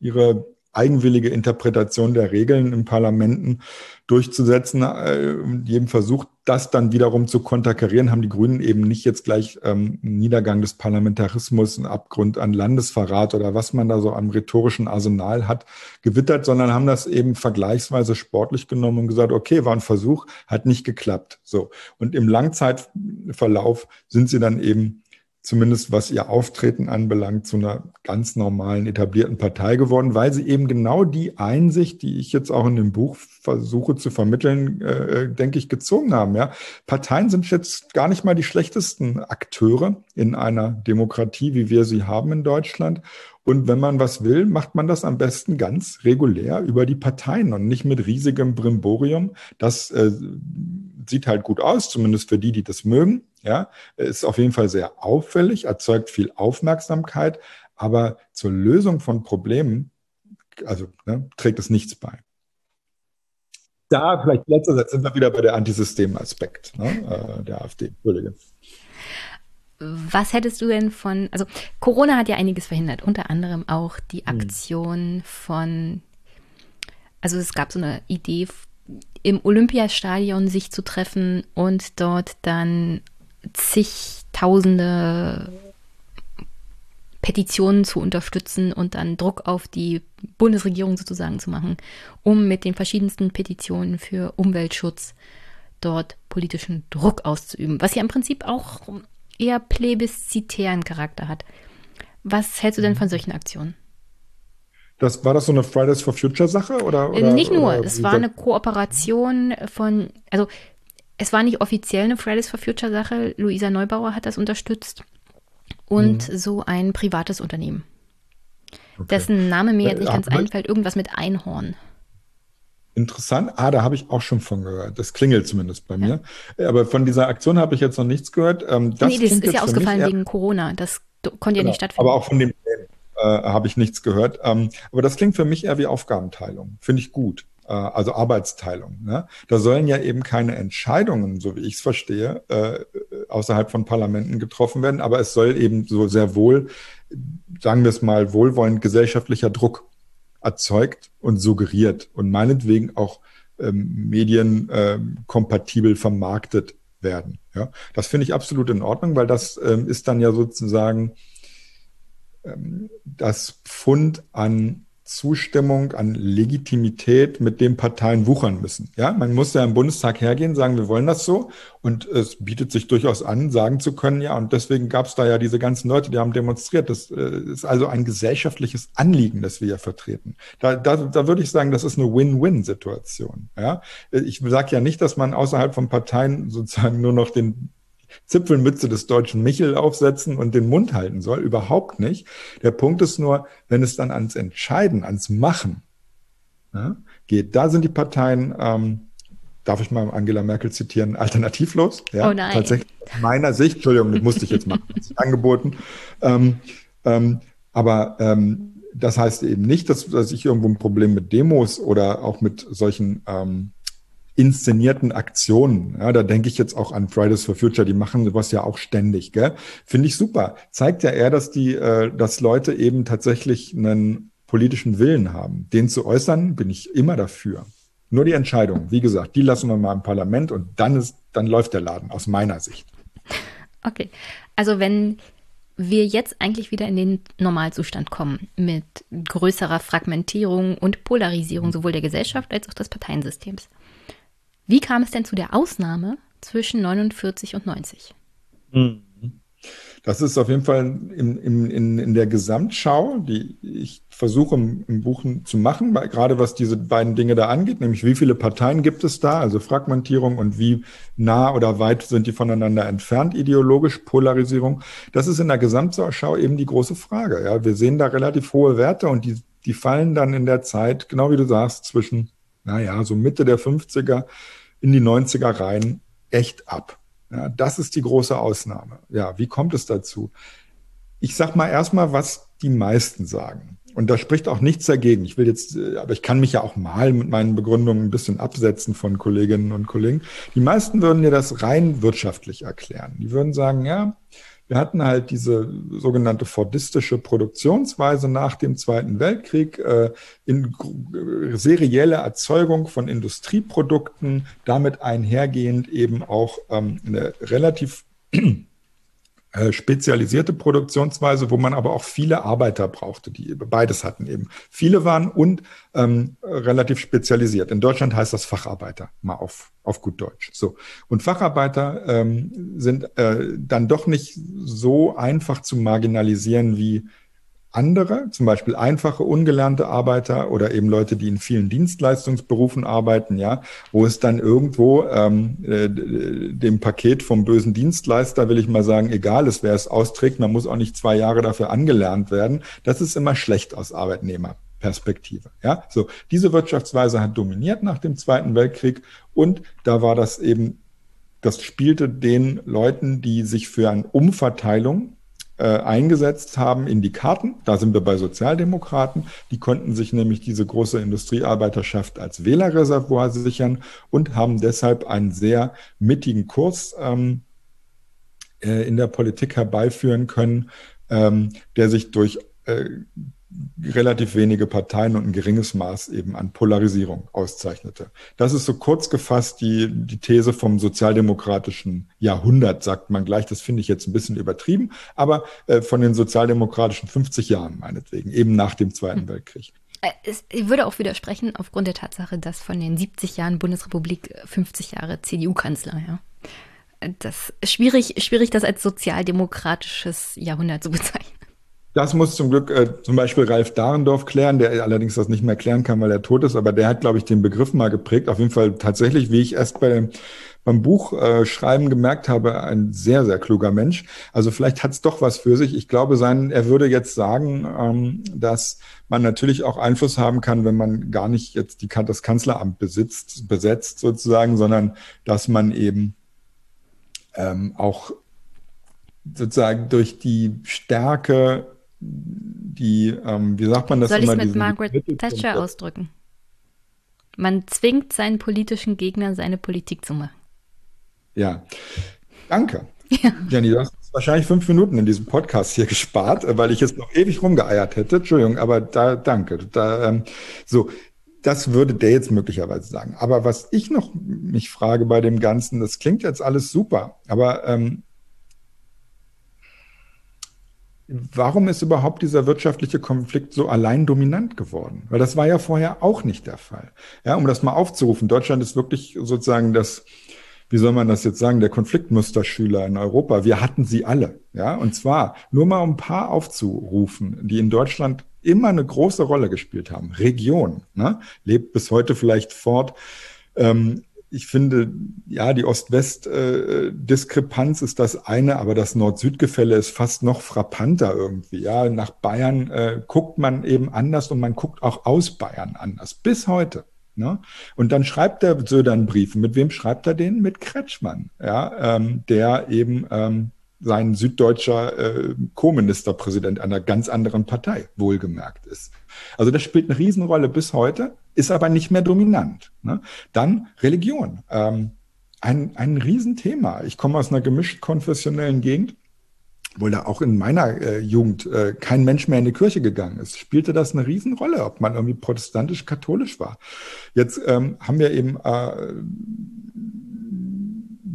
ihre eigenwillige Interpretation der Regeln im Parlamenten durchzusetzen, äh, jedem Versuch, das dann wiederum zu konterkarieren, haben die Grünen eben nicht jetzt gleich ähm, Niedergang des Parlamentarismus, einen Abgrund an Landesverrat oder was man da so am rhetorischen Arsenal hat, gewittert, sondern haben das eben vergleichsweise sportlich genommen und gesagt, okay, war ein Versuch, hat nicht geklappt. So. Und im Langzeitverlauf sind sie dann eben zumindest was ihr Auftreten anbelangt, zu einer ganz normalen, etablierten Partei geworden, weil sie eben genau die Einsicht, die ich jetzt auch in dem Buch versuche zu vermitteln, äh, denke ich, gezogen haben. Ja? Parteien sind jetzt gar nicht mal die schlechtesten Akteure in einer Demokratie, wie wir sie haben in Deutschland. Und wenn man was will, macht man das am besten ganz regulär über die Parteien und nicht mit riesigem Brimborium. Das äh, sieht halt gut aus, zumindest für die, die das mögen. Ja, ist auf jeden Fall sehr auffällig, erzeugt viel Aufmerksamkeit, aber zur Lösung von Problemen, also ne, trägt es nichts bei. Da vielleicht letzter Satz sind wir wieder bei der Antisystemaspekt ne, äh, der AfD. Entschuldige. Was hättest du denn von, also Corona hat ja einiges verhindert, unter anderem auch die hm. Aktion von, also es gab so eine Idee im Olympiastadion sich zu treffen und dort dann zigtausende Petitionen zu unterstützen und dann Druck auf die Bundesregierung sozusagen zu machen, um mit den verschiedensten Petitionen für Umweltschutz dort politischen Druck auszuüben, was ja im Prinzip auch eher plebiszitären Charakter hat. Was hältst du denn von mhm. solchen Aktionen? Das, war das so eine Fridays for Future Sache oder? oder Nicht nur, oder es war eine Kooperation von, also es war nicht offiziell eine Fridays for Future Sache. Luisa Neubauer hat das unterstützt. Und mhm. so ein privates Unternehmen. Okay. Dessen Name mir jetzt nicht äh, ganz einfällt. Irgendwas mit Einhorn. Interessant. Ah, da habe ich auch schon von gehört. Das klingelt zumindest bei mir. Ja. Aber von dieser Aktion habe ich jetzt noch nichts gehört. Ähm, das nee, das ist ja ausgefallen wegen Corona. Das konnte ja genau. nicht stattfinden. Aber auch von dem äh, habe ich nichts gehört. Ähm, aber das klingt für mich eher wie Aufgabenteilung. Finde ich gut. Äh, also Arbeitsteilung. Ne? Da sollen ja eben keine Entscheidungen, so wie ich es verstehe, äh, außerhalb von Parlamenten getroffen werden, aber es soll eben so sehr wohl, sagen wir es mal, wohlwollend gesellschaftlicher Druck erzeugt und suggeriert und meinetwegen auch ähm, medienkompatibel ähm, vermarktet werden. Ja, das finde ich absolut in Ordnung, weil das ähm, ist dann ja sozusagen ähm, das Fund an Zustimmung, an Legitimität, mit dem Parteien wuchern müssen. Ja, man muss ja im Bundestag hergehen, sagen, wir wollen das so. Und es bietet sich durchaus an, sagen zu können, ja, und deswegen gab es da ja diese ganzen Leute, die haben demonstriert. Das äh, ist also ein gesellschaftliches Anliegen, das wir ja vertreten. Da, da, da würde ich sagen, das ist eine Win-Win-Situation. Ja, ich sage ja nicht, dass man außerhalb von Parteien sozusagen nur noch den Zipfelmütze des deutschen Michel aufsetzen und den Mund halten soll. Überhaupt nicht. Der Punkt ist nur, wenn es dann ans Entscheiden, ans Machen ja, geht, da sind die Parteien, ähm, darf ich mal Angela Merkel zitieren, alternativlos. Ja, oh nein. Tatsächlich aus meiner Sicht, Entschuldigung, das musste ich jetzt machen, angeboten. Ähm, ähm, aber ähm, das heißt eben nicht, dass, dass ich irgendwo ein Problem mit Demos oder auch mit solchen ähm, inszenierten Aktionen. Ja, da denke ich jetzt auch an Fridays for Future, die machen sowas ja auch ständig. Gell? Finde ich super. Zeigt ja eher, dass die, äh, dass Leute eben tatsächlich einen politischen Willen haben. Den zu äußern, bin ich immer dafür. Nur die Entscheidung, wie gesagt, die lassen wir mal im Parlament und dann ist, dann läuft der Laden aus meiner Sicht. Okay. Also wenn wir jetzt eigentlich wieder in den Normalzustand kommen mit größerer Fragmentierung und Polarisierung sowohl der Gesellschaft als auch des Parteiensystems. Wie kam es denn zu der Ausnahme zwischen 49 und 90? Mhm. Das ist auf jeden Fall in, in, in, der Gesamtschau, die ich versuche im, im Buch zu machen, gerade was diese beiden Dinge da angeht, nämlich wie viele Parteien gibt es da, also Fragmentierung und wie nah oder weit sind die voneinander entfernt, ideologisch, Polarisierung. Das ist in der Gesamtschau eben die große Frage. Ja, wir sehen da relativ hohe Werte und die, die fallen dann in der Zeit, genau wie du sagst, zwischen, naja, so Mitte der 50er in die 90er rein echt ab. Ja, das ist die große Ausnahme. Ja, wie kommt es dazu? Ich sag mal erstmal, was die meisten sagen. Und da spricht auch nichts dagegen. Ich will jetzt, äh, aber ich kann mich ja auch mal mit meinen Begründungen ein bisschen absetzen von Kolleginnen und Kollegen. Die meisten würden dir das rein wirtschaftlich erklären. Die würden sagen, ja, wir hatten halt diese sogenannte fordistische Produktionsweise nach dem Zweiten Weltkrieg, äh, in serielle Erzeugung von Industrieprodukten, damit einhergehend eben auch ähm, eine relativ äh, spezialisierte Produktionsweise, wo man aber auch viele Arbeiter brauchte, die beides hatten eben. Viele waren und ähm, relativ spezialisiert. In Deutschland heißt das Facharbeiter, mal auf, auf gut Deutsch. So. Und Facharbeiter ähm, sind äh, dann doch nicht so einfach zu marginalisieren wie andere, zum Beispiel einfache, ungelernte Arbeiter oder eben Leute, die in vielen Dienstleistungsberufen arbeiten, ja, wo es dann irgendwo ähm, äh, dem Paket vom bösen Dienstleister, will ich mal sagen, egal ist, wer es austrägt, man muss auch nicht zwei Jahre dafür angelernt werden. Das ist immer schlecht aus Arbeitnehmerperspektive. Ja, so diese Wirtschaftsweise hat dominiert nach dem Zweiten Weltkrieg und da war das eben, das spielte den Leuten, die sich für eine Umverteilung äh, eingesetzt haben in die Karten. Da sind wir bei Sozialdemokraten. Die konnten sich nämlich diese große Industriearbeiterschaft als Wählerreservoir sichern und haben deshalb einen sehr mittigen Kurs ähm, äh, in der Politik herbeiführen können, ähm, der sich durch äh, relativ wenige Parteien und ein geringes Maß eben an Polarisierung auszeichnete. Das ist so kurz gefasst die, die These vom sozialdemokratischen Jahrhundert, sagt man gleich. Das finde ich jetzt ein bisschen übertrieben, aber äh, von den sozialdemokratischen 50 Jahren meinetwegen, eben nach dem Zweiten. Weltkrieg. Äh, ich würde auch widersprechen aufgrund der Tatsache, dass von den 70 Jahren Bundesrepublik 50 Jahre CDU-Kanzler, ja. Das schwierig, schwierig, das als sozialdemokratisches Jahrhundert zu bezeichnen. Das muss zum Glück äh, zum Beispiel Ralf Dahrendorf klären, der allerdings das nicht mehr klären kann, weil er tot ist, aber der hat, glaube ich, den Begriff mal geprägt. Auf jeden Fall tatsächlich, wie ich erst bei, beim Buchschreiben äh, gemerkt habe, ein sehr, sehr kluger Mensch. Also vielleicht hat es doch was für sich. Ich glaube, sein, er würde jetzt sagen, ähm, dass man natürlich auch Einfluss haben kann, wenn man gar nicht jetzt die, das Kanzleramt besitzt, besetzt sozusagen, sondern dass man eben ähm, auch sozusagen durch die Stärke die, ähm, wie sagt man das Soll ich es mit Margaret Thatcher ausdrücken? Man zwingt seinen politischen Gegnern seine Politik zu machen. Ja, danke. Ja. Jenny, du hast wahrscheinlich fünf Minuten in diesem Podcast hier gespart, weil ich jetzt noch ewig rumgeeiert hätte. Entschuldigung, aber da danke. Da, ähm, so, das würde der jetzt möglicherweise sagen. Aber was ich noch mich frage bei dem Ganzen, das klingt jetzt alles super, aber ähm, warum ist überhaupt dieser wirtschaftliche Konflikt so allein dominant geworden? Weil das war ja vorher auch nicht der Fall. Ja, um das mal aufzurufen, Deutschland ist wirklich sozusagen das, wie soll man das jetzt sagen, der Konfliktmusterschüler in Europa. Wir hatten sie alle. Ja, und zwar nur mal um ein paar aufzurufen, die in Deutschland immer eine große Rolle gespielt haben. Region, ne? lebt bis heute vielleicht fort. Ähm, ich finde, ja, die Ost-West-Diskrepanz ist das eine, aber das Nord-Süd-Gefälle ist fast noch frappanter irgendwie. Ja, nach Bayern äh, guckt man eben anders und man guckt auch aus Bayern anders. Bis heute. Ne? Und dann schreibt der Söder einen Brief. Mit wem schreibt er den? Mit Kretschmann, ja, ähm, der eben ähm, sein süddeutscher äh, Co-Ministerpräsident einer ganz anderen Partei, wohlgemerkt ist. Also das spielt eine Riesenrolle bis heute, ist aber nicht mehr dominant. Ne? Dann Religion. Ähm, ein, ein Riesenthema. Ich komme aus einer gemischt konfessionellen Gegend, wo da auch in meiner äh, Jugend äh, kein Mensch mehr in die Kirche gegangen ist, spielte das eine Riesenrolle, ob man irgendwie protestantisch-katholisch war. Jetzt ähm, haben wir eben äh,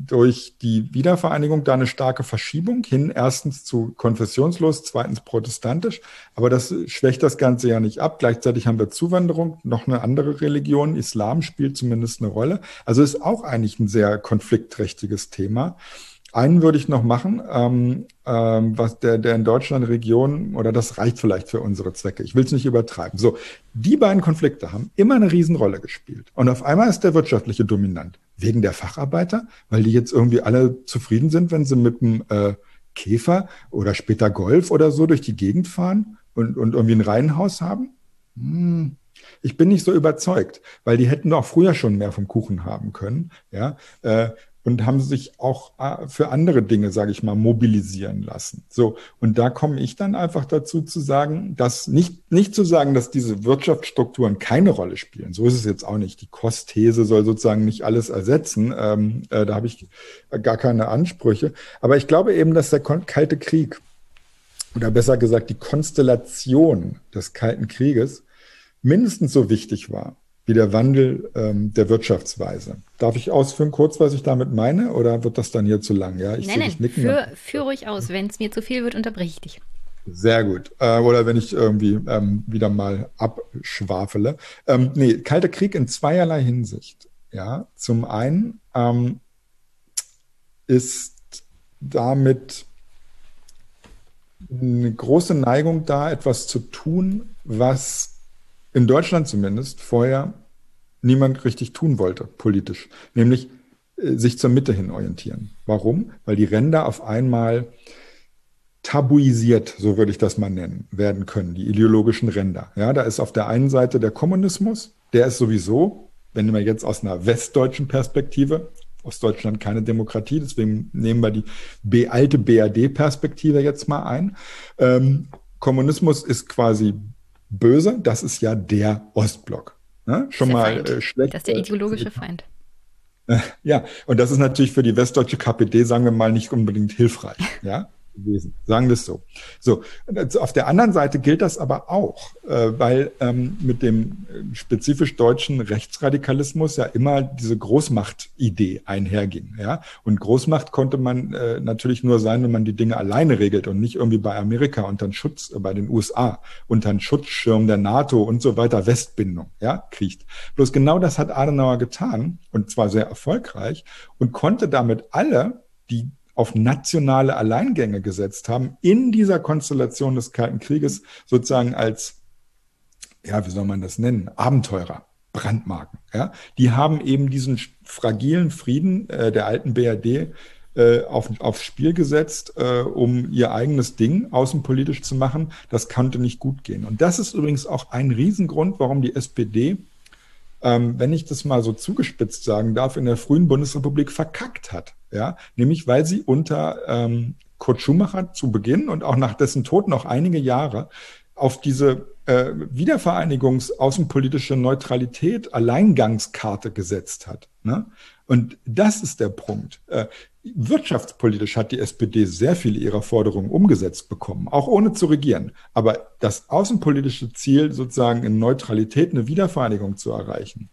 durch die Wiedervereinigung da eine starke Verschiebung hin, erstens zu konfessionslos, zweitens protestantisch. Aber das schwächt das Ganze ja nicht ab. Gleichzeitig haben wir Zuwanderung, noch eine andere Religion, Islam spielt zumindest eine Rolle. Also ist auch eigentlich ein sehr konfliktträchtiges Thema. Einen würde ich noch machen, ähm, ähm, was der, der in Deutschland Region, oder das reicht vielleicht für unsere Zwecke. Ich will es nicht übertreiben. So, die beiden Konflikte haben immer eine Riesenrolle gespielt. Und auf einmal ist der wirtschaftliche dominant. Wegen der Facharbeiter, weil die jetzt irgendwie alle zufrieden sind, wenn sie mit dem äh, Käfer oder später Golf oder so durch die Gegend fahren und, und irgendwie ein Reihenhaus haben? Hm. Ich bin nicht so überzeugt, weil die hätten doch früher schon mehr vom Kuchen haben können. Ja, äh, und haben sich auch äh, für andere Dinge, sage ich mal, mobilisieren lassen. So und da komme ich dann einfach dazu zu sagen, dass nicht nicht zu sagen, dass diese Wirtschaftsstrukturen keine Rolle spielen. So ist es jetzt auch nicht. Die Kostthese soll sozusagen nicht alles ersetzen. Ähm, äh, da habe ich gar keine Ansprüche. Aber ich glaube eben, dass der Kalte Krieg oder besser gesagt die Konstellation des Kalten Krieges mindestens so wichtig war wie der Wandel ähm, der Wirtschaftsweise. Darf ich ausführen kurz, was ich damit meine, oder wird das dann hier zu lang? Ja, ich nein, nein, nicken, führ, führ ruhig aus. Wenn es mir zu viel wird, unterbreche ich dich. Sehr gut. Äh, oder wenn ich irgendwie ähm, wieder mal abschwafele. Ähm, nee, Kalter Krieg in zweierlei Hinsicht. Ja, zum einen ähm, ist damit eine große Neigung da, etwas zu tun, was in Deutschland zumindest vorher niemand richtig tun wollte, politisch, nämlich äh, sich zur Mitte hin orientieren. Warum? Weil die Ränder auf einmal tabuisiert, so würde ich das mal nennen, werden können, die ideologischen Ränder. Ja, da ist auf der einen Seite der Kommunismus, der ist sowieso, wenn wir jetzt aus einer westdeutschen Perspektive, Ostdeutschland keine Demokratie, deswegen nehmen wir die alte BRD-Perspektive jetzt mal ein. Ähm, Kommunismus ist quasi böse, das ist ja der Ostblock. Ne? Schon mal äh, schlecht. Das ist der ideologische Feind. Ja, und das ist natürlich für die westdeutsche KPD, sagen wir mal, nicht unbedingt hilfreich. Ja, gewesen. Sagen wir es so. So, auf der anderen Seite gilt das aber auch, äh, weil ähm, mit dem äh, spezifisch deutschen Rechtsradikalismus ja immer diese Großmachtidee einherging. Ja? Und Großmacht konnte man äh, natürlich nur sein, wenn man die Dinge alleine regelt und nicht irgendwie bei Amerika unter den Schutz, äh, bei den USA, unter den Schutzschirm der NATO und so weiter Westbindung ja, kriegt. Bloß genau das hat Adenauer getan und zwar sehr erfolgreich und konnte damit alle, die auf nationale Alleingänge gesetzt haben, in dieser Konstellation des Kalten Krieges sozusagen als, ja, wie soll man das nennen, Abenteurer. Brandmarken. Ja? Die haben eben diesen fragilen Frieden äh, der alten BRD äh, auf, aufs Spiel gesetzt, äh, um ihr eigenes Ding außenpolitisch zu machen. Das konnte nicht gut gehen. Und das ist übrigens auch ein Riesengrund, warum die SPD, ähm, wenn ich das mal so zugespitzt sagen darf, in der frühen Bundesrepublik verkackt hat. Ja? Nämlich weil sie unter ähm, Kurt Schumacher zu Beginn und auch nach dessen Tod noch einige Jahre auf diese äh, Wiedervereinigungs-außenpolitische Neutralität Alleingangskarte gesetzt hat. Ne? Und das ist der Punkt. Äh, wirtschaftspolitisch hat die SPD sehr viele ihrer Forderungen umgesetzt bekommen, auch ohne zu regieren. Aber das außenpolitische Ziel, sozusagen in Neutralität eine Wiedervereinigung zu erreichen,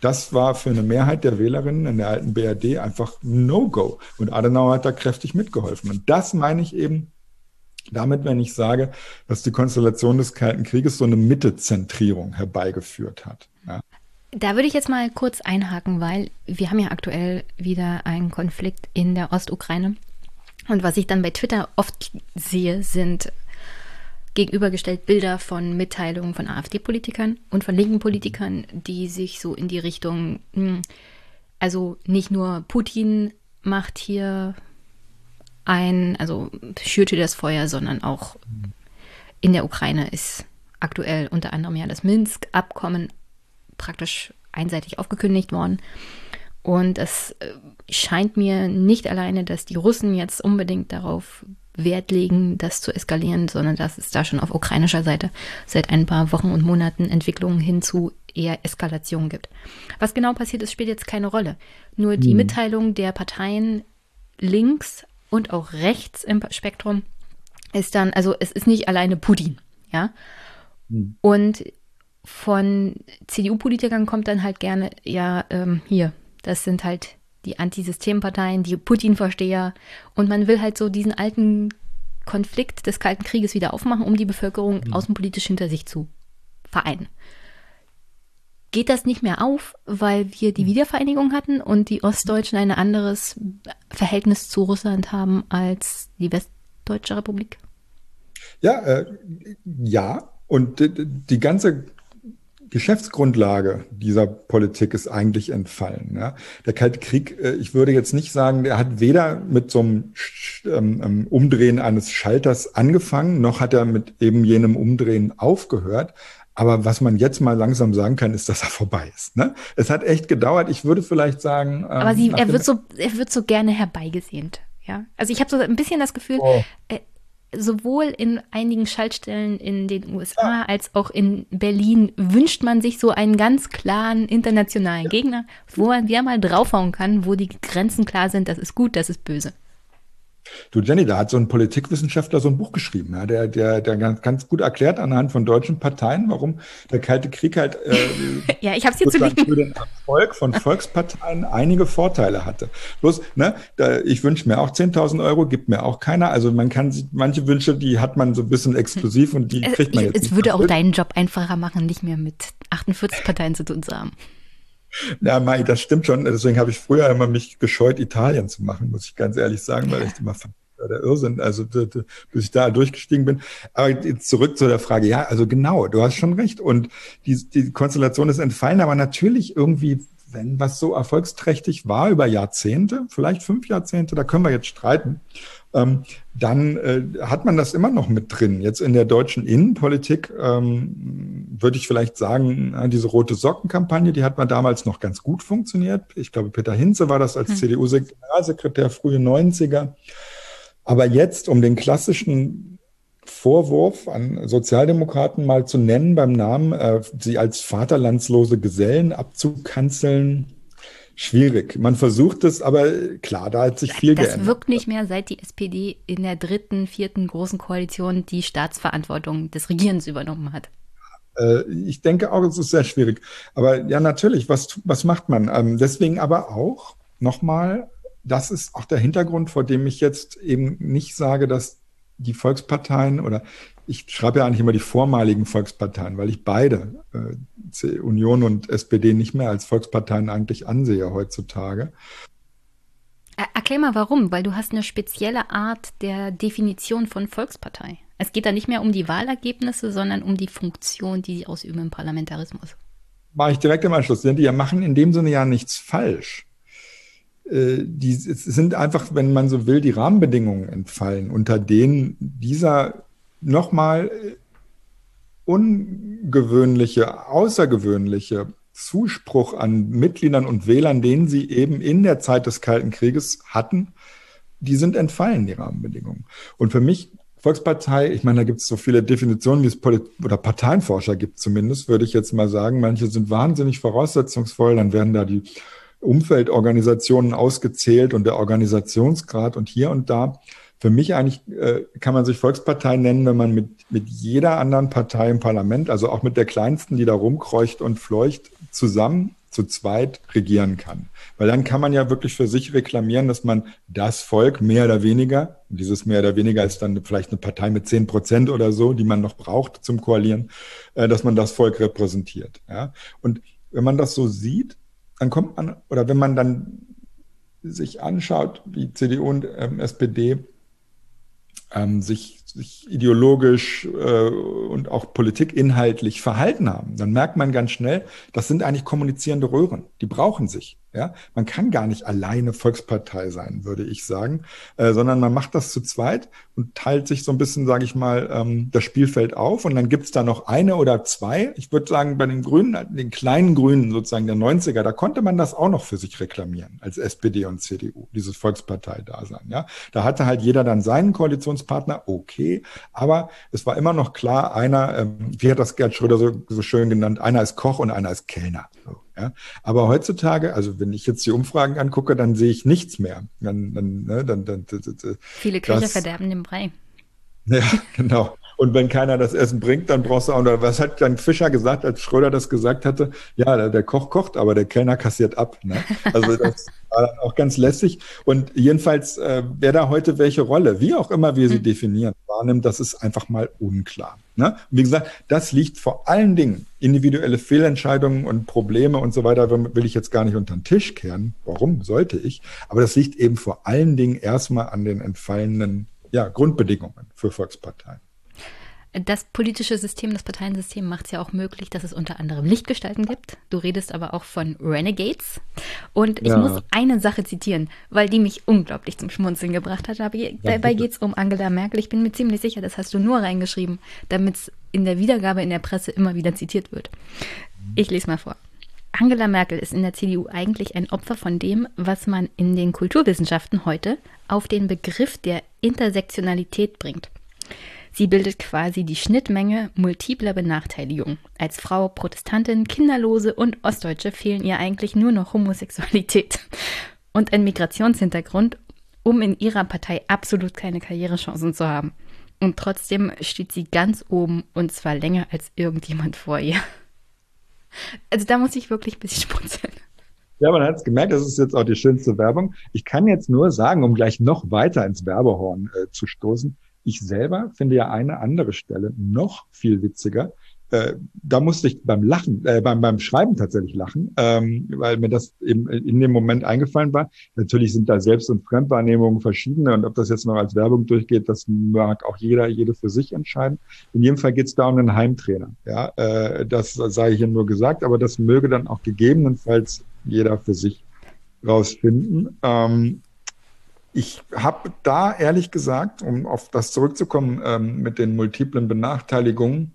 das war für eine Mehrheit der Wählerinnen in der alten BRD einfach No-Go. Und Adenauer hat da kräftig mitgeholfen. Und das meine ich eben damit, wenn ich sage, dass die Konstellation des Kalten Krieges so eine Mittezentrierung herbeigeführt hat. Ja. Da würde ich jetzt mal kurz einhaken, weil wir haben ja aktuell wieder einen Konflikt in der Ostukraine. Und was ich dann bei Twitter oft sehe, sind gegenübergestellt Bilder von Mitteilungen von AfD-Politikern und von linken Politikern, die sich so in die Richtung, hm, also nicht nur Putin macht hier ein, also schürte das Feuer, sondern auch in der Ukraine ist aktuell unter anderem ja das Minsk-Abkommen praktisch einseitig aufgekündigt worden. Und es äh, scheint mir nicht alleine, dass die Russen jetzt unbedingt darauf Wert legen, das zu eskalieren, sondern dass es da schon auf ukrainischer Seite seit ein paar Wochen und Monaten Entwicklungen hin zu eher Eskalation gibt. Was genau passiert ist, spielt jetzt keine Rolle. Nur die hm. Mitteilung der Parteien links und auch rechts im Spektrum ist dann, also es ist nicht alleine Putin, ja. Hm. Und von CDU-Politikern kommt dann halt gerne, ja, ähm, hier, das sind halt die Antisystemparteien, die Putin-Versteher und man will halt so diesen alten Konflikt des Kalten Krieges wieder aufmachen, um die Bevölkerung mhm. außenpolitisch hinter sich zu vereinen geht das nicht mehr auf, weil wir die hm. Wiedervereinigung hatten und die Ostdeutschen ein anderes Verhältnis zu Russland haben als die Westdeutsche Republik? Ja, äh, ja. Und die, die ganze Geschäftsgrundlage dieser Politik ist eigentlich entfallen. Ja. Der Kalte Krieg, äh, ich würde jetzt nicht sagen, der hat weder mit so einem ähm, ähm, Umdrehen eines Schalters angefangen, noch hat er mit eben jenem Umdrehen aufgehört. Aber was man jetzt mal langsam sagen kann, ist, dass er vorbei ist. Ne? Es hat echt gedauert. Ich würde vielleicht sagen. Ähm, Aber sie, er wird so, er wird so gerne herbeigesehnt. Ja, also ich habe so ein bisschen das Gefühl, oh. Sowohl in einigen Schaltstellen in den USA als auch in Berlin wünscht man sich so einen ganz klaren internationalen. Gegner, wo man wieder mal draufhauen kann, wo die Grenzen klar sind, das ist gut, das ist böse. Du Jenny, da hat so ein Politikwissenschaftler so ein Buch geschrieben, ja, der, der, der ganz, ganz gut erklärt anhand von deutschen Parteien, warum der Kalte Krieg halt äh, ja, ich hab's liegen. für den Erfolg von Volksparteien einige Vorteile hatte. Bloß, ne, da, ich wünsche mir auch 10.000 Euro, gibt mir auch keiner. Also man kann manche Wünsche, die hat man so ein bisschen exklusiv und die kriegt man jetzt. Es würde auch deinen Job einfacher machen, nicht mehr mit 48 Parteien zu tun zu haben. Ja, Mai, das stimmt schon. Deswegen habe ich früher immer mich gescheut, Italien zu machen, muss ich ganz ehrlich sagen, weil ich immer der Irrsinn, also bis ich da durchgestiegen bin. Aber jetzt zurück zu der Frage, ja, also genau, du hast schon recht. Und die, die Konstellation ist entfallen, aber natürlich irgendwie, wenn was so erfolgsträchtig war über Jahrzehnte, vielleicht fünf Jahrzehnte, da können wir jetzt streiten ähm, dann äh, hat man das immer noch mit drin. Jetzt in der deutschen Innenpolitik ähm, würde ich vielleicht sagen, diese rote Sockenkampagne, die hat man damals noch ganz gut funktioniert. Ich glaube, Peter Hinze war das als hm. CDU-Generalsekretär frühe 90er. Aber jetzt, um den klassischen Vorwurf an Sozialdemokraten mal zu nennen beim Namen, äh, sie als vaterlandslose Gesellen abzukanzeln, schwierig. Man versucht es, aber klar, da hat sich viel das geändert. Das wirkt nicht mehr, seit die SPD in der dritten, vierten großen Koalition die Staatsverantwortung des Regierens übernommen hat. Äh, ich denke auch, es ist sehr schwierig. Aber ja, natürlich, was, was macht man? Ähm, deswegen aber auch nochmal, das ist auch der Hintergrund, vor dem ich jetzt eben nicht sage, dass die Volksparteien oder ich schreibe ja eigentlich immer die vormaligen Volksparteien, weil ich beide, äh, Union und SPD, nicht mehr als Volksparteien eigentlich ansehe heutzutage. Erklär mal warum, weil du hast eine spezielle Art der Definition von Volkspartei. Es geht da nicht mehr um die Wahlergebnisse, sondern um die Funktion, die sie ausüben im Parlamentarismus. Mache ich direkt im Anschluss. Die machen in dem Sinne ja nichts falsch. Äh, die sind einfach, wenn man so will, die Rahmenbedingungen entfallen, unter denen dieser nochmal äh, ungewöhnliche, außergewöhnliche Zuspruch an Mitgliedern und Wählern, den sie eben in der Zeit des Kalten Krieges hatten, die sind entfallen, die Rahmenbedingungen. Und für mich, Volkspartei, ich meine, da gibt es so viele Definitionen, wie es Polit oder Parteienforscher gibt zumindest, würde ich jetzt mal sagen. Manche sind wahnsinnig voraussetzungsvoll, dann werden da die Umfeldorganisationen ausgezählt und der Organisationsgrad und hier und da. Für mich eigentlich äh, kann man sich Volkspartei nennen, wenn man mit, mit jeder anderen Partei im Parlament, also auch mit der kleinsten, die da rumkreucht und fleucht, zusammen zu zweit regieren kann. Weil dann kann man ja wirklich für sich reklamieren, dass man das Volk mehr oder weniger, dieses mehr oder weniger ist dann vielleicht eine Partei mit zehn Prozent oder so, die man noch braucht zum Koalieren, äh, dass man das Volk repräsentiert. Ja? Und wenn man das so sieht, dann kommt man, oder wenn man dann sich anschaut, wie CDU und ähm, SPD ähm, sich, sich ideologisch äh, und auch politikinhaltlich verhalten haben, dann merkt man ganz schnell, das sind eigentlich kommunizierende Röhren. Die brauchen sich. Ja, man kann gar nicht alleine Volkspartei sein, würde ich sagen, äh, sondern man macht das zu zweit und teilt sich so ein bisschen, sage ich mal, ähm, das Spielfeld auf. Und dann gibt's da noch eine oder zwei. Ich würde sagen, bei den Grünen, den kleinen Grünen sozusagen der 90er, da konnte man das auch noch für sich reklamieren als SPD und CDU, dieses Volkspartei-Dasein. Ja, da hatte halt jeder dann seinen Koalitionspartner, okay, aber es war immer noch klar, einer, ähm, wie hat das Gerd Schröder so, so schön genannt, einer ist Koch und einer ist Kellner. So. Ja? Aber heutzutage, also wenn ich jetzt die Umfragen angucke, dann sehe ich nichts mehr. Dann, dann, ne, dann, dann, Viele Köche verderben den Brei. Ja, genau. Und wenn keiner das Essen bringt, dann brauchst du auch, oder was hat dann Fischer gesagt, als Schröder das gesagt hatte? Ja, der, der Koch kocht, aber der Kellner kassiert ab. Ne? Also das war dann auch ganz lässig. Und jedenfalls, äh, wer da heute welche Rolle, wie auch immer wir sie mhm. definieren, wahrnimmt, das ist einfach mal unklar. Ne? Wie gesagt, das liegt vor allen Dingen individuelle Fehlentscheidungen und Probleme und so weiter, will ich jetzt gar nicht unter den Tisch kehren. Warum sollte ich? Aber das liegt eben vor allen Dingen erstmal an den entfallenen ja, Grundbedingungen für Volksparteien. Das politische System, das Parteiensystem macht es ja auch möglich, dass es unter anderem Lichtgestalten gibt. Du redest aber auch von Renegades. Und ich ja. muss eine Sache zitieren, weil die mich unglaublich zum Schmunzeln gebracht hat. Aber dabei geht es um Angela Merkel. Ich bin mir ziemlich sicher, das hast du nur reingeschrieben, damit es in der Wiedergabe in der Presse immer wieder zitiert wird. Ich lese mal vor. Angela Merkel ist in der CDU eigentlich ein Opfer von dem, was man in den Kulturwissenschaften heute auf den Begriff der Intersektionalität bringt. Sie bildet quasi die Schnittmenge multipler Benachteiligung. Als Frau, Protestantin, Kinderlose und Ostdeutsche fehlen ihr eigentlich nur noch Homosexualität und ein Migrationshintergrund, um in ihrer Partei absolut keine Karrierechancen zu haben. Und trotzdem steht sie ganz oben und zwar länger als irgendjemand vor ihr. Also da muss ich wirklich ein bisschen schmunzeln. Ja, man hat es gemerkt, das ist jetzt auch die schönste Werbung. Ich kann jetzt nur sagen, um gleich noch weiter ins Werbehorn äh, zu stoßen, ich selber finde ja eine andere Stelle noch viel witziger. Äh, da musste ich beim Lachen, äh, beim, beim Schreiben tatsächlich lachen, ähm, weil mir das eben in dem Moment eingefallen war. Natürlich sind da Selbst- und Fremdwahrnehmungen verschiedene und ob das jetzt noch als Werbung durchgeht, das mag auch jeder, jede für sich entscheiden. In jedem Fall geht es da um einen Heimtrainer. Ja, äh, das sei hier nur gesagt, aber das möge dann auch gegebenenfalls jeder für sich rausfinden. Ähm, ich habe da ehrlich gesagt, um auf das zurückzukommen ähm, mit den multiplen Benachteiligungen,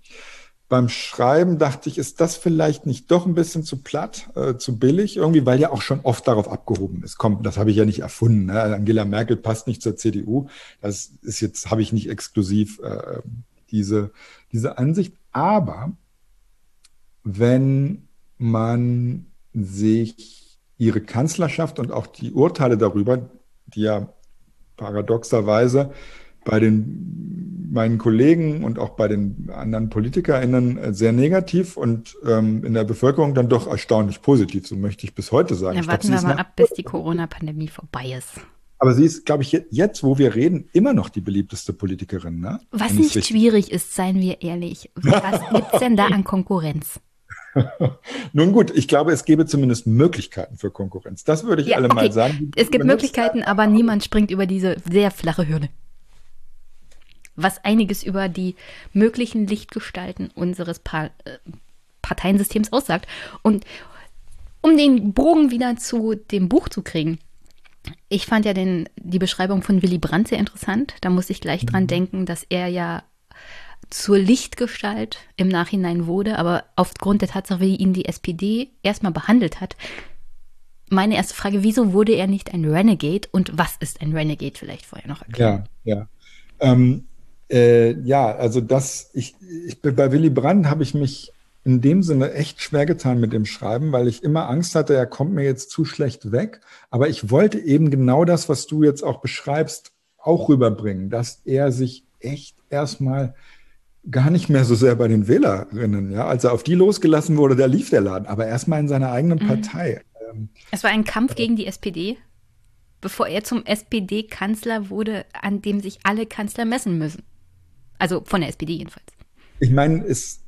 beim Schreiben dachte ich, ist das vielleicht nicht doch ein bisschen zu platt, äh, zu billig irgendwie, weil ja auch schon oft darauf abgehoben ist. Komm, das habe ich ja nicht erfunden. Ne? Angela Merkel passt nicht zur CDU. Das ist jetzt, habe ich nicht exklusiv äh, diese, diese Ansicht. Aber wenn man sich ihre Kanzlerschaft und auch die Urteile darüber, die ja paradoxerweise bei den meinen Kollegen und auch bei den anderen PolitikerInnen sehr negativ und ähm, in der Bevölkerung dann doch erstaunlich positiv, so möchte ich bis heute sagen. Ja, warten glaub, wir mal ab, bis die Corona-Pandemie vorbei ist. Aber sie ist, glaube ich, jetzt, wo wir reden, immer noch die beliebteste Politikerin. Ne? Was nicht schwierig ist, seien wir ehrlich. Was gibt es denn da an Konkurrenz? Nun gut, ich glaube, es gäbe zumindest Möglichkeiten für Konkurrenz. Das würde ich ja, alle okay. mal sagen. Es gibt Möglichkeiten, aber niemand springt über diese sehr flache Hürde. Was einiges über die möglichen Lichtgestalten unseres pa äh, Parteiensystems aussagt. Und um den Bogen wieder zu dem Buch zu kriegen, ich fand ja den, die Beschreibung von Willy Brandt sehr interessant. Da muss ich gleich dran mhm. denken, dass er ja zur Lichtgestalt im Nachhinein wurde, aber aufgrund der Tatsache, wie ihn die SPD erstmal behandelt hat. Meine erste Frage, wieso wurde er nicht ein Renegade und was ist ein Renegade vielleicht vorher noch erklären? Ja, ja. Ähm, äh, ja, also das, ich, ich bei Willy Brandt habe ich mich in dem Sinne echt schwer getan mit dem Schreiben, weil ich immer Angst hatte, er kommt mir jetzt zu schlecht weg. Aber ich wollte eben genau das, was du jetzt auch beschreibst, auch rüberbringen, dass er sich echt erstmal gar nicht mehr so sehr bei den Wählerinnen, ja. Als er auf die losgelassen wurde, da lief der Laden, aber erstmal in seiner eigenen mhm. Partei. Mhm. Es war ein Kampf gegen die SPD, bevor er zum SPD-Kanzler wurde, an dem sich alle Kanzler messen müssen. Also von der SPD jedenfalls. Ich meine, es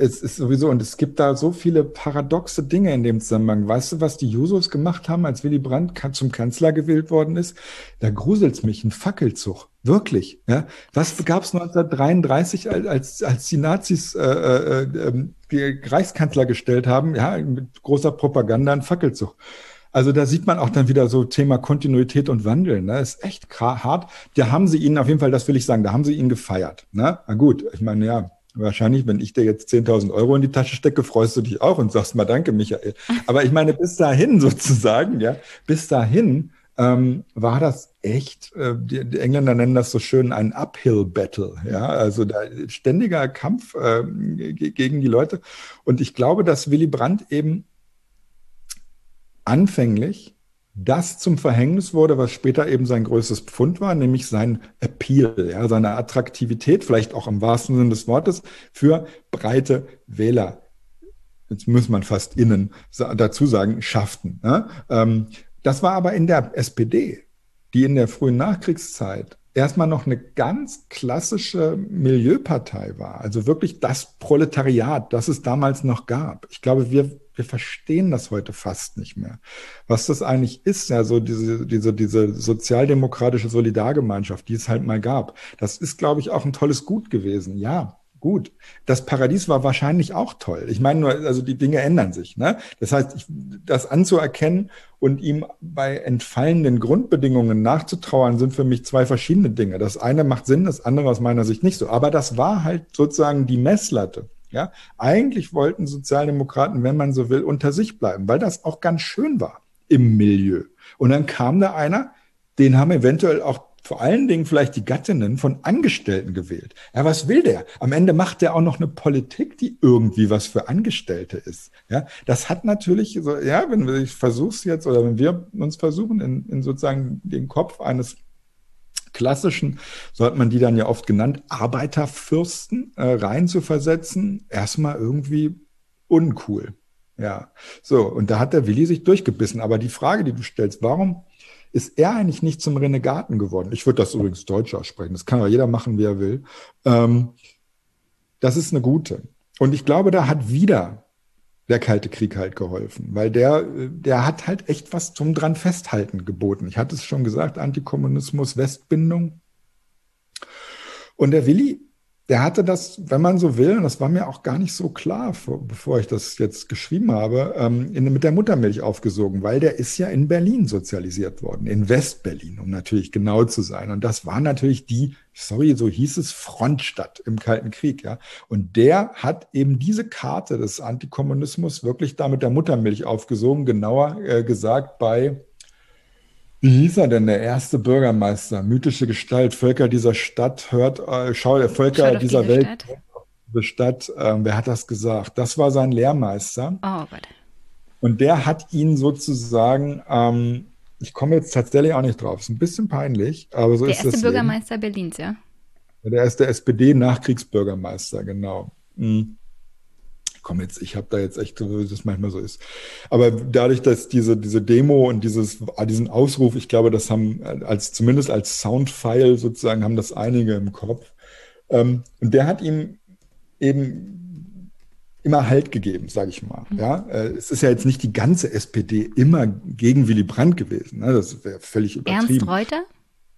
es ist sowieso, und es gibt da so viele paradoxe Dinge in dem Zusammenhang. Weißt du, was die Jusos gemacht haben, als Willy Brandt zum Kanzler gewählt worden ist? Da gruselt's mich, ein Fackelzug. Wirklich. Ja? Was gab es 1933, als, als die Nazis äh, äh, äh, die Reichskanzler gestellt haben? Ja, mit großer Propaganda ein Fackelzug. Also da sieht man auch dann wieder so Thema Kontinuität und Wandel. Ne? Ist echt hart. Da haben sie ihn auf jeden Fall, das will ich sagen, da haben sie ihn gefeiert. Ne? Na gut, ich meine, ja, Wahrscheinlich, wenn ich dir jetzt 10.000 Euro in die Tasche stecke, freust du dich auch und sagst mal Danke, Michael. Aber ich meine, bis dahin sozusagen, ja, bis dahin ähm, war das echt, äh, die, die, Engländer nennen das so schön ein Uphill Battle, ja, also ständiger Kampf äh, gegen die Leute. Und ich glaube, dass Willy Brandt eben anfänglich das zum Verhängnis wurde, was später eben sein größtes Pfund war, nämlich sein Appeal, ja, seine Attraktivität, vielleicht auch im wahrsten Sinne des Wortes, für breite Wähler. Jetzt muss man fast innen dazu sagen, schafften. Ne? Ähm, das war aber in der SPD, die in der frühen Nachkriegszeit erstmal noch eine ganz klassische Milieupartei war. Also wirklich das Proletariat, das es damals noch gab. Ich glaube, wir wir verstehen das heute fast nicht mehr. Was das eigentlich ist, ja, so diese, diese, diese sozialdemokratische Solidargemeinschaft, die es halt mal gab. Das ist, glaube ich, auch ein tolles Gut gewesen. Ja, gut. Das Paradies war wahrscheinlich auch toll. Ich meine nur, also die Dinge ändern sich. Ne? Das heißt, ich, das anzuerkennen und ihm bei entfallenden Grundbedingungen nachzutrauern, sind für mich zwei verschiedene Dinge. Das eine macht Sinn, das andere aus meiner Sicht nicht so. Aber das war halt sozusagen die Messlatte. Ja, eigentlich wollten Sozialdemokraten, wenn man so will, unter sich bleiben, weil das auch ganz schön war im Milieu. Und dann kam da einer, den haben eventuell auch vor allen Dingen vielleicht die Gattinnen von Angestellten gewählt. Ja, was will der? Am Ende macht der auch noch eine Politik, die irgendwie was für Angestellte ist. Ja, das hat natürlich so, ja, wenn ich versuch's jetzt oder wenn wir uns versuchen, in, in sozusagen den Kopf eines klassischen, so hat man die dann ja oft genannt, Arbeiterfürsten äh, rein zu versetzen, erstmal irgendwie uncool. Ja, so, und da hat der Willi sich durchgebissen. Aber die Frage, die du stellst, warum ist er eigentlich nicht zum Renegaten geworden? Ich würde das übrigens Deutsch aussprechen, das kann ja jeder machen, wie er will. Ähm, das ist eine gute. Und ich glaube, da hat wieder der Kalte Krieg halt geholfen, weil der, der hat halt echt was zum dran festhalten geboten. Ich hatte es schon gesagt, Antikommunismus, Westbindung. Und der Willi der hatte das, wenn man so will, und das war mir auch gar nicht so klar, vor, bevor ich das jetzt geschrieben habe, ähm, in, mit der Muttermilch aufgesogen, weil der ist ja in Berlin sozialisiert worden, in Westberlin, um natürlich genau zu sein. Und das war natürlich die, sorry, so hieß es, Frontstadt im Kalten Krieg, ja. Und der hat eben diese Karte des Antikommunismus wirklich da mit der Muttermilch aufgesogen, genauer äh, gesagt bei wie hieß er denn, der erste Bürgermeister? Mythische Gestalt, Völker dieser Stadt, hört, äh, schau, der Völker dieser Welt, Stadt. diese Stadt, ähm, wer hat das gesagt? Das war sein Lehrmeister. Oh Gott. Und der hat ihn sozusagen, ähm, ich komme jetzt tatsächlich auch nicht drauf, ist ein bisschen peinlich, aber so der ist das. Der erste Bürgermeister Berlins, ja? Der erste SPD-Nachkriegsbürgermeister, genau. Mhm komm jetzt, ich habe da jetzt echt, wie das manchmal so ist. Aber dadurch, dass diese, diese Demo und dieses, diesen Ausruf, ich glaube, das haben als, zumindest als Soundfile sozusagen, haben das einige im Kopf. Ähm, und der hat ihm eben immer Halt gegeben, sage ich mal. Ja, äh, es ist ja jetzt nicht die ganze SPD immer gegen Willy Brandt gewesen. Ne? Das wäre völlig übertrieben. Ernst Reuter?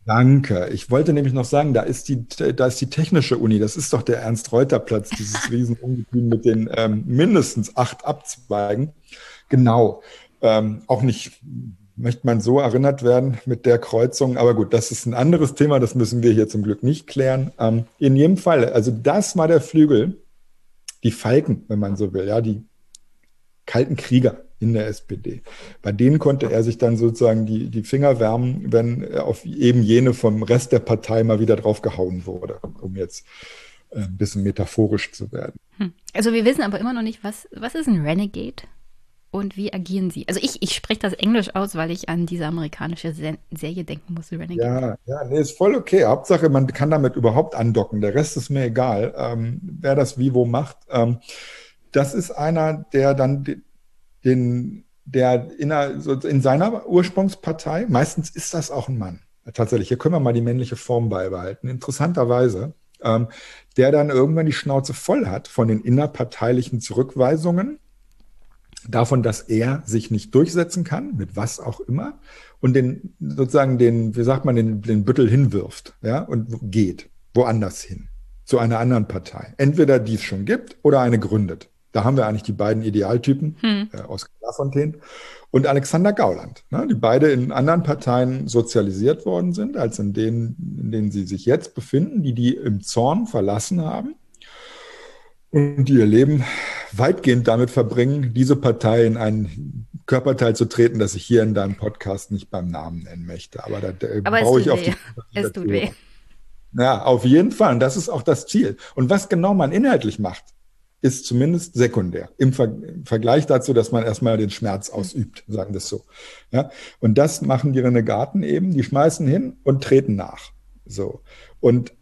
Danke. Ich wollte nämlich noch sagen, da ist die, da ist die technische Uni. Das ist doch der Ernst-Reuter-Platz, dieses Riesenungetüm mit den ähm, mindestens acht Abzweigen. Genau. Ähm, auch nicht möchte man so erinnert werden mit der Kreuzung. Aber gut, das ist ein anderes Thema. Das müssen wir hier zum Glück nicht klären. Ähm, in jedem Fall, also das war der Flügel, die Falken, wenn man so will, ja, die kalten Krieger in der SPD. Bei denen konnte er sich dann sozusagen die, die Finger wärmen, wenn auf eben jene vom Rest der Partei mal wieder draufgehauen wurde, um jetzt äh, ein bisschen metaphorisch zu werden. Hm. Also wir wissen aber immer noch nicht, was, was ist ein Renegade und wie agieren sie? Also ich, ich spreche das Englisch aus, weil ich an diese amerikanische Serie denken muss, Renegade. Ja, ja, nee, ist voll okay. Hauptsache, man kann damit überhaupt andocken. Der Rest ist mir egal, ähm, wer das wie wo macht. Ähm, das ist einer, der dann den, der in, in seiner Ursprungspartei, meistens ist das auch ein Mann, tatsächlich, hier können wir mal die männliche Form beibehalten, interessanterweise, ähm, der dann irgendwann die Schnauze voll hat von den innerparteilichen Zurückweisungen, davon, dass er sich nicht durchsetzen kann, mit was auch immer, und den sozusagen den, wie sagt man, den, den Büttel hinwirft, ja, und geht woanders hin, zu einer anderen Partei. Entweder die es schon gibt oder eine gründet. Da haben wir eigentlich die beiden Idealtypen, hm. äh, Oskar Lafontaine und Alexander Gauland, ne, die beide in anderen Parteien sozialisiert worden sind, als in denen, in denen sie sich jetzt befinden, die die im Zorn verlassen haben und die ihr Leben weitgehend damit verbringen, diese Partei in einen Körperteil zu treten, das ich hier in deinem Podcast nicht beim Namen nennen möchte. Aber da brauche ich auf die. Es tut weh. Ja, auf jeden Fall. Und das ist auch das Ziel. Und was genau man inhaltlich macht, ist zumindest sekundär im, Ver im, Vergleich dazu, dass man erstmal den Schmerz ausübt, sagen wir es so. Ja? Und das machen die Renegaten eben, die schmeißen hin und treten nach. So. Und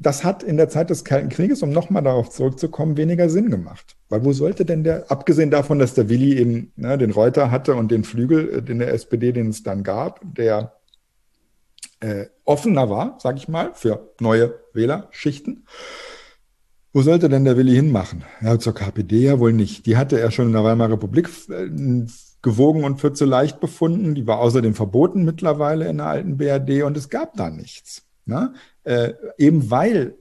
das hat in der Zeit des Kalten Krieges, um nochmal darauf zurückzukommen, weniger Sinn gemacht. Weil wo sollte denn der, abgesehen davon, dass der Willi eben ne, den Reuter hatte und den Flügel in äh, der SPD, den es dann gab, der äh, offener war, sag ich mal, für neue Wählerschichten. Wo sollte denn der Willi hinmachen? Ja, zur KPD ja wohl nicht. Die hatte er schon in der Weimarer Republik äh, gewogen und für zu leicht befunden. Die war außerdem verboten mittlerweile in der alten BRD und es gab da nichts. Ne? Äh, eben weil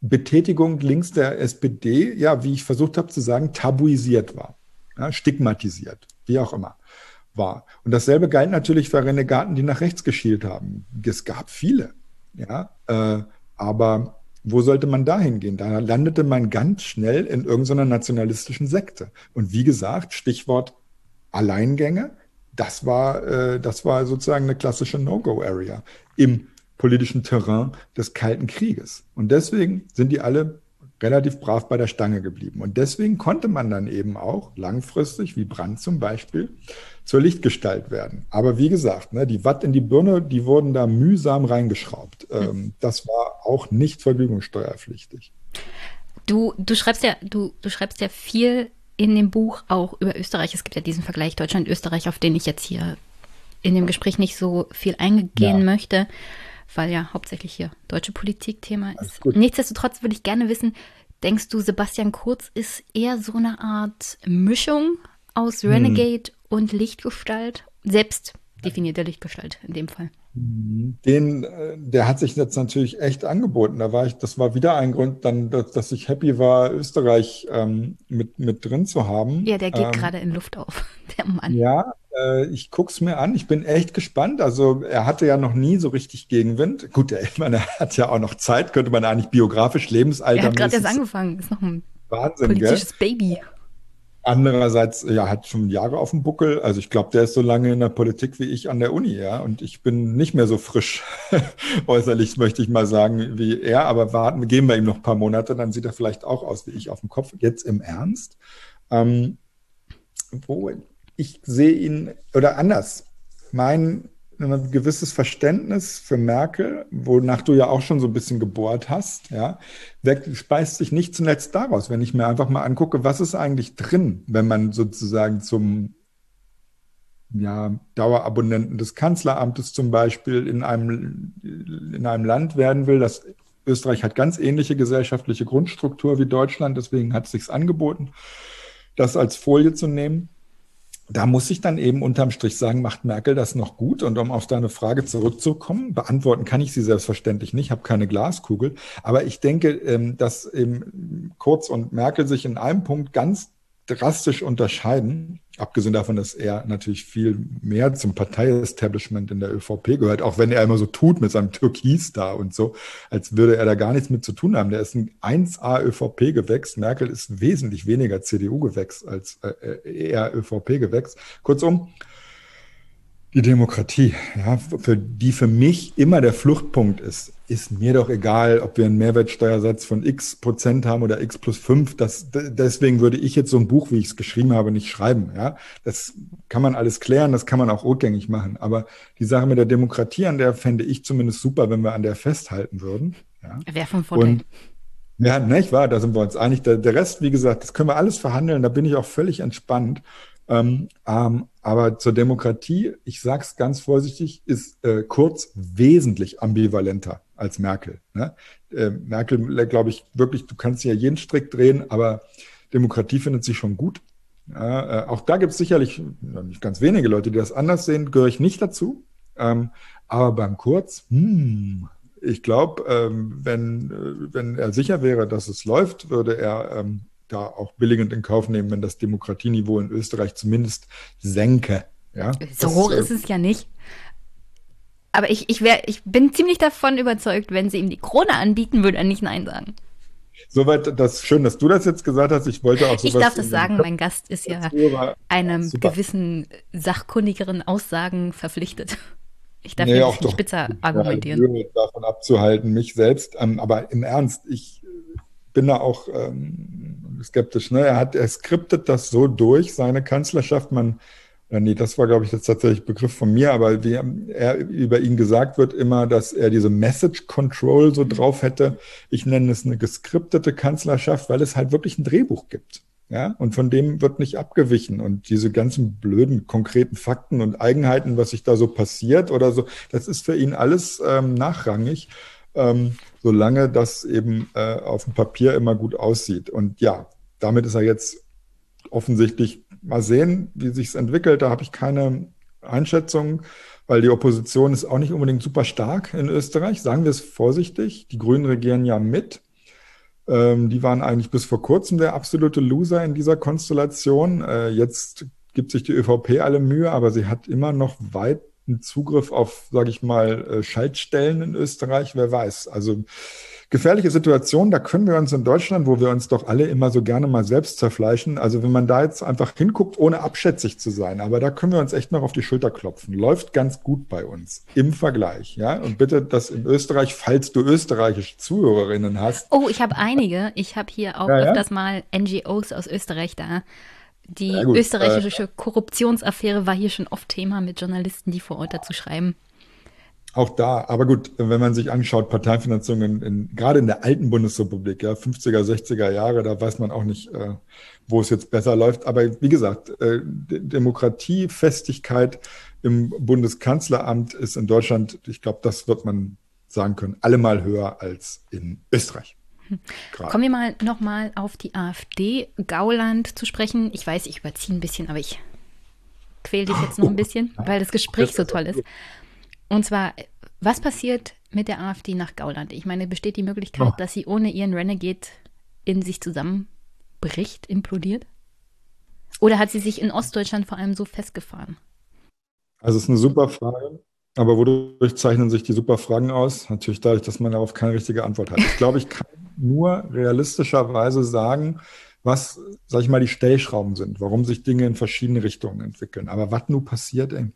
Betätigung links der SPD, ja, wie ich versucht habe zu sagen, tabuisiert war, ja, stigmatisiert, wie auch immer war. Und dasselbe galt natürlich für Renegaten, die nach rechts geschielt haben. Es gab viele, ja, äh, aber wo sollte man da hingehen? Da landete man ganz schnell in irgendeiner nationalistischen Sekte. Und wie gesagt, Stichwort Alleingänge, das war, äh, das war sozusagen eine klassische No-Go-Area im politischen Terrain des Kalten Krieges. Und deswegen sind die alle relativ brav bei der Stange geblieben. Und deswegen konnte man dann eben auch langfristig, wie Brand zum Beispiel, zur Lichtgestalt werden. Aber wie gesagt, ne, die Watt in die Birne, die wurden da mühsam reingeschraubt. Hm. Ähm, das war auch nicht vergütungssteuerpflichtig. Du, du schreibst ja, du, du schreibst ja viel in dem Buch auch über Österreich. Es gibt ja diesen Vergleich Deutschland-Österreich, auf den ich jetzt hier in dem Gespräch nicht so viel eingehen ja. möchte weil ja hauptsächlich hier deutsche Politik Thema ist. Nichtsdestotrotz würde ich gerne wissen, denkst du, Sebastian Kurz ist eher so eine Art Mischung aus hm. Renegade hm. und Lichtgestalt? Selbst definierte Lichtgestalt in dem Fall. Den, äh, der hat sich jetzt natürlich echt angeboten. Da war ich, das war wieder ein Grund, dann, dass, dass ich happy war, Österreich ähm, mit, mit drin zu haben. Ja, der geht ähm, gerade in Luft auf, der Mann. Ja, äh, ich guck's mir an. Ich bin echt gespannt. Also er hatte ja noch nie so richtig Gegenwind. Gut, er, ich meine, er hat ja auch noch Zeit, könnte man eigentlich biografisch Lebensalter. Er hat gerade erst angefangen, ist noch ein Wahnsinn, politisches gell? Baby. Andererseits, ja, hat schon Jahre auf dem Buckel. Also ich glaube, der ist so lange in der Politik wie ich an der Uni, ja. Und ich bin nicht mehr so frisch äußerlich, möchte ich mal sagen, wie er. Aber warten, geben wir ihm noch ein paar Monate, dann sieht er vielleicht auch aus wie ich auf dem Kopf. Jetzt im Ernst. Ähm, wo ich sehe ihn, oder anders, mein ein gewisses Verständnis für Merkel, wonach du ja auch schon so ein bisschen gebohrt hast, ja, speist sich nicht zuletzt daraus, wenn ich mir einfach mal angucke, was ist eigentlich drin, wenn man sozusagen zum ja, Dauerabonnenten des Kanzleramtes zum Beispiel in einem, in einem Land werden will, das Österreich hat ganz ähnliche gesellschaftliche Grundstruktur wie Deutschland, deswegen hat es sich angeboten, das als Folie zu nehmen. Da muss ich dann eben unterm Strich sagen, macht Merkel das noch gut? Und um auf deine Frage zurückzukommen, beantworten kann ich sie selbstverständlich nicht, habe keine Glaskugel. Aber ich denke, ähm, dass eben Kurz und Merkel sich in einem Punkt ganz drastisch unterscheiden. Abgesehen davon, dass er natürlich viel mehr zum Parteiestablishment in der ÖVP gehört, auch wenn er immer so tut mit seinem Türkis da und so, als würde er da gar nichts mit zu tun haben. Der ist ein 1A ÖVP-Gewächs. Merkel ist wesentlich weniger CDU-Gewächs als äh, eher ÖVP-Gewächs. Kurzum, die Demokratie, ja, für die für mich immer der Fluchtpunkt ist, ist mir doch egal, ob wir einen Mehrwertsteuersatz von x Prozent haben oder x plus fünf. Das, deswegen würde ich jetzt so ein Buch, wie ich es geschrieben habe, nicht schreiben. Ja, das kann man alles klären, das kann man auch rückgängig machen. Aber die Sache mit der Demokratie, an der fände ich zumindest super, wenn wir an der festhalten würden. Ja. Wäre vom Vorteil. Und, ja, nicht wahr? Da sind wir uns einig. Der, der Rest, wie gesagt, das können wir alles verhandeln. Da bin ich auch völlig entspannt. Ähm, ähm, aber zur Demokratie, ich sage es ganz vorsichtig, ist äh, Kurz wesentlich ambivalenter als Merkel. Ne? Äh, Merkel, glaube ich, wirklich, du kannst ja jeden Strick drehen, aber Demokratie findet sich schon gut. Ja, äh, auch da gibt es sicherlich nicht ganz wenige Leute, die das anders sehen, gehöre ich nicht dazu. Ähm, aber beim Kurz, hm, ich glaube, ähm, wenn, äh, wenn er sicher wäre, dass es läuft, würde er ähm, da auch billigend in Kauf nehmen, wenn das Demokratieniveau in Österreich zumindest senke. Ja, so das, hoch äh, ist es ja nicht. Aber ich, ich, wär, ich bin ziemlich davon überzeugt, wenn sie ihm die Krone anbieten, würde er nicht Nein sagen. Soweit, das schön, dass du das jetzt gesagt hast. Ich wollte auch sowas. Ich darf das sagen, mein Gast ist ja einem super. gewissen sachkundigeren Aussagen verpflichtet. Ich darf nee, auch spitzer argumentieren. Ja, davon abzuhalten, mich selbst. Ähm, aber im Ernst, ich bin da auch ähm, skeptisch. Ne? Er hat, er skriptet das so durch, seine Kanzlerschaft. Man, äh, nee, das war, glaube ich, jetzt tatsächlich Begriff von mir, aber wie er über ihn gesagt wird immer, dass er diese Message Control so drauf hätte. Ich nenne es eine geskriptete Kanzlerschaft, weil es halt wirklich ein Drehbuch gibt. Ja, und von dem wird nicht abgewichen. Und diese ganzen blöden, konkreten Fakten und Eigenheiten, was sich da so passiert oder so, das ist für ihn alles ähm, nachrangig ähm, solange das eben äh, auf dem Papier immer gut aussieht. Und ja, damit ist er jetzt offensichtlich mal sehen, wie sich es entwickelt. Da habe ich keine Einschätzung, weil die Opposition ist auch nicht unbedingt super stark in Österreich. Sagen wir es vorsichtig. Die Grünen regieren ja mit. Ähm, die waren eigentlich bis vor kurzem der absolute Loser in dieser Konstellation. Äh, jetzt gibt sich die ÖVP alle Mühe, aber sie hat immer noch weit Zugriff auf, sage ich mal, äh, Schaltstellen in Österreich, wer weiß. Also gefährliche Situation, da können wir uns in Deutschland, wo wir uns doch alle immer so gerne mal selbst zerfleischen, also wenn man da jetzt einfach hinguckt, ohne abschätzig zu sein, aber da können wir uns echt noch auf die Schulter klopfen. Läuft ganz gut bei uns im Vergleich, ja. Und bitte das in Österreich, falls du österreichische Zuhörerinnen hast. Oh, ich habe einige. Ich habe hier auch ja, öfters ja? mal NGOs aus Österreich da. Die ja, österreichische äh, Korruptionsaffäre war hier schon oft Thema mit Journalisten, die vor Ort dazu schreiben. Auch da, aber gut, wenn man sich anschaut, Parteifinanzierung in, in, gerade in der alten Bundesrepublik, ja, 50er, 60er Jahre, da weiß man auch nicht, äh, wo es jetzt besser läuft. Aber wie gesagt, äh, Demokratiefestigkeit im Bundeskanzleramt ist in Deutschland, ich glaube, das wird man sagen können, allemal höher als in Österreich. Grad. Kommen wir mal nochmal auf die AfD Gauland zu sprechen. Ich weiß, ich überziehe ein bisschen, aber ich quäle dich jetzt noch ein bisschen, weil das Gespräch so toll ist. Und zwar, was passiert mit der AfD nach Gauland? Ich meine, besteht die Möglichkeit, oh. dass sie ohne ihren Renegade in sich zusammenbricht, implodiert? Oder hat sie sich in Ostdeutschland vor allem so festgefahren? Also, es ist eine super Frage. Aber wodurch zeichnen sich die super Fragen aus? Natürlich dadurch, dass man darauf keine richtige Antwort hat. Ich glaube, ich kann nur realistischerweise sagen, was, sag ich mal, die Stellschrauben sind, warum sich Dinge in verschiedene Richtungen entwickeln. Aber was nun passiert, ey?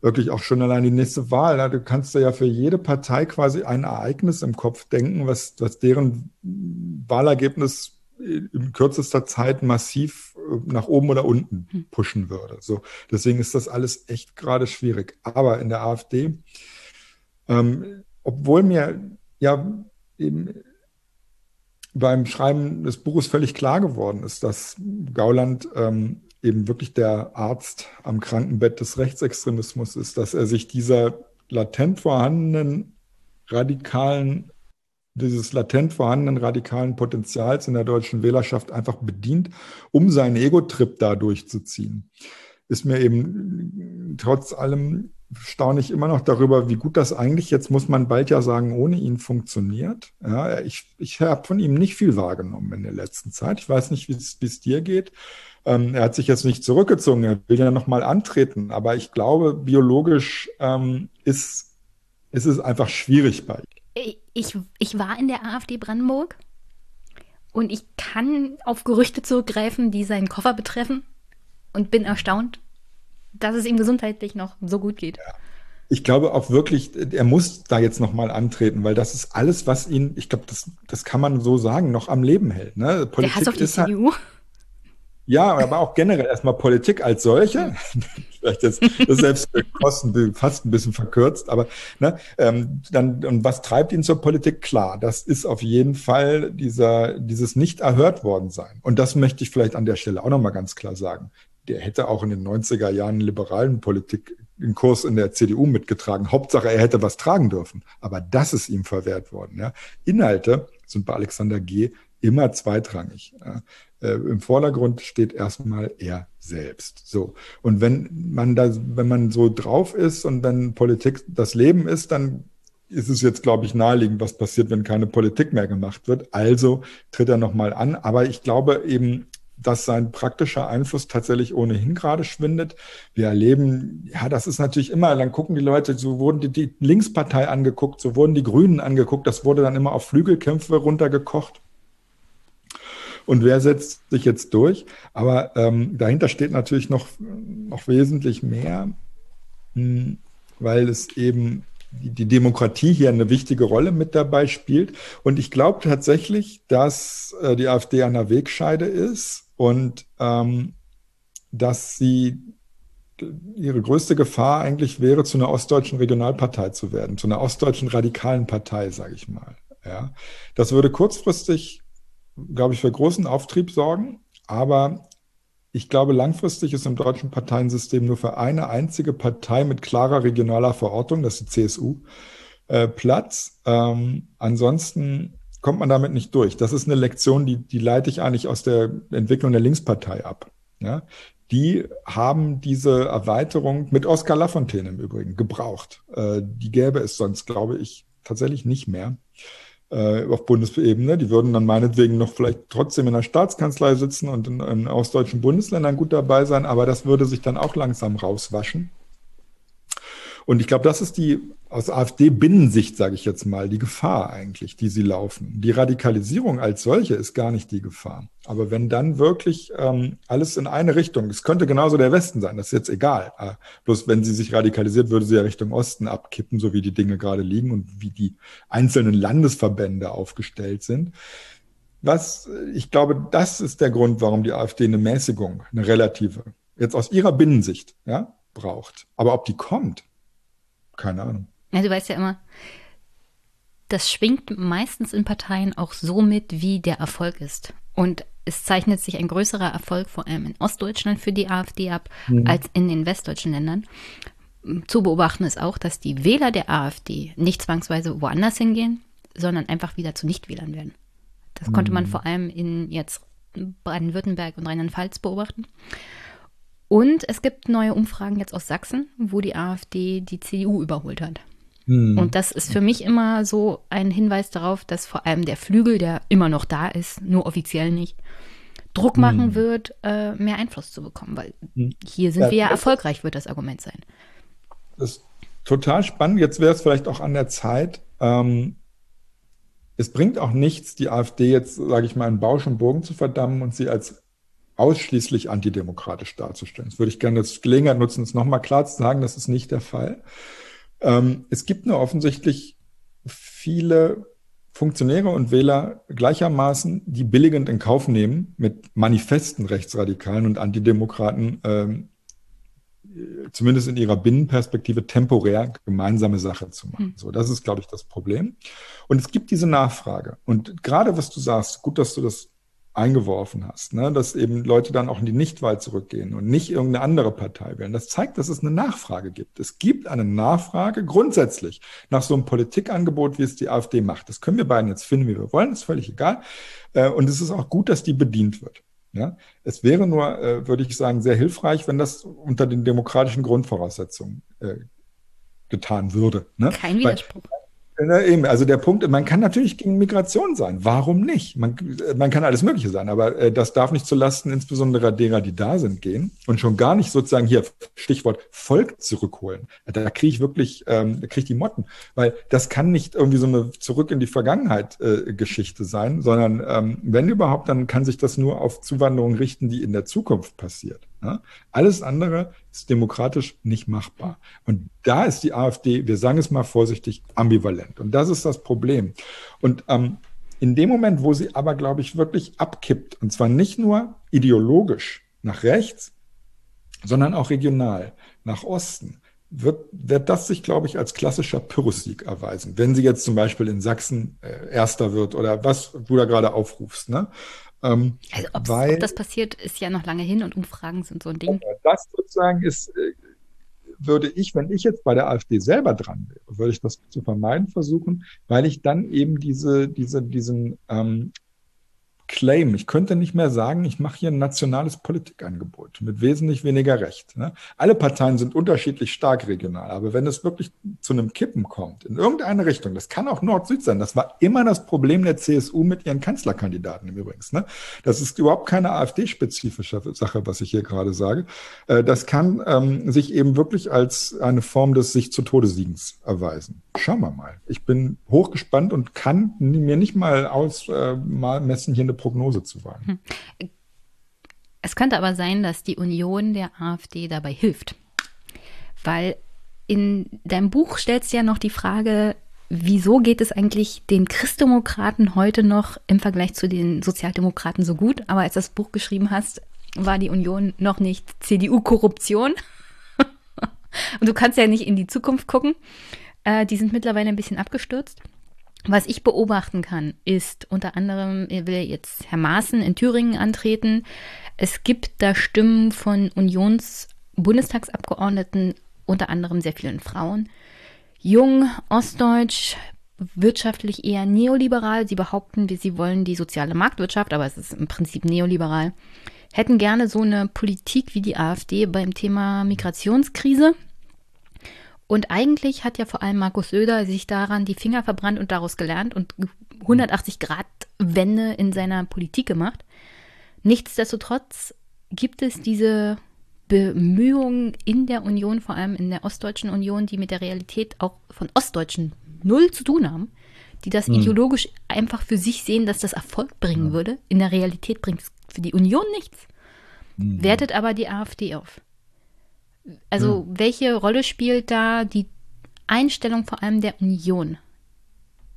Wirklich auch schon allein die nächste Wahl. Ja, du kannst ja für jede Partei quasi ein Ereignis im Kopf denken, was, was deren Wahlergebnis in kürzester Zeit massiv äh, nach oben oder unten hm. pushen würde. So, deswegen ist das alles echt gerade schwierig. Aber in der AfD, ähm, obwohl mir ja eben beim Schreiben des Buches völlig klar geworden ist, dass Gauland ähm, eben wirklich der Arzt am Krankenbett des Rechtsextremismus ist, dass er sich dieser latent vorhandenen radikalen dieses latent vorhandenen radikalen Potenzials in der deutschen Wählerschaft einfach bedient, um seinen Ego-Trip da durchzuziehen. Ist mir eben trotz allem staune ich immer noch darüber, wie gut das eigentlich, jetzt muss man bald ja sagen, ohne ihn funktioniert. Ja, ich ich habe von ihm nicht viel wahrgenommen in der letzten Zeit. Ich weiß nicht, wie es dir geht. Ähm, er hat sich jetzt nicht zurückgezogen, er will ja nochmal antreten, aber ich glaube, biologisch ähm, ist, ist es einfach schwierig bei ihm. Ich, ich war in der AfD Brandenburg und ich kann auf Gerüchte zurückgreifen, die seinen Koffer betreffen und bin erstaunt, dass es ihm gesundheitlich noch so gut geht. Ja. Ich glaube auch wirklich, er muss da jetzt nochmal antreten, weil das ist alles, was ihn, ich glaube, das, das kann man so sagen, noch am Leben hält. Ne? Politik Der Hass auf die CDU. Halt, ja, aber auch generell erstmal Politik als solche. Vielleicht jetzt das selbst Kosten fast ein bisschen verkürzt, aber ne, ähm, dann und was treibt ihn zur Politik? Klar, das ist auf jeden Fall dieser dieses nicht erhört worden sein. Und das möchte ich vielleicht an der Stelle auch nochmal ganz klar sagen. Der hätte auch in den 90er Jahren liberalen Politik den Kurs in der CDU mitgetragen. Hauptsache, er hätte was tragen dürfen. Aber das ist ihm verwehrt worden. Ja. Inhalte sind bei Alexander G. immer zweitrangig. Ja. Äh, Im Vordergrund steht erstmal er selbst. So. Und wenn man da, wenn man so drauf ist und dann Politik das Leben ist, dann ist es jetzt, glaube ich, naheliegend, was passiert, wenn keine Politik mehr gemacht wird. Also tritt er nochmal an. Aber ich glaube eben, dass sein praktischer Einfluss tatsächlich ohnehin gerade schwindet. Wir erleben, ja, das ist natürlich immer, dann gucken die Leute, so wurden die, die Linkspartei angeguckt, so wurden die Grünen angeguckt, das wurde dann immer auf Flügelkämpfe runtergekocht und wer setzt sich jetzt durch. Aber ähm, dahinter steht natürlich noch, noch wesentlich mehr, mh, hm, weil es eben die, die Demokratie hier eine wichtige Rolle mit dabei spielt. Und ich glaube tatsächlich, dass äh, die AfD an der Wegscheide ist und ähm, dass sie ihre größte Gefahr eigentlich wäre, zu einer ostdeutschen Regionalpartei zu werden, zu einer ostdeutschen radikalen Partei, sage ich mal. Ja, das würde kurzfristig glaube ich, für großen Auftrieb sorgen. Aber ich glaube, langfristig ist im deutschen Parteiensystem nur für eine einzige Partei mit klarer regionaler Verortung, das ist die CSU, äh, Platz. Ähm, ansonsten kommt man damit nicht durch. Das ist eine Lektion, die, die leite ich eigentlich aus der Entwicklung der Linkspartei ab. Ja? Die haben diese Erweiterung mit Oskar Lafontaine im Übrigen gebraucht. Äh, die gäbe es sonst, glaube ich, tatsächlich nicht mehr äh, auf Bundesebene. Die würden dann meinetwegen noch vielleicht trotzdem in der Staatskanzlei sitzen und in, in ostdeutschen Bundesländern gut dabei sein, aber das würde sich dann auch langsam rauswaschen. Und ich glaube, das ist die aus AfD-Binnensicht, sage ich jetzt mal, die Gefahr eigentlich, die sie laufen. Die Radikalisierung als solche ist gar nicht die Gefahr. Aber wenn dann wirklich ähm, alles in eine Richtung, es könnte genauso der Westen sein, das ist jetzt egal. Äh, bloß wenn sie sich radikalisiert, würde sie ja Richtung Osten abkippen, so wie die Dinge gerade liegen und wie die einzelnen Landesverbände aufgestellt sind. Was, ich glaube, das ist der Grund, warum die AfD eine Mäßigung, eine relative, jetzt aus ihrer Binnensicht, ja, braucht. Aber ob die kommt, keine Ahnung. Ja, du weißt ja immer, das schwingt meistens in Parteien auch so mit, wie der Erfolg ist. Und es zeichnet sich ein größerer Erfolg vor allem in Ostdeutschland für die AfD ab, mhm. als in den westdeutschen Ländern. Zu beobachten ist auch, dass die Wähler der AfD nicht zwangsweise woanders hingehen, sondern einfach wieder zu Nichtwählern werden. Das mhm. konnte man mhm. vor allem in jetzt Baden-Württemberg und Rheinland-Pfalz beobachten. Und es gibt neue Umfragen jetzt aus Sachsen, wo die AfD die CDU überholt hat. Hm. Und das ist für mich immer so ein Hinweis darauf, dass vor allem der Flügel, der immer noch da ist, nur offiziell nicht, Druck machen hm. wird, äh, mehr Einfluss zu bekommen, weil hm. hier sind ja, wir ja erfolgreich, wird das Argument sein. Das ist total spannend. Jetzt wäre es vielleicht auch an der Zeit. Ähm, es bringt auch nichts, die AfD jetzt, sage ich mal, in Bausch und Bogen zu verdammen und sie als ausschließlich antidemokratisch darzustellen. Das würde ich gerne als Gelegenheit nutzen, es nochmal klar zu sagen, das ist nicht der Fall. Ähm, es gibt nur offensichtlich viele Funktionäre und Wähler gleichermaßen, die billigend in Kauf nehmen, mit manifesten Rechtsradikalen und Antidemokraten ähm, zumindest in ihrer Binnenperspektive temporär gemeinsame Sache zu machen. Hm. So, das ist, glaube ich, das Problem. Und es gibt diese Nachfrage. Und gerade was du sagst, gut, dass du das eingeworfen hast, ne? dass eben Leute dann auch in die Nichtwahl zurückgehen und nicht irgendeine andere Partei wählen. Das zeigt, dass es eine Nachfrage gibt. Es gibt eine Nachfrage grundsätzlich nach so einem Politikangebot, wie es die AfD macht. Das können wir beiden jetzt finden, wie wir wollen, ist völlig egal. Äh, und es ist auch gut, dass die bedient wird. Ja? Es wäre nur, äh, würde ich sagen, sehr hilfreich, wenn das unter den demokratischen Grundvoraussetzungen äh, getan würde. Ne? Kein Widerspruch. Weil, Eben, also der Punkt, man kann natürlich gegen Migration sein. Warum nicht? Man, man kann alles Mögliche sein, aber äh, das darf nicht zulasten insbesondere derer, die da sind, gehen und schon gar nicht sozusagen hier Stichwort Volk zurückholen. Da kriege ich wirklich, ähm, kriege ich die Motten, weil das kann nicht irgendwie so eine zurück in die Vergangenheit äh, Geschichte sein, sondern ähm, wenn überhaupt, dann kann sich das nur auf Zuwanderung richten, die in der Zukunft passiert. Alles andere ist demokratisch nicht machbar. Und da ist die AfD, wir sagen es mal vorsichtig, ambivalent. Und das ist das Problem. Und ähm, in dem Moment, wo sie aber, glaube ich, wirklich abkippt, und zwar nicht nur ideologisch nach rechts, sondern auch regional nach Osten, wird, wird das sich, glaube ich, als klassischer Pyrrhussieg erweisen, wenn sie jetzt zum Beispiel in Sachsen äh, Erster wird oder was du da gerade aufrufst. Ne? Ähm, also weil, ob das passiert, ist ja noch lange hin und Umfragen sind so ein Ding. Das sozusagen ist, äh, würde ich, wenn ich jetzt bei der AfD selber dran wäre, würde ich das zu vermeiden versuchen, weil ich dann eben diese, diese, diesen ähm, Claim. Ich könnte nicht mehr sagen, ich mache hier ein nationales Politikangebot mit wesentlich weniger Recht. Ne? Alle Parteien sind unterschiedlich stark regional, aber wenn es wirklich zu einem Kippen kommt, in irgendeine Richtung, das kann auch Nord-Süd sein, das war immer das Problem der CSU mit ihren Kanzlerkandidaten im Übrigen. Ne? Das ist überhaupt keine AfD-spezifische Sache, was ich hier gerade sage. Äh, das kann ähm, sich eben wirklich als eine Form des sich zu Todesiegens erweisen. Schauen wir mal. Ich bin hochgespannt und kann mir nicht mal ausmessen, äh, hier eine Prognose zu wagen. Hm. Es könnte aber sein, dass die Union der AfD dabei hilft. Weil in deinem Buch stellst du ja noch die Frage, wieso geht es eigentlich den Christdemokraten heute noch im Vergleich zu den Sozialdemokraten so gut? Aber als du das Buch geschrieben hast, war die Union noch nicht CDU-Korruption. Und du kannst ja nicht in die Zukunft gucken. Äh, die sind mittlerweile ein bisschen abgestürzt. Was ich beobachten kann, ist unter anderem, will jetzt Herr Maaßen in Thüringen antreten. Es gibt da Stimmen von Unions-Bundestagsabgeordneten, unter anderem sehr vielen Frauen. Jung, ostdeutsch, wirtschaftlich eher neoliberal. Sie behaupten, sie wollen die soziale Marktwirtschaft, aber es ist im Prinzip neoliberal. Hätten gerne so eine Politik wie die AfD beim Thema Migrationskrise. Und eigentlich hat ja vor allem Markus Söder sich daran die Finger verbrannt und daraus gelernt und 180 Grad Wende in seiner Politik gemacht. Nichtsdestotrotz gibt es diese Bemühungen in der Union, vor allem in der Ostdeutschen Union, die mit der Realität auch von Ostdeutschen null zu tun haben, die das mhm. ideologisch einfach für sich sehen, dass das Erfolg bringen ja. würde. In der Realität bringt es für die Union nichts. Mhm. Wertet aber die AfD auf. Also, hm. welche Rolle spielt da die Einstellung vor allem der Union?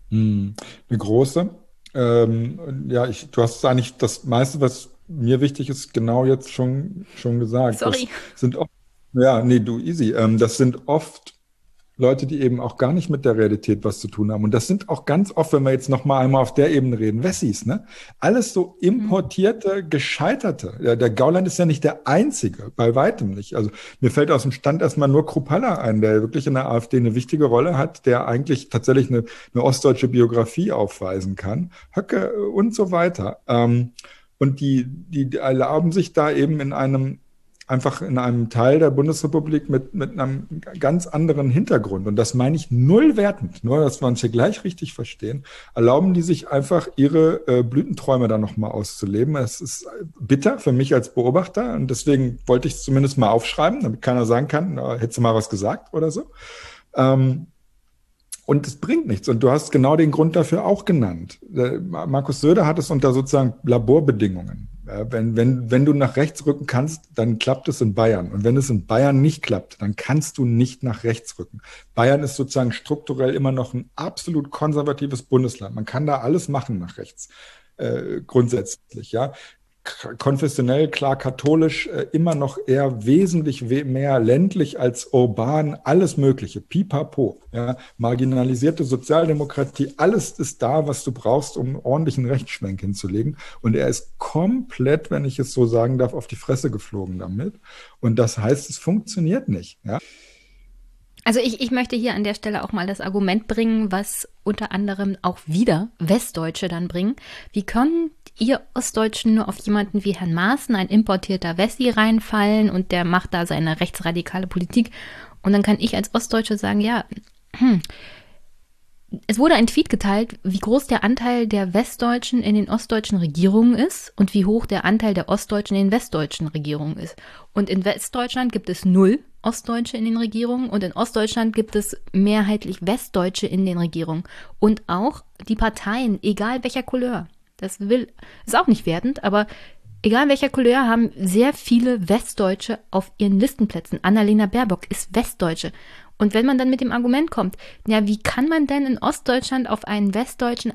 Hm. Eine große. Ähm, ja, ich, du hast eigentlich das meiste, was mir wichtig ist, genau jetzt schon, schon gesagt. Sorry. Das sind oft, ja, nee, du easy. Ähm, das sind oft Leute, die eben auch gar nicht mit der Realität was zu tun haben. Und das sind auch ganz oft, wenn wir jetzt noch mal einmal auf der Ebene reden, Wessis, ne? Alles so importierte, gescheiterte. Ja, der Gauland ist ja nicht der einzige, bei weitem nicht. Also mir fällt aus dem Stand erstmal nur Krupalla ein, der wirklich in der AfD eine wichtige Rolle hat, der eigentlich tatsächlich eine, eine ostdeutsche Biografie aufweisen kann. Höcke und so weiter. Ähm, und die, die erlauben sich da eben in einem einfach in einem Teil der Bundesrepublik mit, mit einem ganz anderen Hintergrund. Und das meine ich null wertend, nur dass wir uns hier gleich richtig verstehen, erlauben die sich einfach ihre äh, Blütenträume da nochmal auszuleben. Es ist bitter für mich als Beobachter und deswegen wollte ich es zumindest mal aufschreiben, damit keiner sagen kann, na, hättest du mal was gesagt oder so. Ähm, und es bringt nichts. Und du hast genau den Grund dafür auch genannt. Markus Söder hat es unter sozusagen Laborbedingungen. Wenn, wenn, wenn du nach rechts rücken kannst, dann klappt es in Bayern. Und wenn es in Bayern nicht klappt, dann kannst du nicht nach rechts rücken. Bayern ist sozusagen strukturell immer noch ein absolut konservatives Bundesland. Man kann da alles machen nach rechts, äh, grundsätzlich, ja. Konfessionell, klar katholisch, äh, immer noch eher wesentlich mehr ländlich als urban, alles Mögliche, pipapo, ja, marginalisierte Sozialdemokratie, alles ist da, was du brauchst, um ordentlichen Rechtsschwenk hinzulegen. Und er ist komplett, wenn ich es so sagen darf, auf die Fresse geflogen damit. Und das heißt, es funktioniert nicht. Ja. Also ich, ich möchte hier an der Stelle auch mal das Argument bringen, was unter anderem auch wieder Westdeutsche dann bringen. Wie können ihr Ostdeutschen nur auf jemanden wie Herrn Maaßen, ein importierter Wessi, reinfallen und der macht da seine rechtsradikale Politik? Und dann kann ich als Ostdeutsche sagen, ja, hm, es wurde ein Tweet geteilt, wie groß der Anteil der Westdeutschen in den ostdeutschen Regierungen ist und wie hoch der Anteil der Ostdeutschen in den westdeutschen Regierungen ist. Und in Westdeutschland gibt es null Ostdeutsche in den Regierungen und in Ostdeutschland gibt es mehrheitlich Westdeutsche in den Regierungen und auch die Parteien, egal welcher Couleur. Das will, ist auch nicht wertend, aber egal welcher Couleur haben sehr viele Westdeutsche auf ihren Listenplätzen. Annalena Baerbock ist Westdeutsche. Und wenn man dann mit dem Argument kommt, ja, wie kann man denn in Ostdeutschland auf einen westdeutschen,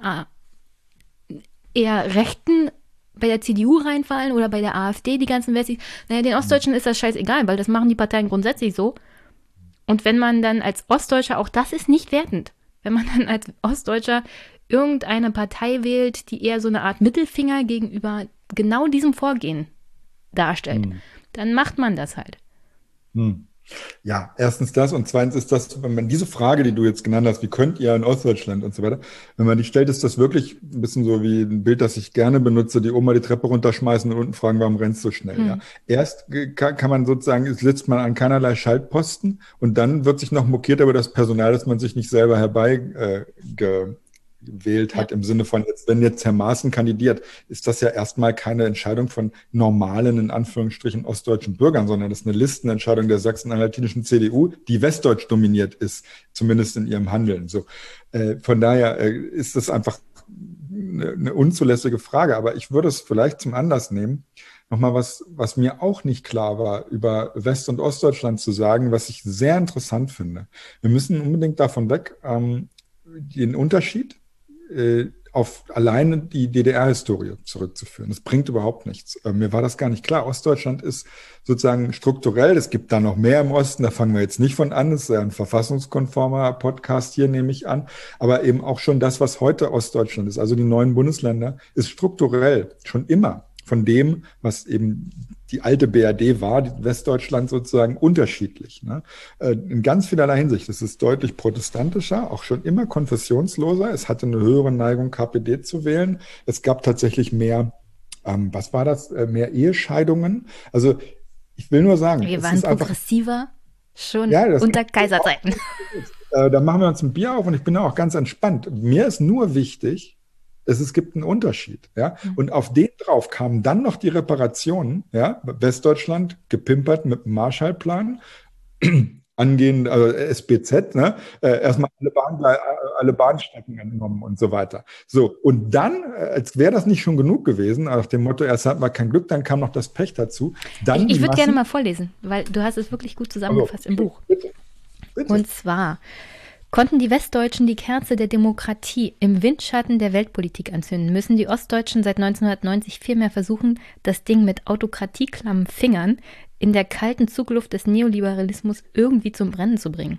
eher rechten bei der CDU reinfallen oder bei der AfD, die ganzen Wessis. Naja, den Ostdeutschen ist das scheißegal, weil das machen die Parteien grundsätzlich so. Und wenn man dann als Ostdeutscher, auch das ist nicht wertend, wenn man dann als Ostdeutscher irgendeine Partei wählt, die eher so eine Art Mittelfinger gegenüber genau diesem Vorgehen darstellt, hm. dann macht man das halt. Hm. Ja, erstens das und zweitens ist das, wenn man diese Frage, die du jetzt genannt hast, wie könnt ihr in Ostdeutschland und so weiter, wenn man die stellt, ist das wirklich ein bisschen so wie ein Bild, das ich gerne benutze, die Oma die Treppe runterschmeißen und unten fragen, warum rennst du so schnell? Hm. Ja. Erst kann, kann, man sozusagen, sitzt man an keinerlei Schaltposten und dann wird sich noch mokiert über das Personal, das man sich nicht selber herbei äh, ge, gewählt hat, ja. im Sinne von, jetzt, wenn jetzt Herr Maaßen kandidiert, ist das ja erstmal keine Entscheidung von normalen, in Anführungsstrichen, ostdeutschen Bürgern, sondern das ist eine Listenentscheidung der sachsen-anhaltinischen CDU, die westdeutsch dominiert ist, zumindest in ihrem Handeln. So, äh, von daher äh, ist das einfach eine, eine unzulässige Frage, aber ich würde es vielleicht zum Anlass nehmen, nochmal was, was mir auch nicht klar war, über West- und Ostdeutschland zu sagen, was ich sehr interessant finde. Wir müssen unbedingt davon weg, ähm, den Unterschied äh, auf alleine die DDR-Historie zurückzuführen. Das bringt überhaupt nichts. Äh, mir war das gar nicht klar. Ostdeutschland ist sozusagen strukturell. Es gibt da noch mehr im Osten. Da fangen wir jetzt nicht von an. Das ist ja ein verfassungskonformer Podcast hier, nehme ich an. Aber eben auch schon das, was heute Ostdeutschland ist, also die neuen Bundesländer, ist strukturell schon immer von dem, was eben die alte BRD war, Westdeutschland sozusagen unterschiedlich. Ne? Äh, in ganz vielerlei Hinsicht. Es ist deutlich protestantischer, auch schon immer konfessionsloser. Es hatte eine höhere Neigung, KPD zu wählen. Es gab tatsächlich mehr, ähm, was war das, äh, mehr Ehescheidungen. Also ich will nur sagen, wir waren progressiver schon ja, unter Kaiserzeiten. Äh, da machen wir uns ein Bier auf und ich bin auch ganz entspannt. Mir ist nur wichtig, es, es gibt einen Unterschied, ja. Mhm. Und auf den drauf kamen dann noch die Reparationen, ja. Westdeutschland gepimpert mit dem Marshallplan, angehend, also SBZ, ne, äh, erstmal alle, Bahn, äh, alle Bahnstrecken entnommen und so weiter. So, und dann, äh, als wäre das nicht schon genug gewesen, nach dem Motto, erst hat man kein Glück, dann kam noch das Pech dazu. Dann ich, ich würde gerne mal vorlesen, weil du hast es wirklich gut zusammengefasst also, im Buch. Bitte, bitte. Und zwar, Konnten die Westdeutschen die Kerze der Demokratie im Windschatten der Weltpolitik anzünden, müssen die Ostdeutschen seit 1990 vielmehr versuchen, das Ding mit autokratieklammen Fingern in der kalten Zugluft des Neoliberalismus irgendwie zum Brennen zu bringen.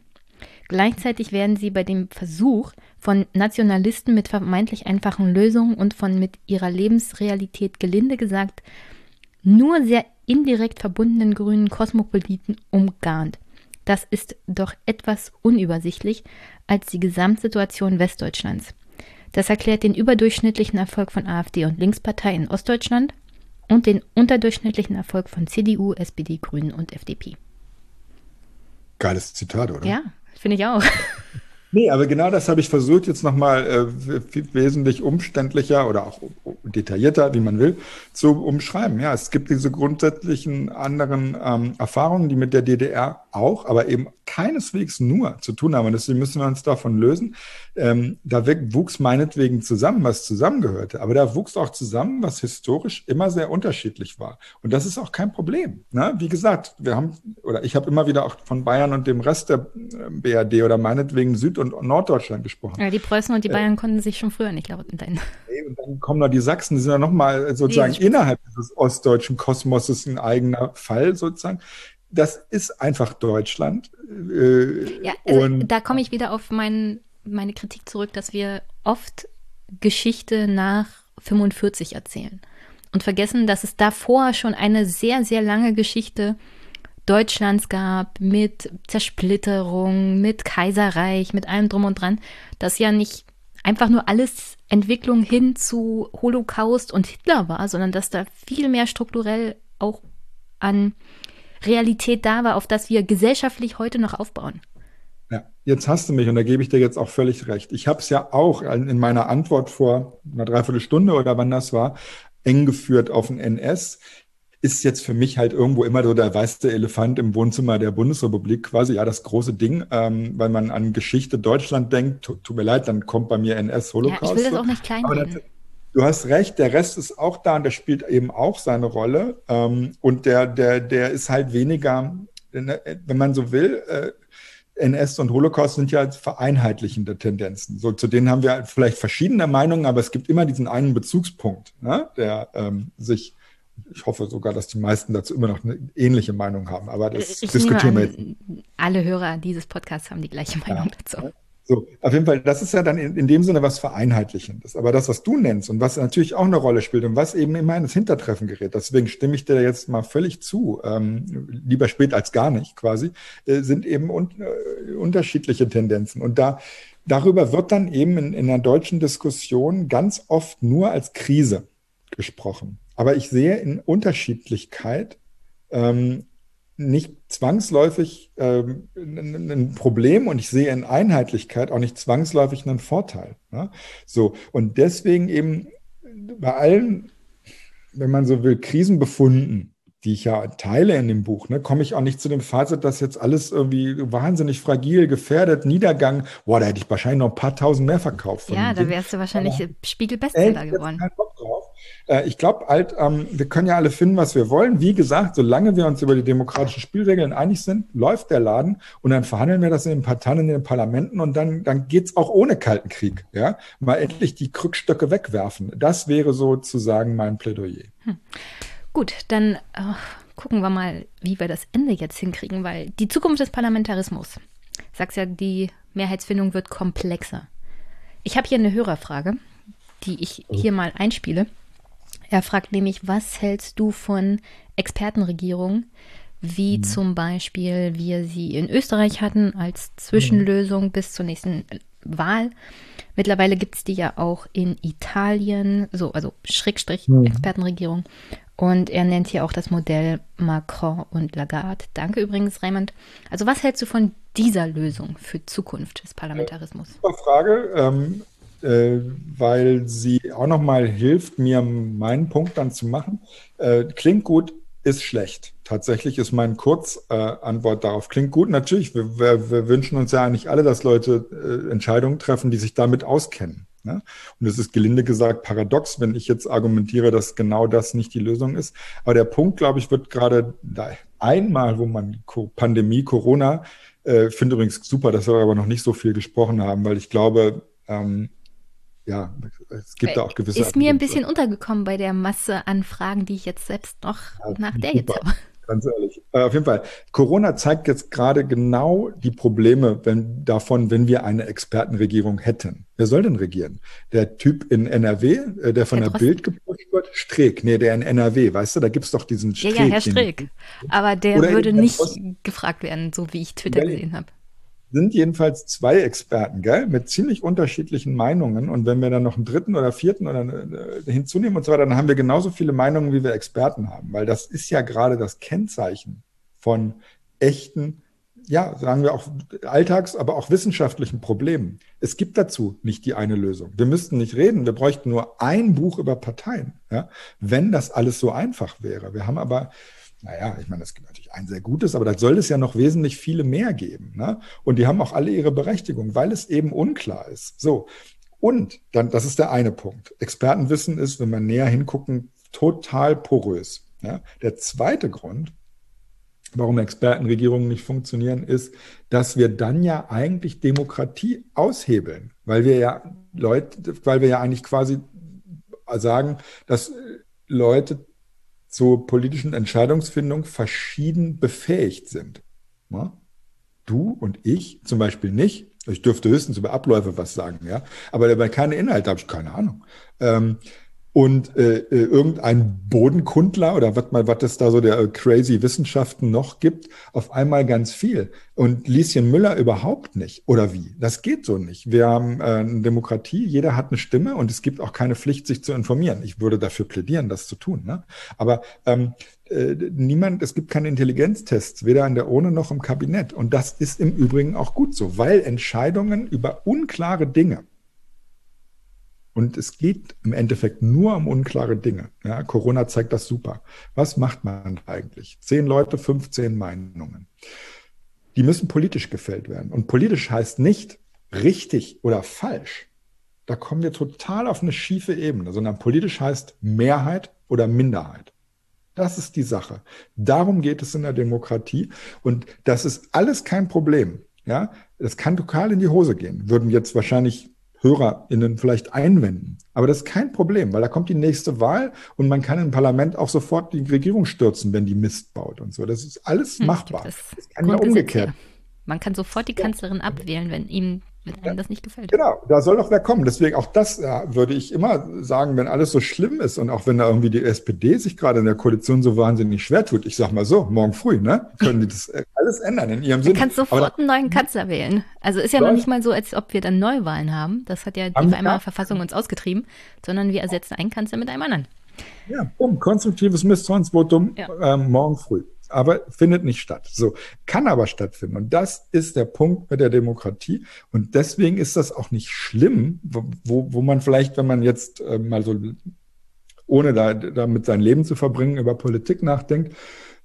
Gleichzeitig werden sie bei dem Versuch von Nationalisten mit vermeintlich einfachen Lösungen und von mit ihrer Lebensrealität gelinde gesagt nur sehr indirekt verbundenen grünen Kosmopoliten umgarnt. Das ist doch etwas unübersichtlich als die Gesamtsituation Westdeutschlands. Das erklärt den überdurchschnittlichen Erfolg von AfD und Linkspartei in Ostdeutschland und den unterdurchschnittlichen Erfolg von CDU, SPD, Grünen und FDP. Geiles Zitat, oder? Ja, finde ich auch. Nee, aber genau das habe ich versucht, jetzt nochmal äh, wesentlich umständlicher oder auch detaillierter, wie man will, zu umschreiben. Ja, es gibt diese grundsätzlichen anderen ähm, Erfahrungen, die mit der DDR auch, aber eben keineswegs nur zu tun haben. Und deswegen müssen wir uns davon lösen. Ähm, da wuchs meinetwegen zusammen, was zusammengehörte. Aber da wuchs auch zusammen, was historisch immer sehr unterschiedlich war. Und das ist auch kein Problem. Ne? Wie gesagt, wir haben, oder ich habe immer wieder auch von Bayern und dem Rest der äh, BRD oder meinetwegen Süd- und Norddeutschland gesprochen. Ja, die Preußen und die äh, Bayern äh, konnten sich schon früher nicht lauten. und dann kommen da die Sachsen, die sind ja nochmal sozusagen nee, innerhalb dieses ostdeutschen Kosmoses ein eigener Fall sozusagen. Das ist einfach Deutschland. Äh, ja, also und da komme ich wieder auf mein, meine Kritik zurück, dass wir oft Geschichte nach 45 erzählen und vergessen, dass es davor schon eine sehr, sehr lange Geschichte Deutschlands gab mit Zersplitterung, mit Kaiserreich, mit allem drum und dran, das ja nicht einfach nur alles Entwicklung hin zu Holocaust und Hitler war, sondern dass da viel mehr strukturell auch an Realität da war, auf das wir gesellschaftlich heute noch aufbauen. Ja, jetzt hast du mich und da gebe ich dir jetzt auch völlig recht. Ich habe es ja auch in meiner Antwort vor einer Dreiviertelstunde oder wann das war, eng geführt auf den NS ist jetzt für mich halt irgendwo immer so der weiße Elefant im Wohnzimmer der Bundesrepublik, quasi ja das große Ding, ähm, weil man an Geschichte Deutschland denkt. Tut mir leid, dann kommt bei mir NS-Holocaust. Ja, ich will das auch nicht kleinreden. Du hast recht, der Rest ist auch da und der spielt eben auch seine Rolle. Ähm, und der, der, der ist halt weniger, wenn man so will, äh, NS und Holocaust sind ja vereinheitlichende Tendenzen. So, zu denen haben wir vielleicht verschiedene Meinungen, aber es gibt immer diesen einen Bezugspunkt, ne, der ähm, sich ich hoffe sogar, dass die meisten dazu immer noch eine ähnliche Meinung haben, aber das ich diskutieren wir jetzt. Alle Hörer dieses Podcasts haben die gleiche Meinung ja. dazu. So, auf jeden Fall, das ist ja dann in, in, dem Sinne was Vereinheitlichendes. Aber das, was du nennst und was natürlich auch eine Rolle spielt und was eben immer ins Hintertreffen gerät, deswegen stimme ich dir jetzt mal völlig zu, ähm, lieber spät als gar nicht quasi, äh, sind eben un, äh, unterschiedliche Tendenzen. Und da darüber wird dann eben in, in der deutschen Diskussion ganz oft nur als Krise gesprochen. Aber ich sehe in Unterschiedlichkeit ähm, nicht zwangsläufig ähm, ein, Problem und ich sehe in Einheitlichkeit auch nicht zwangsläufig einen Vorteil. Ne? So, und deswegen eben bei allen, wenn man so will, Krisenbefunden, die ich ja teile in dem Buch, ne, komme ich auch nicht zu dem Fazit, dass jetzt alles irgendwie wahnsinnig fragil, gefährdet, Niedergang, boah, da hätte ich wahrscheinlich noch ein paar tausend mehr verkauft. Ja, da wärst du wahrscheinlich Spiegel-Bestseller geworden. Äh, ich glaube halt, ähm, wir können ja alle finden, was wir wollen. Wie gesagt, solange wir uns über die demokratischen Spielregeln einig sind, läuft der Laden und dann verhandeln wir das in den Parteien, in den Parlamenten und dann, dann geht's auch ohne Kalten Krieg. Ja, mal endlich die Krückstöcke wegwerfen. Das wäre sozusagen mein Plädoyer. Hm. Gut, dann äh, gucken wir mal, wie wir das Ende jetzt hinkriegen, weil die Zukunft des Parlamentarismus, sagst ja, die Mehrheitsfindung wird komplexer. Ich habe hier eine Hörerfrage, die ich oh. hier mal einspiele. Er fragt nämlich, was hältst du von Expertenregierungen, wie mhm. zum Beispiel wir sie in Österreich hatten als Zwischenlösung mhm. bis zur nächsten Wahl. Mittlerweile gibt es die ja auch in Italien, so, also Schrägstrich mhm. Expertenregierung. Und er nennt hier auch das Modell Macron und Lagarde. Danke übrigens, Raymond. Also was hältst du von dieser Lösung für Zukunft des Parlamentarismus? Super Frage. Ähm, äh, weil sie auch nochmal hilft, mir meinen Punkt dann zu machen. Äh, klingt gut, ist schlecht. Tatsächlich ist meine Kurzantwort äh, darauf. Klingt gut, natürlich. Wir, wir, wir, wünschen uns ja eigentlich alle, dass Leute äh, Entscheidungen treffen, die sich damit auskennen. Ne? Und es ist gelinde gesagt paradox, wenn ich jetzt argumentiere, dass genau das nicht die Lösung ist. Aber der Punkt, glaube ich, wird gerade einmal, wo man Pandemie, Corona, äh, finde übrigens super, dass wir aber noch nicht so viel gesprochen haben, weil ich glaube, ähm, ja, es gibt da auch gewisse. Ist mir ein bisschen untergekommen bei der Masse an Fragen, die ich jetzt selbst noch ja, nach der super. jetzt habe. Ganz ehrlich. Äh, auf jeden Fall. Corona zeigt jetzt gerade genau die Probleme wenn, davon, wenn wir eine Expertenregierung hätten. Wer soll denn regieren? Der Typ in NRW, äh, der von der, der Bild gepusht wird? Streeck. Nee, der in NRW, weißt du, da gibt es doch diesen Streeck. Ja, ja, Herr Streeck. Aber der würde nicht gefragt werden, so wie ich Twitter gesehen habe sind jedenfalls zwei Experten, gell, mit ziemlich unterschiedlichen Meinungen. Und wenn wir dann noch einen dritten oder vierten oder äh, hinzunehmen und so weiter, dann haben wir genauso viele Meinungen, wie wir Experten haben. Weil das ist ja gerade das Kennzeichen von echten, ja, sagen wir auch alltags, aber auch wissenschaftlichen Problemen. Es gibt dazu nicht die eine Lösung. Wir müssten nicht reden, wir bräuchten nur ein Buch über Parteien, ja, wenn das alles so einfach wäre. Wir haben aber naja, ich meine, es gibt natürlich ein sehr gutes, aber da soll es ja noch wesentlich viele mehr geben. Ne? Und die haben auch alle ihre Berechtigung, weil es eben unklar ist. So. Und dann, das ist der eine Punkt. Expertenwissen ist, wenn wir näher hingucken, total porös. Ja? Der zweite Grund, warum Expertenregierungen nicht funktionieren, ist, dass wir dann ja eigentlich Demokratie aushebeln, weil wir ja Leute, weil wir ja eigentlich quasi sagen, dass Leute zur politischen Entscheidungsfindung verschieden befähigt sind. Ja? Du und ich zum Beispiel nicht. Ich dürfte höchstens über Abläufe was sagen, ja. Aber dabei keine Inhalte habe ich keine Ahnung. Ähm, und äh, äh, irgendein Bodenkundler oder was mal, was es da so der äh, crazy Wissenschaften noch gibt, auf einmal ganz viel. Und Lieschen Müller überhaupt nicht. Oder wie? Das geht so nicht. Wir haben äh, eine Demokratie, jeder hat eine Stimme und es gibt auch keine Pflicht, sich zu informieren. Ich würde dafür plädieren, das zu tun. Ne? Aber ähm, äh, niemand, es gibt keine Intelligenztests, weder an der Ohne noch im Kabinett. Und das ist im Übrigen auch gut so, weil Entscheidungen über unklare Dinge, und es geht im Endeffekt nur um unklare Dinge. Ja, Corona zeigt das super. Was macht man eigentlich? Zehn Leute, 15 Meinungen. Die müssen politisch gefällt werden. Und politisch heißt nicht richtig oder falsch. Da kommen wir total auf eine schiefe Ebene, sondern politisch heißt Mehrheit oder Minderheit. Das ist die Sache. Darum geht es in der Demokratie. Und das ist alles kein Problem. Ja, das kann total in die Hose gehen. Würden jetzt wahrscheinlich HörerInnen vielleicht einwenden. Aber das ist kein Problem, weil da kommt die nächste Wahl und man kann im Parlament auch sofort die Regierung stürzen, wenn die Mist baut und so. Das ist alles hm, machbar. Das, das kann ja umgekehrt. Man kann sofort die Kanzlerin abwählen, wenn ihm wenn einem das nicht gefällt. Genau, da soll doch wer kommen. Deswegen auch das ja, würde ich immer sagen, wenn alles so schlimm ist und auch wenn da irgendwie die SPD sich gerade in der Koalition so wahnsinnig schwer tut, ich sag mal so, morgen früh, ne, können die das äh, alles ändern in ihrem Sinne. Du kannst sofort Aber, einen neuen Kanzler wählen. Also ist ja noch nicht mal so, als ob wir dann Neuwahlen haben. Das hat ja die Weimarer Verfassung uns ausgetrieben, sondern wir ersetzen einen Kanzler mit einem anderen. Ja, um konstruktives Misstrauensvotum ja. ähm, morgen früh aber findet nicht statt. So, kann aber stattfinden. Und das ist der Punkt mit der Demokratie. Und deswegen ist das auch nicht schlimm, wo, wo man vielleicht, wenn man jetzt äh, mal so, ohne da, damit sein Leben zu verbringen, über Politik nachdenkt,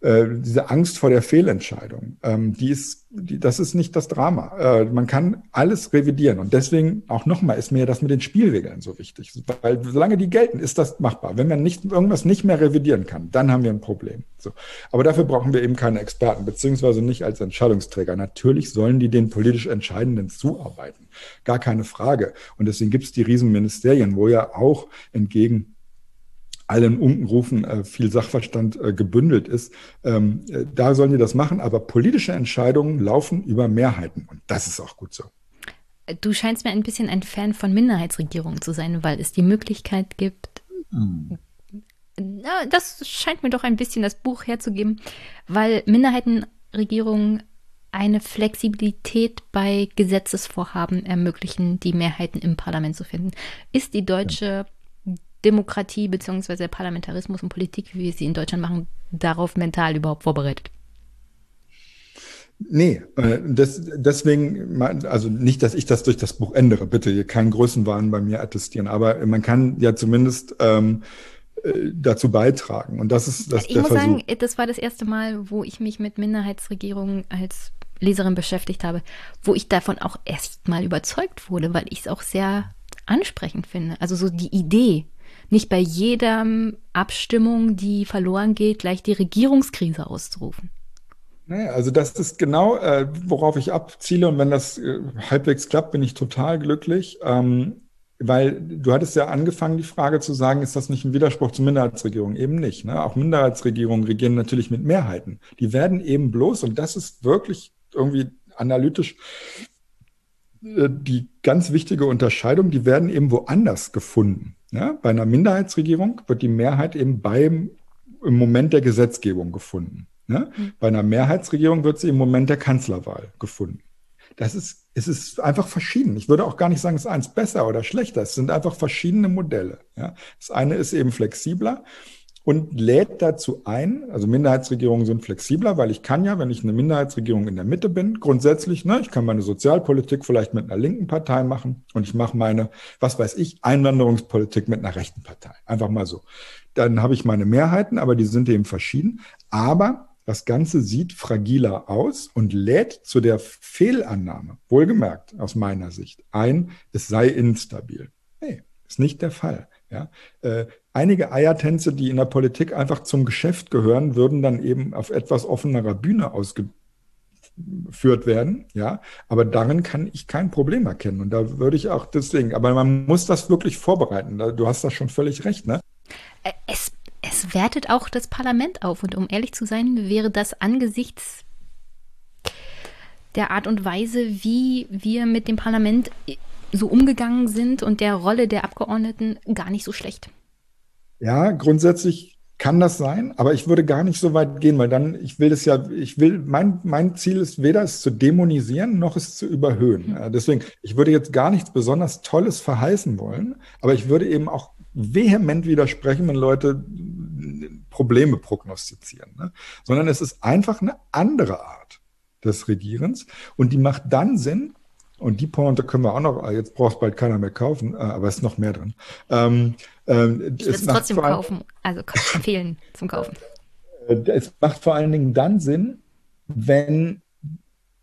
äh, diese Angst vor der Fehlentscheidung, ähm, die ist, die, das ist nicht das Drama. Äh, man kann alles revidieren und deswegen auch nochmal ist mir das mit den Spielregeln so wichtig, weil solange die gelten, ist das machbar. Wenn man nicht irgendwas nicht mehr revidieren kann, dann haben wir ein Problem. So, aber dafür brauchen wir eben keine Experten beziehungsweise nicht als Entscheidungsträger. Natürlich sollen die den politisch Entscheidenden zuarbeiten, gar keine Frage. Und deswegen gibt es die Riesenministerien, wo ja auch entgegen allen Unkenrufen äh, viel Sachverstand äh, gebündelt ist. Ähm, äh, da sollen die das machen, aber politische Entscheidungen laufen über Mehrheiten und das ist auch gut so. Du scheinst mir ein bisschen ein Fan von Minderheitsregierungen zu sein, weil es die Möglichkeit gibt. Mhm. Na, das scheint mir doch ein bisschen das Buch herzugeben, weil Minderheitenregierungen eine Flexibilität bei Gesetzesvorhaben ermöglichen, die Mehrheiten im Parlament zu finden. Ist die deutsche ja Demokratie bzw. Parlamentarismus und Politik, wie wir sie in Deutschland machen, darauf mental überhaupt vorbereitet? Nee, äh, das, deswegen, also nicht, dass ich das durch das Buch ändere, bitte, hier keinen Größenwahn bei mir attestieren, aber man kann ja zumindest ähm, äh, dazu beitragen. Und das ist das Ich muss Versuch. sagen, das war das erste Mal, wo ich mich mit Minderheitsregierungen als Leserin beschäftigt habe, wo ich davon auch erst mal überzeugt wurde, weil ich es auch sehr ansprechend finde. Also so die Idee, nicht bei jeder Abstimmung, die verloren geht, gleich die Regierungskrise auszurufen. Nee, also das ist genau, äh, worauf ich abziele. Und wenn das äh, halbwegs klappt, bin ich total glücklich. Ähm, weil du hattest ja angefangen, die Frage zu sagen, ist das nicht ein Widerspruch zu Minderheitsregierungen? Eben nicht. Ne? Auch Minderheitsregierungen regieren natürlich mit Mehrheiten. Die werden eben bloß, und das ist wirklich irgendwie analytisch äh, die ganz wichtige Unterscheidung, die werden eben woanders gefunden. Ja, bei einer Minderheitsregierung wird die Mehrheit eben beim, im Moment der Gesetzgebung gefunden. Ne? Mhm. Bei einer Mehrheitsregierung wird sie im Moment der Kanzlerwahl gefunden. Das ist, es ist einfach verschieden. Ich würde auch gar nicht sagen, es ist eins besser oder schlechter. Es sind einfach verschiedene Modelle. Ja? Das eine ist eben flexibler und lädt dazu ein, also Minderheitsregierungen sind flexibler, weil ich kann ja, wenn ich eine Minderheitsregierung in der Mitte bin, grundsätzlich, ne, ich kann meine Sozialpolitik vielleicht mit einer linken Partei machen und ich mache meine, was weiß ich, Einwanderungspolitik mit einer rechten Partei. Einfach mal so. Dann habe ich meine Mehrheiten, aber die sind eben verschieden. Aber das Ganze sieht fragiler aus und lädt zu der Fehlannahme, wohlgemerkt aus meiner Sicht, ein, es sei instabil. Nee, ist nicht der Fall. Ja, äh, einige Eiertänze, die in der Politik einfach zum Geschäft gehören, würden dann eben auf etwas offenerer Bühne ausge fortgeführt werden, ja. Aber darin kann ich kein Problem erkennen. Und da würde ich auch deswegen, aber man muss das wirklich vorbereiten. Du hast da schon völlig recht, ne? Äh, es, es wertet auch das Parlament auf. Und um ehrlich zu sein, wäre das angesichts der Art und Weise, wie wir mit dem Parlament so umgegangen sind und der Rolle der Abgeordneten gar nicht so schlecht. Ja, grundsätzlich kann das sein, aber ich würde gar nicht so weit gehen, weil dann, ich will das ja, ich will, mein, mein Ziel ist weder es zu dämonisieren, noch es zu überhöhen. Mhm. Deswegen, ich würde jetzt gar nichts besonders Tolles verheißen wollen, aber ich würde eben auch vehement widersprechen, wenn Leute Probleme prognostizieren, ne? sondern es ist einfach eine andere Art des Regierens und die macht dann Sinn, und die Pointe können wir auch noch, ah, jetzt braucht bald keiner mehr kaufen, äh, aber es ist noch mehr drin. Ähm, ähm, ich würde es trotzdem kaufen, also empfehlen zum Kaufen. Äh, es macht vor allen Dingen dann Sinn, wenn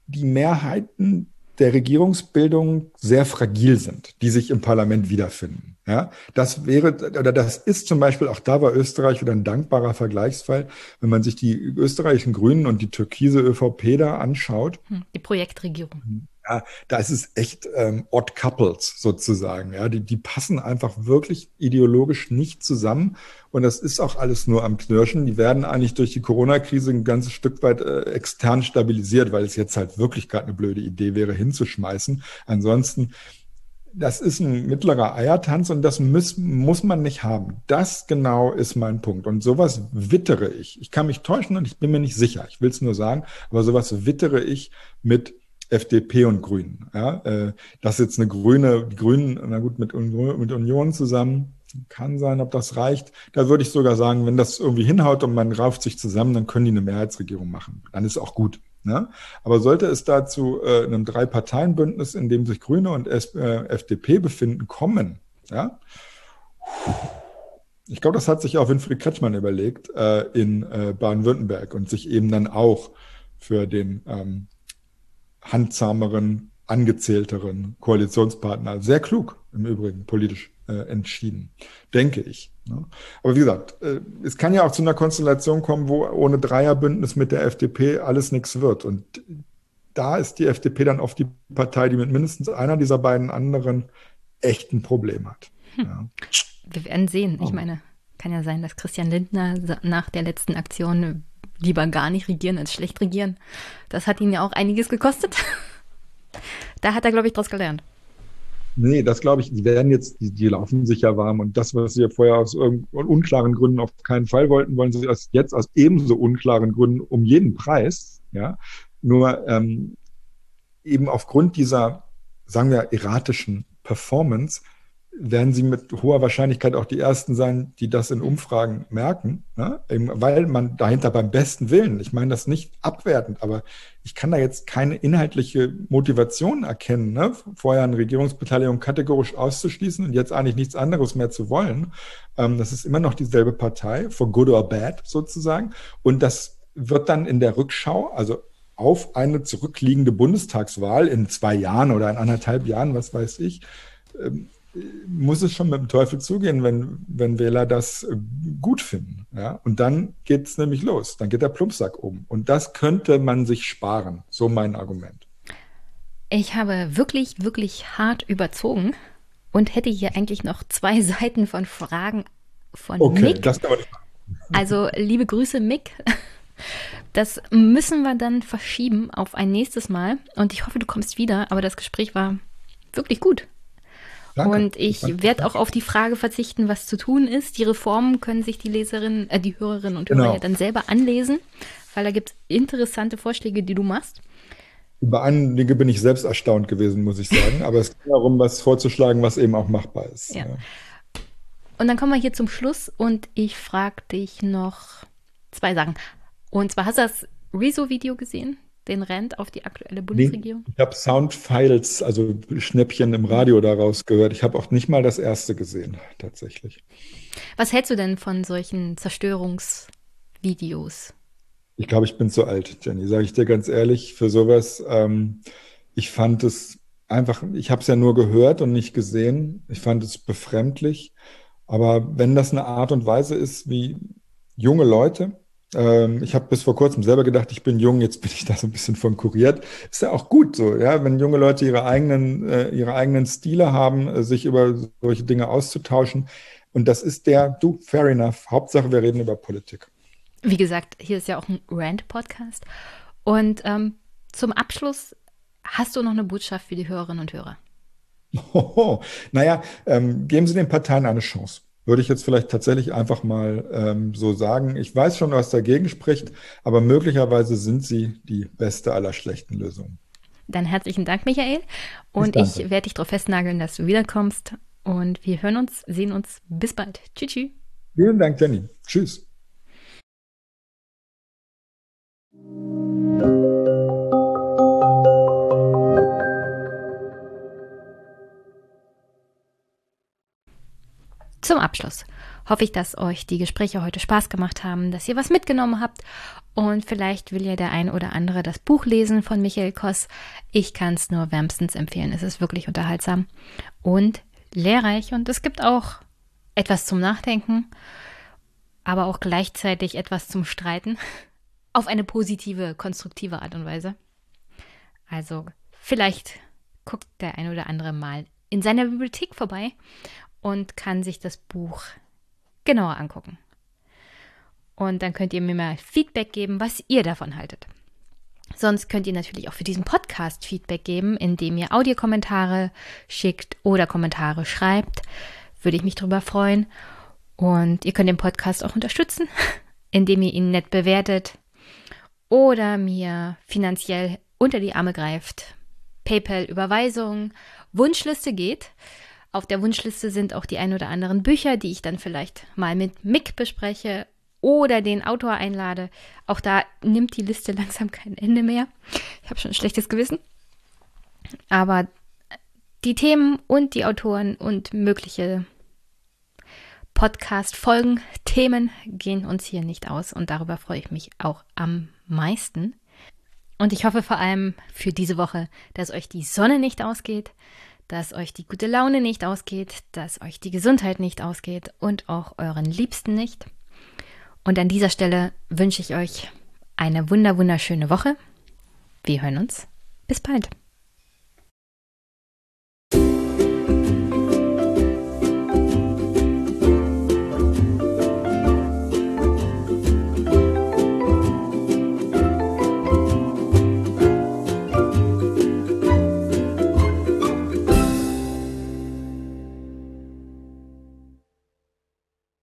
die Mehrheiten der Regierungsbildung sehr fragil sind, die sich im Parlament wiederfinden. Ja, das wäre, oder das ist zum Beispiel, auch da war Österreich wieder ein dankbarer Vergleichsfall, wenn man sich die österreichischen Grünen und die türkise ÖVP da anschaut. Hm, die Projektregierung. Ja, da ist es echt ähm, odd couples sozusagen. Ja, die, die passen einfach wirklich ideologisch nicht zusammen. Und das ist auch alles nur am Knirschen. Die werden eigentlich durch die Corona-Krise ein ganzes Stück weit äh, extern stabilisiert, weil es jetzt halt wirklich gerade eine blöde Idee wäre, hinzuschmeißen. Ansonsten das ist ein mittlerer Eiertanz und das muss, muss man nicht haben. Das genau ist mein Punkt. Und sowas wittere ich. Ich kann mich täuschen und ich bin mir nicht sicher. Ich will es nur sagen, aber sowas wittere ich mit FDP und Grünen. Ja, äh, das ist jetzt eine Grüne, die Grünen, na gut, mit, mit Union zusammen. Kann sein, ob das reicht. Da würde ich sogar sagen, wenn das irgendwie hinhaut und man rauft sich zusammen, dann können die eine Mehrheitsregierung machen. Dann ist auch gut. Ne? Aber sollte es dazu äh, einem Drei-Parteien-Bündnis, in dem sich Grüne und S äh, FDP befinden, kommen, ja, ich glaube, das hat sich auch Winfried Kretschmann überlegt äh, in äh, Baden-Württemberg und sich eben dann auch für den ähm, handzahmeren, angezählteren Koalitionspartner. Sehr klug im Übrigen politisch äh, entschieden, denke ich. Ne? Aber wie gesagt, äh, es kann ja auch zu einer Konstellation kommen, wo ohne Dreierbündnis mit der FDP alles nichts wird. Und da ist die FDP dann oft die Partei, die mit mindestens einer dieser beiden anderen echt ein Problem hat. Hm. Ja. Wir werden sehen. Ich oh. meine, kann ja sein, dass Christian Lindner nach der letzten Aktion lieber gar nicht regieren als schlecht regieren. Das hat ihn ja auch einiges gekostet. da hat er, glaube ich, daraus gelernt. Nee, das glaube ich, die werden jetzt, die, die laufen sich ja warm und das, was sie ja vorher aus unklaren Gründen auf keinen Fall wollten, wollen sie jetzt aus ebenso unklaren Gründen um jeden Preis, ja. Nur ähm, eben aufgrund dieser, sagen wir, erratischen Performance werden sie mit hoher Wahrscheinlichkeit auch die Ersten sein, die das in Umfragen merken, ne? weil man dahinter beim besten Willen, ich meine das nicht abwertend, aber ich kann da jetzt keine inhaltliche Motivation erkennen, ne? vorher eine Regierungsbeteiligung kategorisch auszuschließen und jetzt eigentlich nichts anderes mehr zu wollen. Ähm, das ist immer noch dieselbe Partei, for good or bad sozusagen. Und das wird dann in der Rückschau, also auf eine zurückliegende Bundestagswahl in zwei Jahren oder in anderthalb Jahren, was weiß ich, ähm, muss es schon mit dem Teufel zugehen, wenn, wenn Wähler das äh, gut finden. Ja? Und dann geht es nämlich los. Dann geht der Plumpsack um. Und das könnte man sich sparen. So mein Argument. Ich habe wirklich, wirklich hart überzogen und hätte hier eigentlich noch zwei Seiten von Fragen von okay, Mick. Das kann man nicht machen. Also, liebe Grüße, Mick. Das müssen wir dann verschieben auf ein nächstes Mal. Und ich hoffe, du kommst wieder. Aber das Gespräch war wirklich gut. Danke. Und ich werde auch auf die Frage verzichten, was zu tun ist. Die Reformen können sich die Leserinnen, äh, die Hörerinnen und Hörer genau. ja dann selber anlesen, weil da gibt es interessante Vorschläge, die du machst. Über einige bin ich selbst erstaunt gewesen, muss ich sagen. Aber es geht darum, was vorzuschlagen, was eben auch machbar ist. Ja. Ja. Und dann kommen wir hier zum Schluss und ich frage dich noch zwei Sachen. Und zwar hast du das Rezo-Video gesehen? Den Rent auf die aktuelle Bundesregierung? Nee, ich habe Soundfiles, also Schnäppchen im Radio daraus gehört. Ich habe auch nicht mal das erste gesehen, tatsächlich. Was hältst du denn von solchen Zerstörungsvideos? Ich glaube, ich bin zu alt, Jenny, sage ich dir ganz ehrlich, für sowas. Ähm, ich fand es einfach, ich habe es ja nur gehört und nicht gesehen. Ich fand es befremdlich. Aber wenn das eine Art und Weise ist, wie junge Leute Ähm, ich habe bis vor kurzem selber gedacht, ich bin jung, jetzt bin ich da so ein bisschen von kuriert. Ist ja auch gut so, ja, wenn junge Leute ihre eigenen, äh, ihre eigenen Stile haben, äh, sich über solche Dinge auszutauschen. Und das ist der, du, fair enough. Hauptsache, wir reden über Politik. Wie gesagt, hier ist ja auch ein Rant-Podcast. Und ähm, zum Abschluss hast du noch eine Botschaft für die Hörerinnen und Hörer? Oh, naja, ähm, geben Sie den Parteien eine Chance würde ich jetzt vielleicht tatsächlich einfach mal ähm, so sagen. Ich weiß schon, was dagegen spricht, aber möglicherweise sind sie die beste aller schlechten Lösungen. Dann herzlichen Dank, Michael. Und ich, ich werde dich darauf festnageln, dass du wiederkommst. Und wir hören uns, sehen uns. Bis bald. Tschüss. tschüss. Vielen Dank, Jenny. Tschüss. Zum Abschluss hoffe ich, dass euch die Gespräche heute Spaß gemacht haben, dass ihr was mitgenommen habt und vielleicht will ja der ein oder andere das Buch lesen von Michael Koss. Ich kann es nur wärmstens empfehlen. Es ist wirklich unterhaltsam und lehrreich und es gibt auch etwas zum Nachdenken, aber auch gleichzeitig etwas zum Streiten auf eine positive, konstruktive Art und Weise. Also vielleicht guckt der ein oder andere mal in seiner Bibliothek vorbei und kann sich das Buch genauer angucken. Und dann könnt ihr mir mal Feedback geben, was ihr davon haltet. Sonst könnt ihr natürlich auch für diesen Podcast Feedback geben, indem ihr Audiokommentare schickt oder Kommentare schreibt. Würde ich mich darüber freuen. Und ihr könnt den Podcast auch unterstützen, indem ihr ihn nett bewertet oder mir finanziell unter die Arme greift. PayPal-Überweisung, Wunschliste geht. Auf der Wunschliste sind auch die ein oder anderen Bücher, die ich dann vielleicht mal mit Mick bespreche oder den Autor einlade. Auch da nimmt die Liste langsam kein Ende mehr. Ich habe schon ein schlechtes Gewissen. Aber die Themen und die Autoren und mögliche Podcast-Folgen, Themen gehen uns hier nicht aus und darüber freue ich mich auch am meisten. Und ich hoffe vor allem für diese Woche, dass euch die Sonne nicht ausgeht, dass euch die gute Laune nicht ausgeht, dass euch die Gesundheit nicht ausgeht und auch euren Liebsten nicht. Und an dieser Stelle wünsche ich euch eine wunder wunderschöne Woche. Wir hören uns. Bis bald.